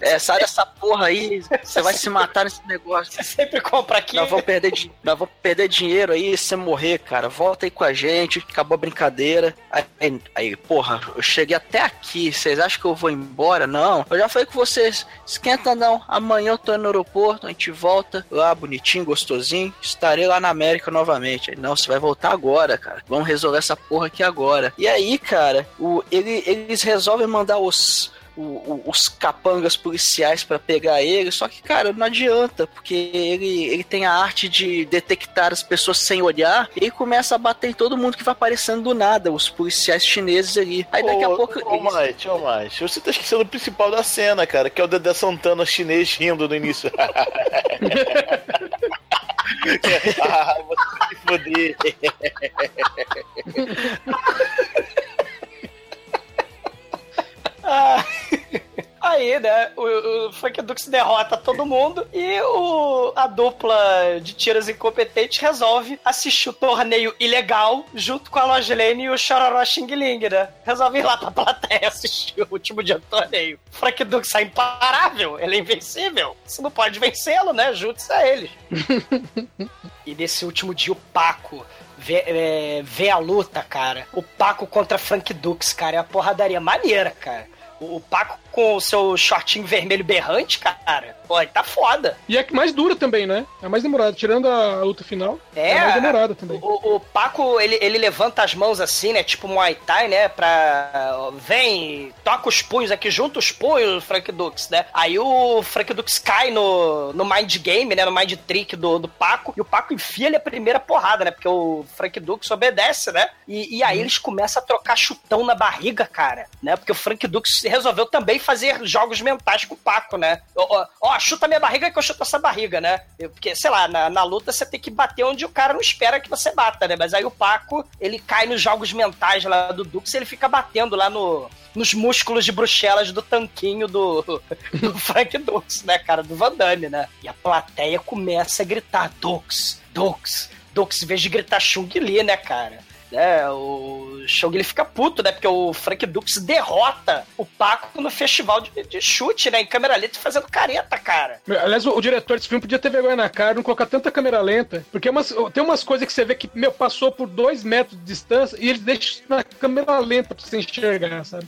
É, sai dessa porra aí, você vai se matar nesse negócio. Você sempre compra aqui. Nós vamos perder, nós vamos perder dinheiro aí se você morrer, cara. Volta aí com a gente, acabou a brincadeira. Aí, aí, porra, eu cheguei até aqui. Vocês acham que eu vou embora? Não. Eu já falei com vocês. Esquenta não. Amanhã eu tô no aeroporto, a gente volta lá, bonitinho, gostosinho. Estarei lá na América novamente. Aí, não, você vai voltar agora, cara. Vamos resolver essa porra aqui agora. E aí, cara, o, ele- eles resolvem mandar os o- o- os capangas policiais pra pegar ele, só que, cara, não adianta, porque ele, ele tem a arte de detectar as pessoas sem olhar e começa a bater em todo mundo que vai aparecendo do nada, os policiais chineses ali. Aí daqui a Ô, pouco. Ô, Mike, ô, Mike, você tá esquecendo o principal da cena, cara, que é o Dedé Santana chinês rindo no início. ah, você se foder. Ah, Aí, né, o, o Frank Dux derrota todo mundo e o, a dupla de tiras incompetentes resolve assistir o torneio ilegal junto com a Lojlane e o Chororó Xing Ling, né? Resolve ir lá pra plateia assistir o último dia do torneio. Frank Dux é imparável, ele é invencível. Você não pode vencê-lo, né? Junte-se a ele. E nesse último dia, o Paco vê, é, vê a luta, cara. O Paco contra Frank Dux, cara. É a porradaria maneira, cara. O, o Paco com o seu shortinho vermelho berrante, cara. Pô, tá foda. E é que mais dura também, né? É mais demorada. Tirando a luta final, é, É, mais demorada também. O, o Paco, ele, ele levanta as mãos assim, né? Tipo Muay Thai, né? Pra. Vem, toca os punhos aqui, junta os punhos, Frank Dux, né? Aí o Frank Dux cai no, no mind game, né? No mind trick do, do Paco. E o Paco enfia ele a primeira porrada, né? Porque o Frank Dux obedece, né? E, e aí eles começam a trocar chutão na barriga, cara, né? Porque o Frank Dux resolveu também fazer jogos mentais com o Paco, né? Ó, ó, chuta minha barriga que eu chuto essa barriga, né? Porque, sei lá, na, na luta você tem que bater onde o cara não espera que você bata, né? Mas aí o Paco, ele cai nos jogos mentais lá do Dux e ele fica batendo lá no, nos músculos de Bruxelas do tanquinho do, do Frank Dux, né, cara? Do Van Damme, né? E a plateia começa a gritar Dux, Dux, Dux, em vez de gritar Chung Li, né, cara? Né, o Shogun ele fica puto, né? Porque o Frank Dux derrota o Paco no festival de, de chute, né? Em câmera lenta fazendo careta, cara. Aliás, o, o diretor desse filme podia ter vergonha na cara, não colocar tanta câmera lenta. Porque é umas- tem umas coisas que você vê que, meu, passou por dois metros de distância e eles deixam na câmera lenta pra você enxergar, sabe?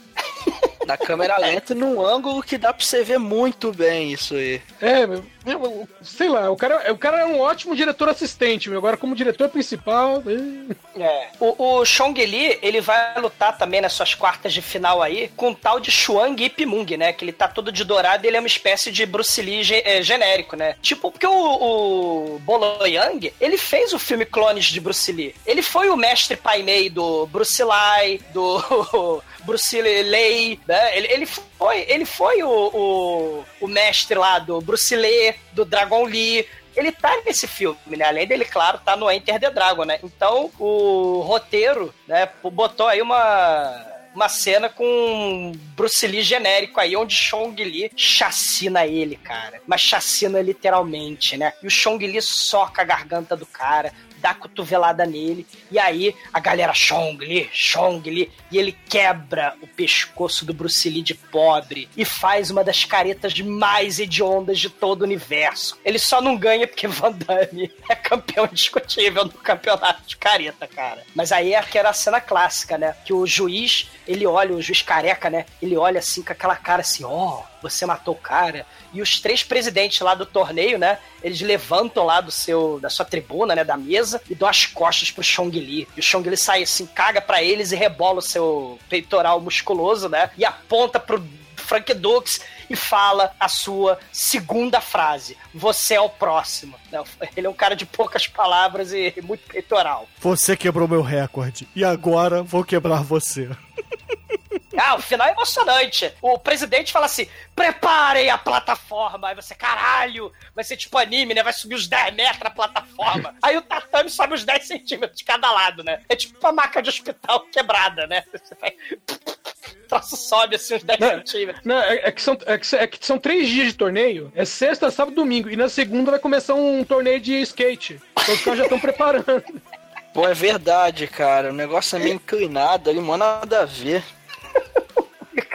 Na câmera lenta, num ângulo que dá pra você ver muito bem isso aí. É, meu, meu, sei lá, o cara, o cara é um ótimo diretor assistente, meu. Agora, como diretor principal. eh, É. O, o Chong Li, ele vai lutar também nas suas quartas de final aí com o tal de Xuang Ipimung, né? Que ele tá todo de dourado e ele é uma espécie de Bruce Lee ge- é, genérico, né? Tipo, porque o, o Bolo Yang, ele fez o filme Clones de Bruce Lee. Ele foi o mestre Pai Mei do Bruce Lee, do Bruce Lee, né? Ele, ele foi, ele foi o, o, o mestre lá do Bruce Lee, do Dragon Lee, ele tá nesse filme, né? Além dele, claro, tá no Enter the Dragon, né? Então, o roteiro, né, botou aí uma uma cena com Bruce Lee genérico aí, onde Chong Li chacina ele, cara. Mas chacina literalmente, né? E o Chong Li soca a garganta do cara, dá cotovelada nele, e aí a galera Chong Li, Chong Li, e ele quebra o pescoço do Bruce Lee de pobre e faz uma das caretas mais hediondas de todo o universo. Ele só não ganha porque Van Damme é campeão indiscutível no campeonato de careta, cara. Mas aí é aquela cena clássica, né? Que o juiz, ele olha, o juiz careca, né? Ele olha assim com aquela cara assim, ó, você matou o cara. E os três presidentes lá do torneio, né? Eles levantam lá do seu, da sua tribuna, né? Da mesa e dão as costas pro Chong Li. E o Chong Li sai assim, caga pra eles e rebola o seu peitoral musculoso, né? E aponta pro Frank Dux e fala a sua segunda frase: Você é o próximo. Ele é um cara de poucas palavras e muito peitoral. Você quebrou meu recorde. E agora vou quebrar você. Ah, o final é emocionante. O presidente fala assim: preparem a plataforma. Aí você, caralho, vai ser tipo anime, né? Vai subir os 10 metros a plataforma. Aí o tatame sobe os 10 centímetros de cada lado, né? É tipo uma maca de hospital quebrada, né? Você vai. O troço sobe assim uns 10 Não, centímetros. Não, é, é que são, é, que, é que são três dias de torneio. É sexta, sábado e domingo. E na segunda vai começar um torneio de skate. Então os caras já estão preparando. Pô, é verdade, cara. O negócio é meio inclinado ali, mano, nada a ver.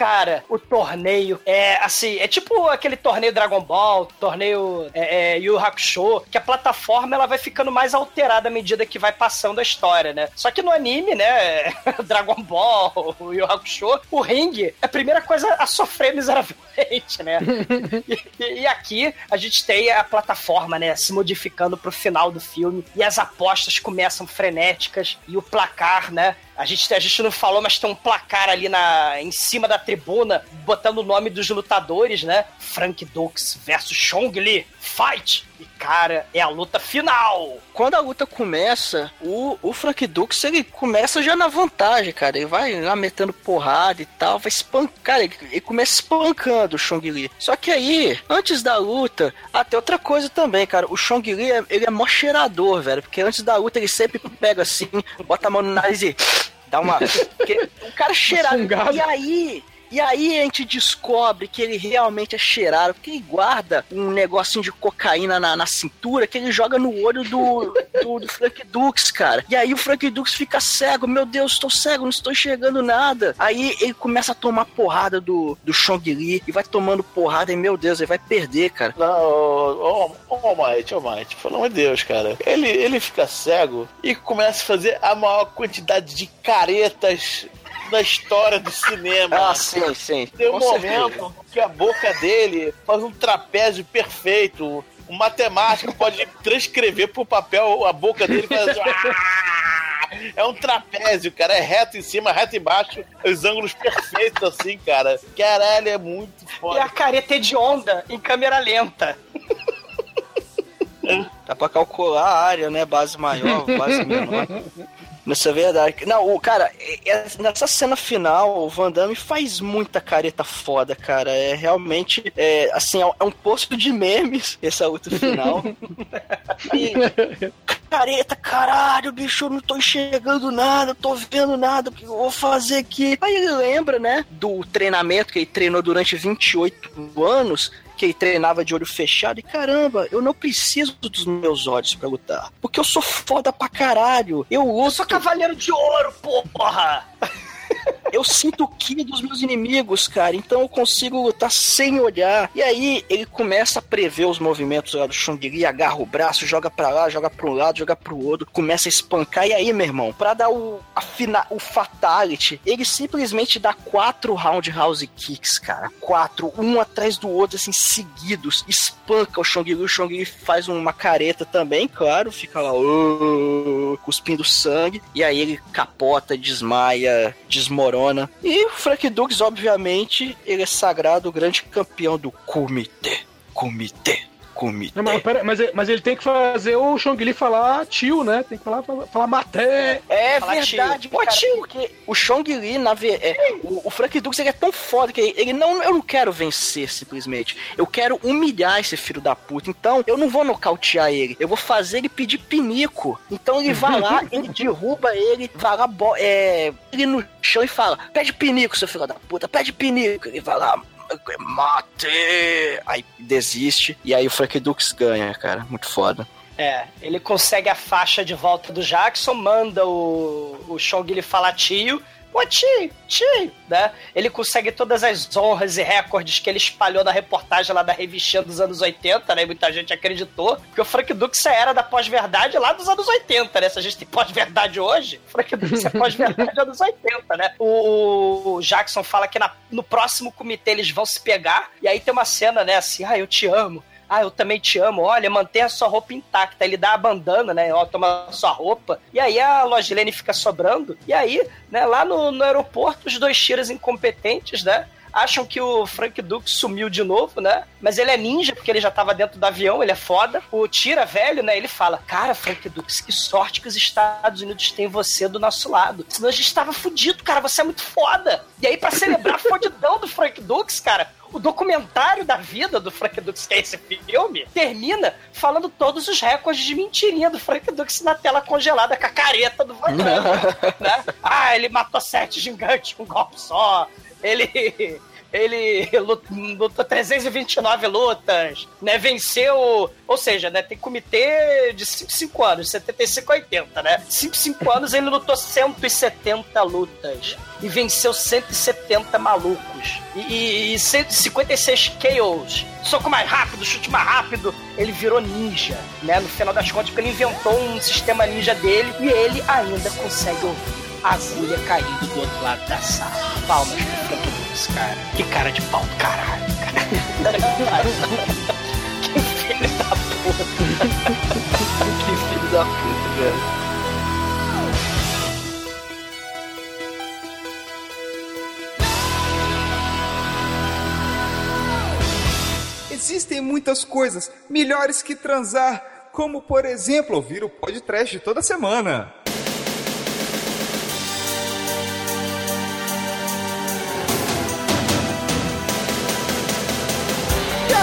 Cara, o torneio é assim, é tipo aquele torneio Dragon Ball, torneio é, é, Yu Hakusho, que a plataforma ela vai ficando mais alterada à medida que vai passando a história, né? Só que no anime, né, Dragon Ball, o Yu Hakusho, o ringue é a primeira coisa a sofrer miseravelmente, né? e, e aqui a gente tem a plataforma, né, se modificando pro final do filme e as apostas começam frenéticas e o placar, né, a gente, a gente não falou, mas tem um placar ali na, em cima da tribuna, botando o nome dos lutadores, né? Frank Dux versus Chong Li. Fight! E, cara, é a luta final! Quando a luta começa, o, o Frank Dux, ele começa já na vantagem, cara. Ele vai lá metendo porrada e tal, vai espancar. Ele, ele começa espancando o Chong Li. Só que aí, antes da luta, até outra coisa também, cara. O Chong Li, é- ele é mó cheirador, velho. Porque antes da luta ele sempre pega assim, bota a mão no nariz e dá uma. o cara cheirado. E aí. E aí a gente descobre que ele realmente é cheirado, porque ele guarda um negocinho de cocaína na, na cintura que ele joga no olho do, do, do Frank Dux, cara. E aí o Frank Dux fica cego, meu Deus, estou cego, não estou enxergando nada. Aí ele começa a tomar porrada do, do Chong Li e vai tomando porrada e, meu Deus, ele vai perder, cara. Não, ô, ô, ô Might, ô Might, pelo amor de Deus, cara. Ele, ele fica cego e começa a fazer a maior quantidade de caretas da história do cinema. Ah, sim, sim. Tem um com certeza. momento que a boca dele faz um trapézio perfeito. Um matemático pode transcrever pro papel a boca dele e faz. Ah! É um trapézio, cara. É reto em cima, reto embaixo. Os ângulos perfeitos, assim, cara. Caralho, é muito E foda. a careta de onda em câmera lenta. Dá pra calcular a área, né? Base maior, base menor. Isso é verdade. Não, o cara, é- é- nessa cena final, o Van Damme faz muita careta foda, cara. É realmente, é, assim, é um posto de memes essa luta final. E, careta, caralho, bicho, eu não tô enxergando nada, tô vendo nada, o que eu vou fazer aqui? Aí ele lembra, né, do treinamento que ele treinou durante 28 anos, que treinava de olho fechado, e caramba, eu não preciso dos meus olhos pra lutar, porque eu sou foda pra caralho, eu Eu luto, sou cavaleiro de ouro, porra! Eu sinto o ki dos meus inimigos, cara, então eu consigo lutar sem olhar. E aí ele começa a prever os movimentos lá do Chong Li, agarra o braço, joga pra lá, joga um lado, joga pro outro, começa a espancar. E aí, meu irmão, pra dar o, a o fatality, ele simplesmente dá quatro roundhouse kicks, cara. Quatro, um atrás do outro, assim, seguidos. Espanca o Chong Li, o Chong Li faz uma careta também, claro, fica lá, cuspindo sangue. E aí ele capota, desmaia, desmorona. E Frank Dux, obviamente, ele é sagrado grande campeão do comitê. Comitê. Comitê. Não, mas, pera, mas, ele- mas ele tem que fazer o Chong Li falar tio, né? Tem que falar, falar, falar maté. É Fala verdade, tio. pô, tio. Porque o Chong Li, na ve- é, o, o Frank Dux, ele é tão foda que ele, ele não, eu não quero vencer simplesmente. Eu quero humilhar esse filho da puta. Então, eu não vou nocautear ele. Eu vou fazer ele pedir pinico. Então ele vai lá, ele derruba ele, vai lá, é, ele no chão e fala: pede pinico, seu filho da puta, pede pinico. Ele vai lá. Mate! Aí desiste, e aí o Frank Dux ganha, cara. Muito foda. É, ele consegue a faixa de volta do Jackson, manda o, o Chong Li falar tio. Ô tio, tio, né? Ele consegue todas as honras e recordes que ele espalhou na reportagem lá da revistinha dos anos 80, né? Muita gente acreditou, porque o Frank Dux era da pós-verdade lá dos anos 80, né? Se a gente tem pós-verdade hoje, Frank Dux é pós-verdade anos 80, né? O, o Jackson fala que na- no próximo comitê eles vão se pegar, e aí tem uma cena, né? Assim, ah, eu te amo. Ah, eu também te amo. Olha, mantenha a sua roupa intacta. Ele dá a bandana, né? Ó, toma a sua roupa. E aí a Logilene fica sobrando. E aí, né, lá no, no aeroporto, os dois tiras incompetentes, né? acham que o Frank Duke sumiu de novo, né? Mas ele é ninja, porque ele já tava dentro do avião, ele é foda. O Tira velho, né? Ele fala: Cara, Frank Dukes, que sorte que os Estados Unidos têm você do nosso lado. Senão a gente tava fudido, cara. Você é muito foda. E aí, pra celebrar a fodidão do Frank Dukes, cara, o documentário da vida do Frank Dukes, que é esse filme, termina falando todos os recordes de mentirinha do Frank Dukes na tela congelada com a careta do Van Damme, né? Ah, ele matou sete gigantes com um golpe só. Ele ele lutou 329 lutas, né? Venceu, ou seja, né? Tem comitê de 5 5 anos, 75 a 80, né? 5 5 anos ele lutou 170 lutas e venceu 170 malucos. E, e, e 156 KOs. Soco mais rápido, chute mais rápido. Ele virou ninja, né? No final das contas, porque ele inventou um sistema ninja dele e ele ainda consegue ouvir agulha caindo do outro lado da sala. Palmas Frank Dukes, cara. Que cara de pau do caralho, cara. que filho da puta. que filho da puta, velho. Existem muitas coisas melhores que transar, como por exemplo ouvir o podcast toda semana.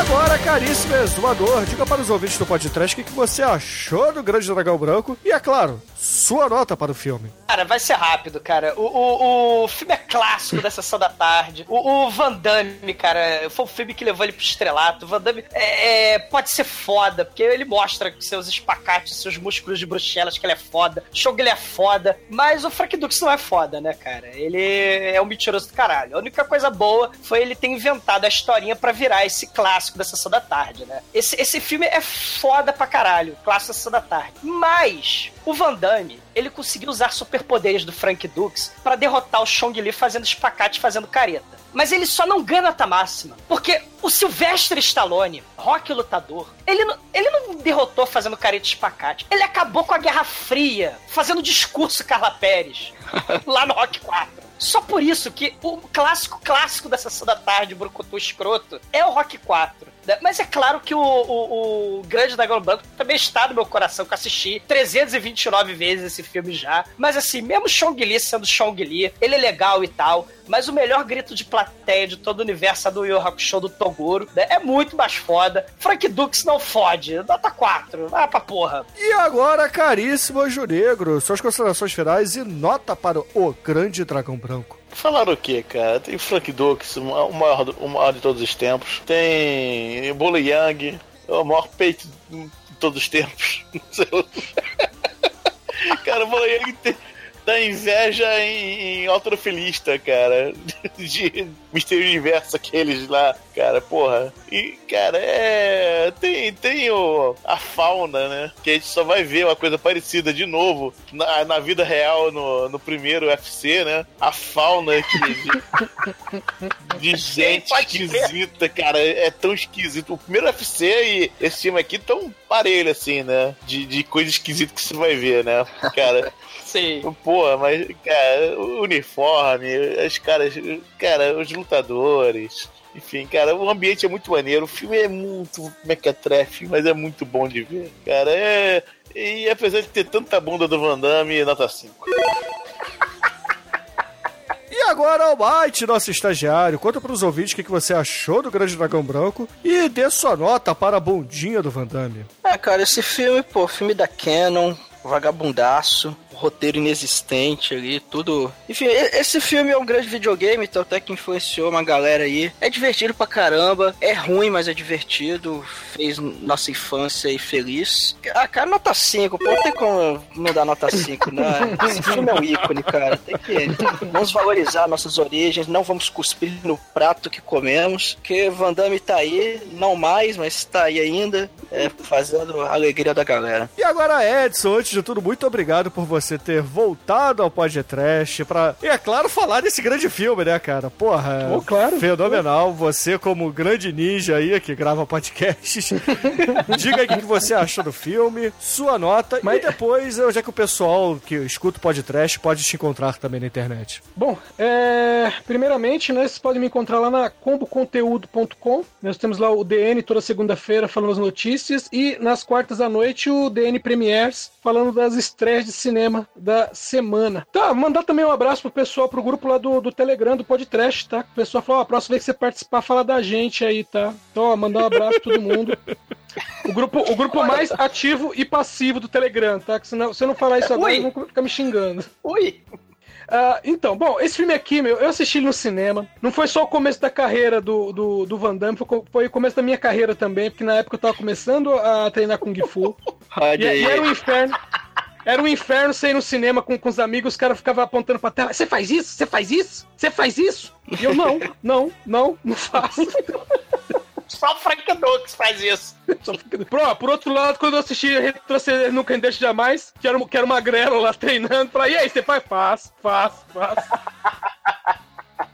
Agora, caríssimo exumador, diga para os ouvintes do podcast o que que você achou do Grande Dragão Branco e, é claro, sua nota para o filme. Cara, vai ser rápido, cara. O, o, o filme é clássico da sessão da tarde. O, o Van Damme, cara, foi o filme que levou ele pro estrelato. O Van Damme é, é, pode ser foda, porque ele mostra seus espacates, seus músculos de bruxelas, que ele é foda. Show que ele é foda. Mas o Frank Dux não é foda, né, cara? Ele é um mentiroso do caralho. A única coisa boa foi ele ter inventado a historinha para virar esse clássico da sessão da tarde, né? Esse, esse filme é foda pra caralho, clássico da sessão da tarde. Mas o Van Damme, ele conseguiu usar superpoderes do Frank Dux para derrotar o Chong Li fazendo espacate, fazendo careta. Mas ele só não ganha nota máxima. Porque o Sylvester Stallone, Rock Lutador, ele não, ele não derrotou fazendo careta e espacate. Ele acabou com a Guerra Fria, fazendo discurso Carla Pérez, lá no Rock 4. Só por isso que o clássico clássico da Sessão da Tarde, Brucutu Escroto, é o Rock 4. Né? Mas é claro que o, o, o Grande Dragão Branco também está no meu coração, que eu assisti 329 vezes esse filme já. Mas assim, mesmo Chong Li sendo Chong Li, ele é legal e tal. Mas o melhor grito de plateia de todo o universo é do Yu Hakusho do Toguro. né? É muito mais foda. Frank Dux não fode. Nota 4. Vai pra porra. E agora, caríssimo Anjo Negro, suas considerações finais e nota para o Grande Dragão Branco. Falaram o que, cara? Tem Frank Dux, o maior, o maior de todos os tempos. Tem Bolo Yang, o maior peito de todos os tempos. cara, o Bolo Yang tem, dá inveja em, em alterofilista, cara. De Mistério Universo, aqueles lá, cara, porra. E, cara, é. Tem, tem o, a fauna, né? Que a gente só vai ver uma coisa parecida de novo na, na vida real no, no primeiro UFC, né? A fauna que, de, de gente esquisita, cara. É tão esquisito. O primeiro UFC e esse filme aqui tão parelho, assim, né? De, de coisa esquisita que você vai ver, né? Cara. Sim. Porra, mas, cara, o uniforme, os caras, cara, os lutadores. Enfim, cara, o ambiente é muito maneiro. O filme é muito mequetrefe, mas é muito bom de ver. Cara, é. E apesar de ter tanta bunda do Van Damme, nota 5. E agora, Almighty, nosso estagiário, conta para os ouvintes o que que você achou do Grande Dragão Branco e dê sua nota para a bundinha do Van Damme. Ah, cara, esse filme, pô, filme da Canon, vagabundaço, roteiro inexistente ali, tudo. Enfim, esse filme é um grande videogame, então até que influenciou uma galera aí. É divertido pra caramba, é ruim, mas é divertido, fez nossa infância aí feliz. Ah, cara, nota 5, pô, não tem como não dar nota 5, né? Esse filme é um ícone, cara. Tem que. Vamos valorizar nossas origens, não vamos cuspir no prato que comemos, porque Van Damme tá aí, não mais, mas tá aí ainda, é, fazendo a alegria da galera. E agora, Edson, antes de tudo, muito obrigado por você você ter voltado ao podcast pra, e é claro, falar desse grande filme, né, cara? Porra, Oh, claro. fenomenal. Você, como grande ninja aí que grava podcasts, diga aí o que você achou do filme, sua nota, e depois, já que o pessoal que escuta o podcast pode te encontrar também na internet. Bom, é, primeiramente, né, vocês podem me encontrar lá na comboconteúdo.com. Nós temos lá o DN toda segunda-feira falando as notícias e nas quartas à noite o DN Premiers falando das estreias de cinema da semana. Tá, mandar também um abraço pro pessoal, pro grupo lá do, do Telegram, do Podcast, tá? O pessoal falou, ó, a próxima vez que você participar, fala da gente aí, tá? Então, ó, mandar um abraço pra todo mundo. O grupo, o grupo mais ativo e passivo do Telegram, tá? Que senão, se eu não falar isso agora, eles vão ficar me xingando. Ui! Ah, então, bom, esse filme aqui, meu, eu assisti ele no cinema. Não foi só o começo da carreira do, do, do Van Damme, foi, foi o começo da minha carreira também, porque na época eu tava começando a treinar Kung Fu. e, e aí. era um inferno. Era um inferno você ir no cinema com, com os amigos, os caras ficavam apontando pra tela. Você faz isso? Você faz isso? Você faz isso? E eu, não, não, não, não faço. Só o Frank Dux faz isso. Pro, por outro lado, quando eu assisti Retroceder Nunca Deixe Jamais, que era, que era uma grela lá treinando, pra, e aí, você faz? Faz, faz, faz.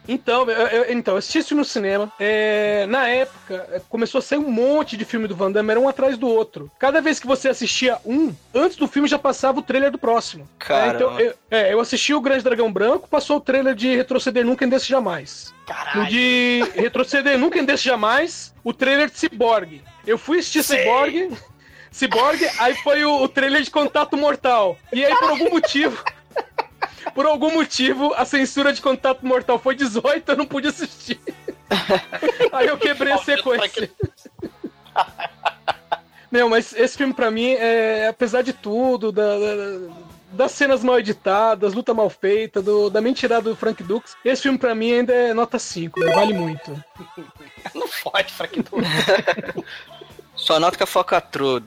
Então, eu, eu- então, eu assisti isso no cinema. É, na época, é, começou a sair um monte de filme do Van Damme, era um atrás do outro. Cada vez que você assistia um, antes do filme já passava o trailer do próximo. Caramba. É, então, eu, é, eu assisti o Grande Dragão Branco, passou o trailer de Retroceder Nunca Deixe Jamais. No de Retroceder Nunca Deixe Jamais, o trailer de Cyborg. Eu fui assistir Cyborg, Cyborg, aí foi o, o trailer de Contato Mortal. E aí, por algum motivo. Por algum motivo, a censura de Contato Mortal foi 18, eu não pude assistir. Aí eu quebrei a sequência. Meu, mas esse filme pra mim, é, apesar de tudo, da- da- das cenas mal editadas, luta mal feita, do- da mentirada do Frank Dux, esse filme pra mim ainda é nota 5, né? vale muito. Não fode, Frank Dux. Só nota que a focatrua,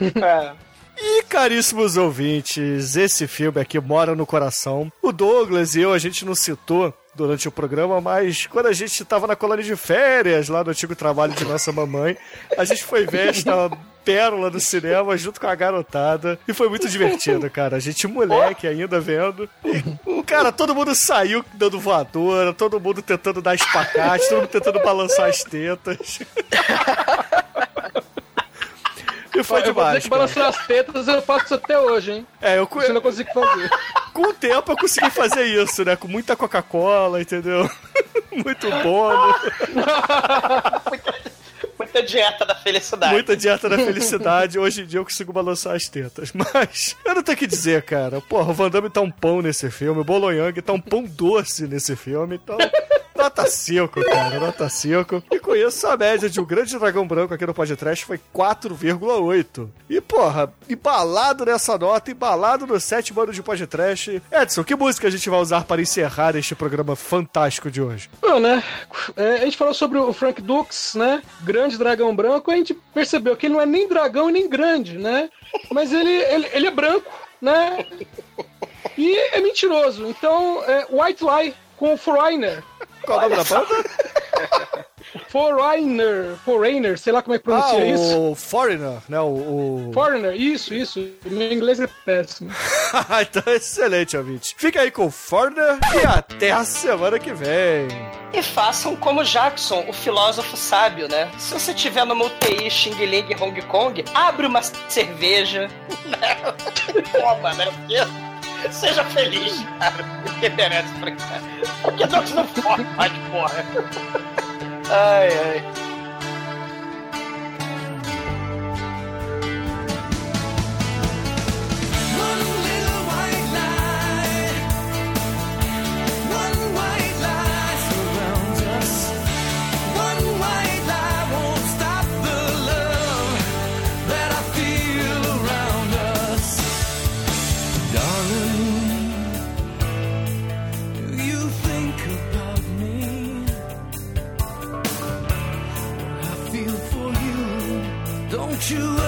É. E caríssimos ouvintes, esse filme aqui mora no coração. O Douglas e eu, a gente não citou durante o programa, mas quando a gente tava na colônia de férias, lá no antigo trabalho de nossa mamãe, a gente foi ver esta pérola do cinema junto com a garotada. E foi muito divertido, cara. A gente, moleque ainda vendo. E, cara, todo mundo saiu dando voadora, todo mundo tentando dar espacate, todo mundo tentando balançar as tetas. E foi eu vou dizer demais. que balançar as tetas eu faço isso até hoje, hein? É, eu, Você não consigo fazer. com o tempo eu consegui fazer isso, né? Com muita Coca-Cola, entendeu? Muito bolo, Muita dieta da felicidade. muita dieta da felicidade. Hoje em dia eu consigo balançar as tetas. Mas eu não tenho o que dizer, cara. Porra, o Van Damme tá um pão nesse filme, o Bolo Yang tá um pão doce nesse filme, então. Nota 5, cara, nota 5. E com isso, a média de um grande dragão branco aqui no podcast foi 4,8. E, porra, embalado nessa nota, embalado no sétimo ano de podcast. Edson, que música a gente vai usar para encerrar este programa fantástico de hoje? Bom, né? é, a gente falou sobre o Frank Dux, né? Grande dragão branco. A gente percebeu que ele não é nem dragão nem grande, né? Mas ele, ele, ele é branco, né? E é mentiroso. Então, é White Lie com Foreigner. Qual o nome da banda? Foreigner. Foreigner, sei lá como é que pronuncia ah, isso. o Foreigner, né? O. o... Foreigner, isso, isso. Meu inglês é péssimo. então, excelente, ouvinte. Fica aí com o Foreigner e até a semana que vem. E façam como Jackson, o filósofo sábio, né? Se você tiver numa UTI Xing Ling Hong Kong, abre uma cerveja. né? Toma, né? Seja feliz, cara. Porque merece pra cá. Porque Deus não pode, porra. Ai, ai. you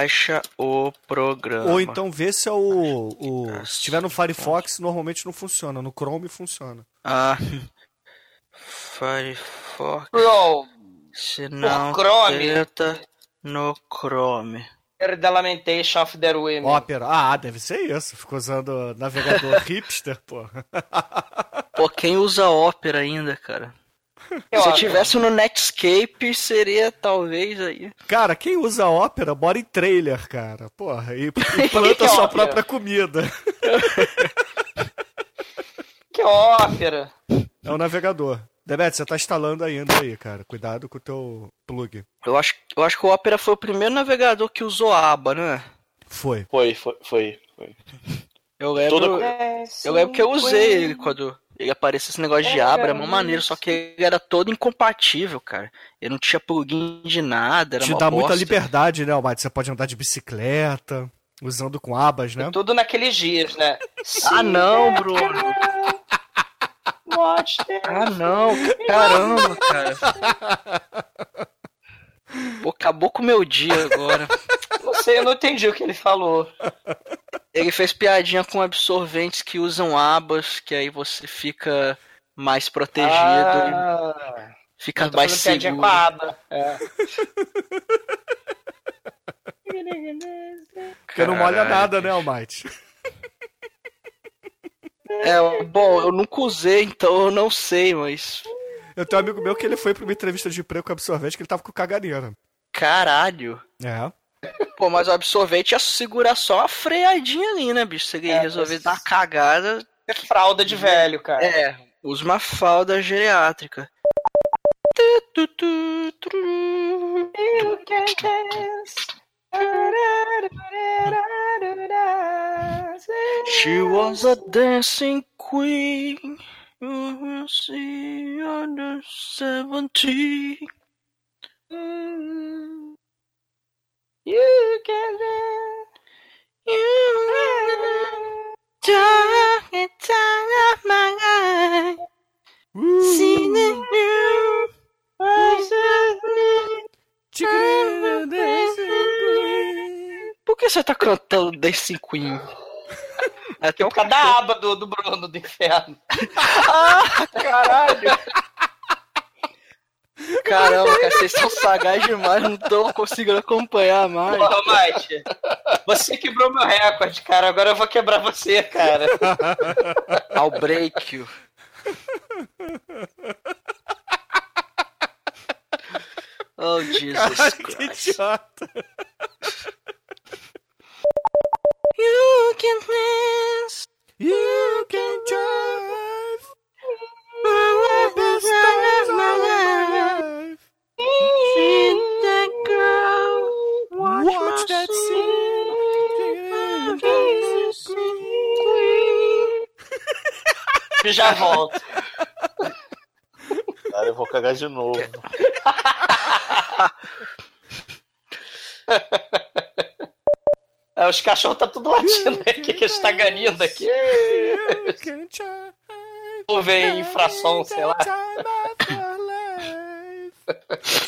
Baixa o programa. Ou então vê se é o. o se tiver no Firefox, normalmente não funciona. No Chrome funciona. Ah. Firefox. Bro, Se não, Chrome. tenta no Chrome. the Lamentation of the Women. Opera. Ah, deve ser isso. Ficou usando navegador hipster, pô. Pô, quem usa Opera ainda, cara? Eu Se eu acho. tivesse no Netscape, seria talvez aí. Cara, quem usa Opera bora em trailer, cara. Porra, e, e planta sua Opera? própria comida. Que ópera. É o navegador. Debete, você tá instalando ainda aí, cara. Cuidado com o teu plug. Eu acho, eu acho que o Opera foi o primeiro navegador que usou aba, né? Foi. Foi, foi, foi. foi. Eu lembro, Toda- eu lembro que eu usei ele quando ele apareceu esse negócio de aba, era mó maneiro, só que ele era todo incompatível, cara. Ele não tinha plugin de nada, era Te uma dá muita bosta. liberdade, né, Almighty? Você pode andar de bicicleta, usando com abas, né? Tudo naqueles dias, né? Ah não, Bruno. Ah não, caramba, cara. Pô, acabou com o meu dia agora. Não sei, eu não entendi o que ele falou. Ele fez piadinha com absorventes que usam abas, que aí você fica mais protegido Ah, e fica eu tô mais seguro. com a aba. É. Porque não molha nada, né, Almighty? É, bom, eu nunca usei, então eu não sei, mas. Eu tenho um amigo meu que ele foi pra uma entrevista de emprego com absorvente que ele tava com caganeira. Caralho. É. Pô, mas o absorvente ia segurar só a freadinha ali, né, bicho? Se ele É, resolver mas- dar uma cagada. É fralda de velho, cara. É, usa uma falda geriátrica. She was a dancing queen. You will see under seventeen. You can dance. You dark time of my life. See the new. que você tá cantando Dancing Queen? É Que é o cara da aba do, do Bruno do inferno. Ah, caralho! Caramba, cara, vocês são sagazes demais, não tô conseguindo acompanhar mais. Porra, Mate. Você quebrou meu recorde, cara. Agora eu vou quebrar você, cara. I'll break you. Oh, Jesus Caralho, que Christ. idiota. You can dance. You can drive. The best days of my life. See that girl. Watch, Watch that E já volto. Cara, eu vou cagar de novo. É, os cachorros tá tudo latindo aqui, que a gente tá ganindo aqui. Ou vem infração, sei lá.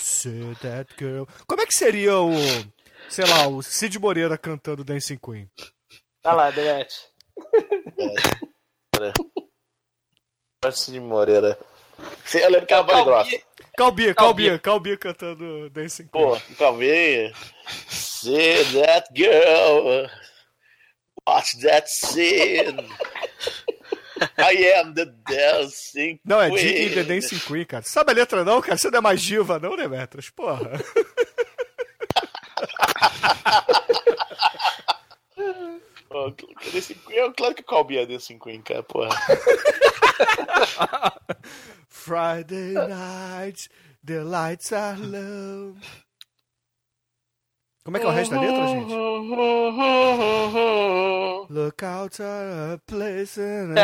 See that girl. Como é que seria o, sei lá, o Cid Moreira cantando Dancing Queen? Vai lá, Delete. Parece de Moreira. Você- Eu lembro que era voz grossa. Calbia, Calbia, Calbia cantando Dancing Queen. Pô, calma See that girl. Watch that scene. I am the dancing Não, é queen. Dig the Dancing Queen, cara. Sabe a letra não, cara? Você não é mais diva, não, Demetras? Porra. Pô, Dancing Queen, é claro que o Calbi é Dancing Queen, cara, porra. Friday night, the lights are low. Como é que é o resto da letra, gente? Look out a place in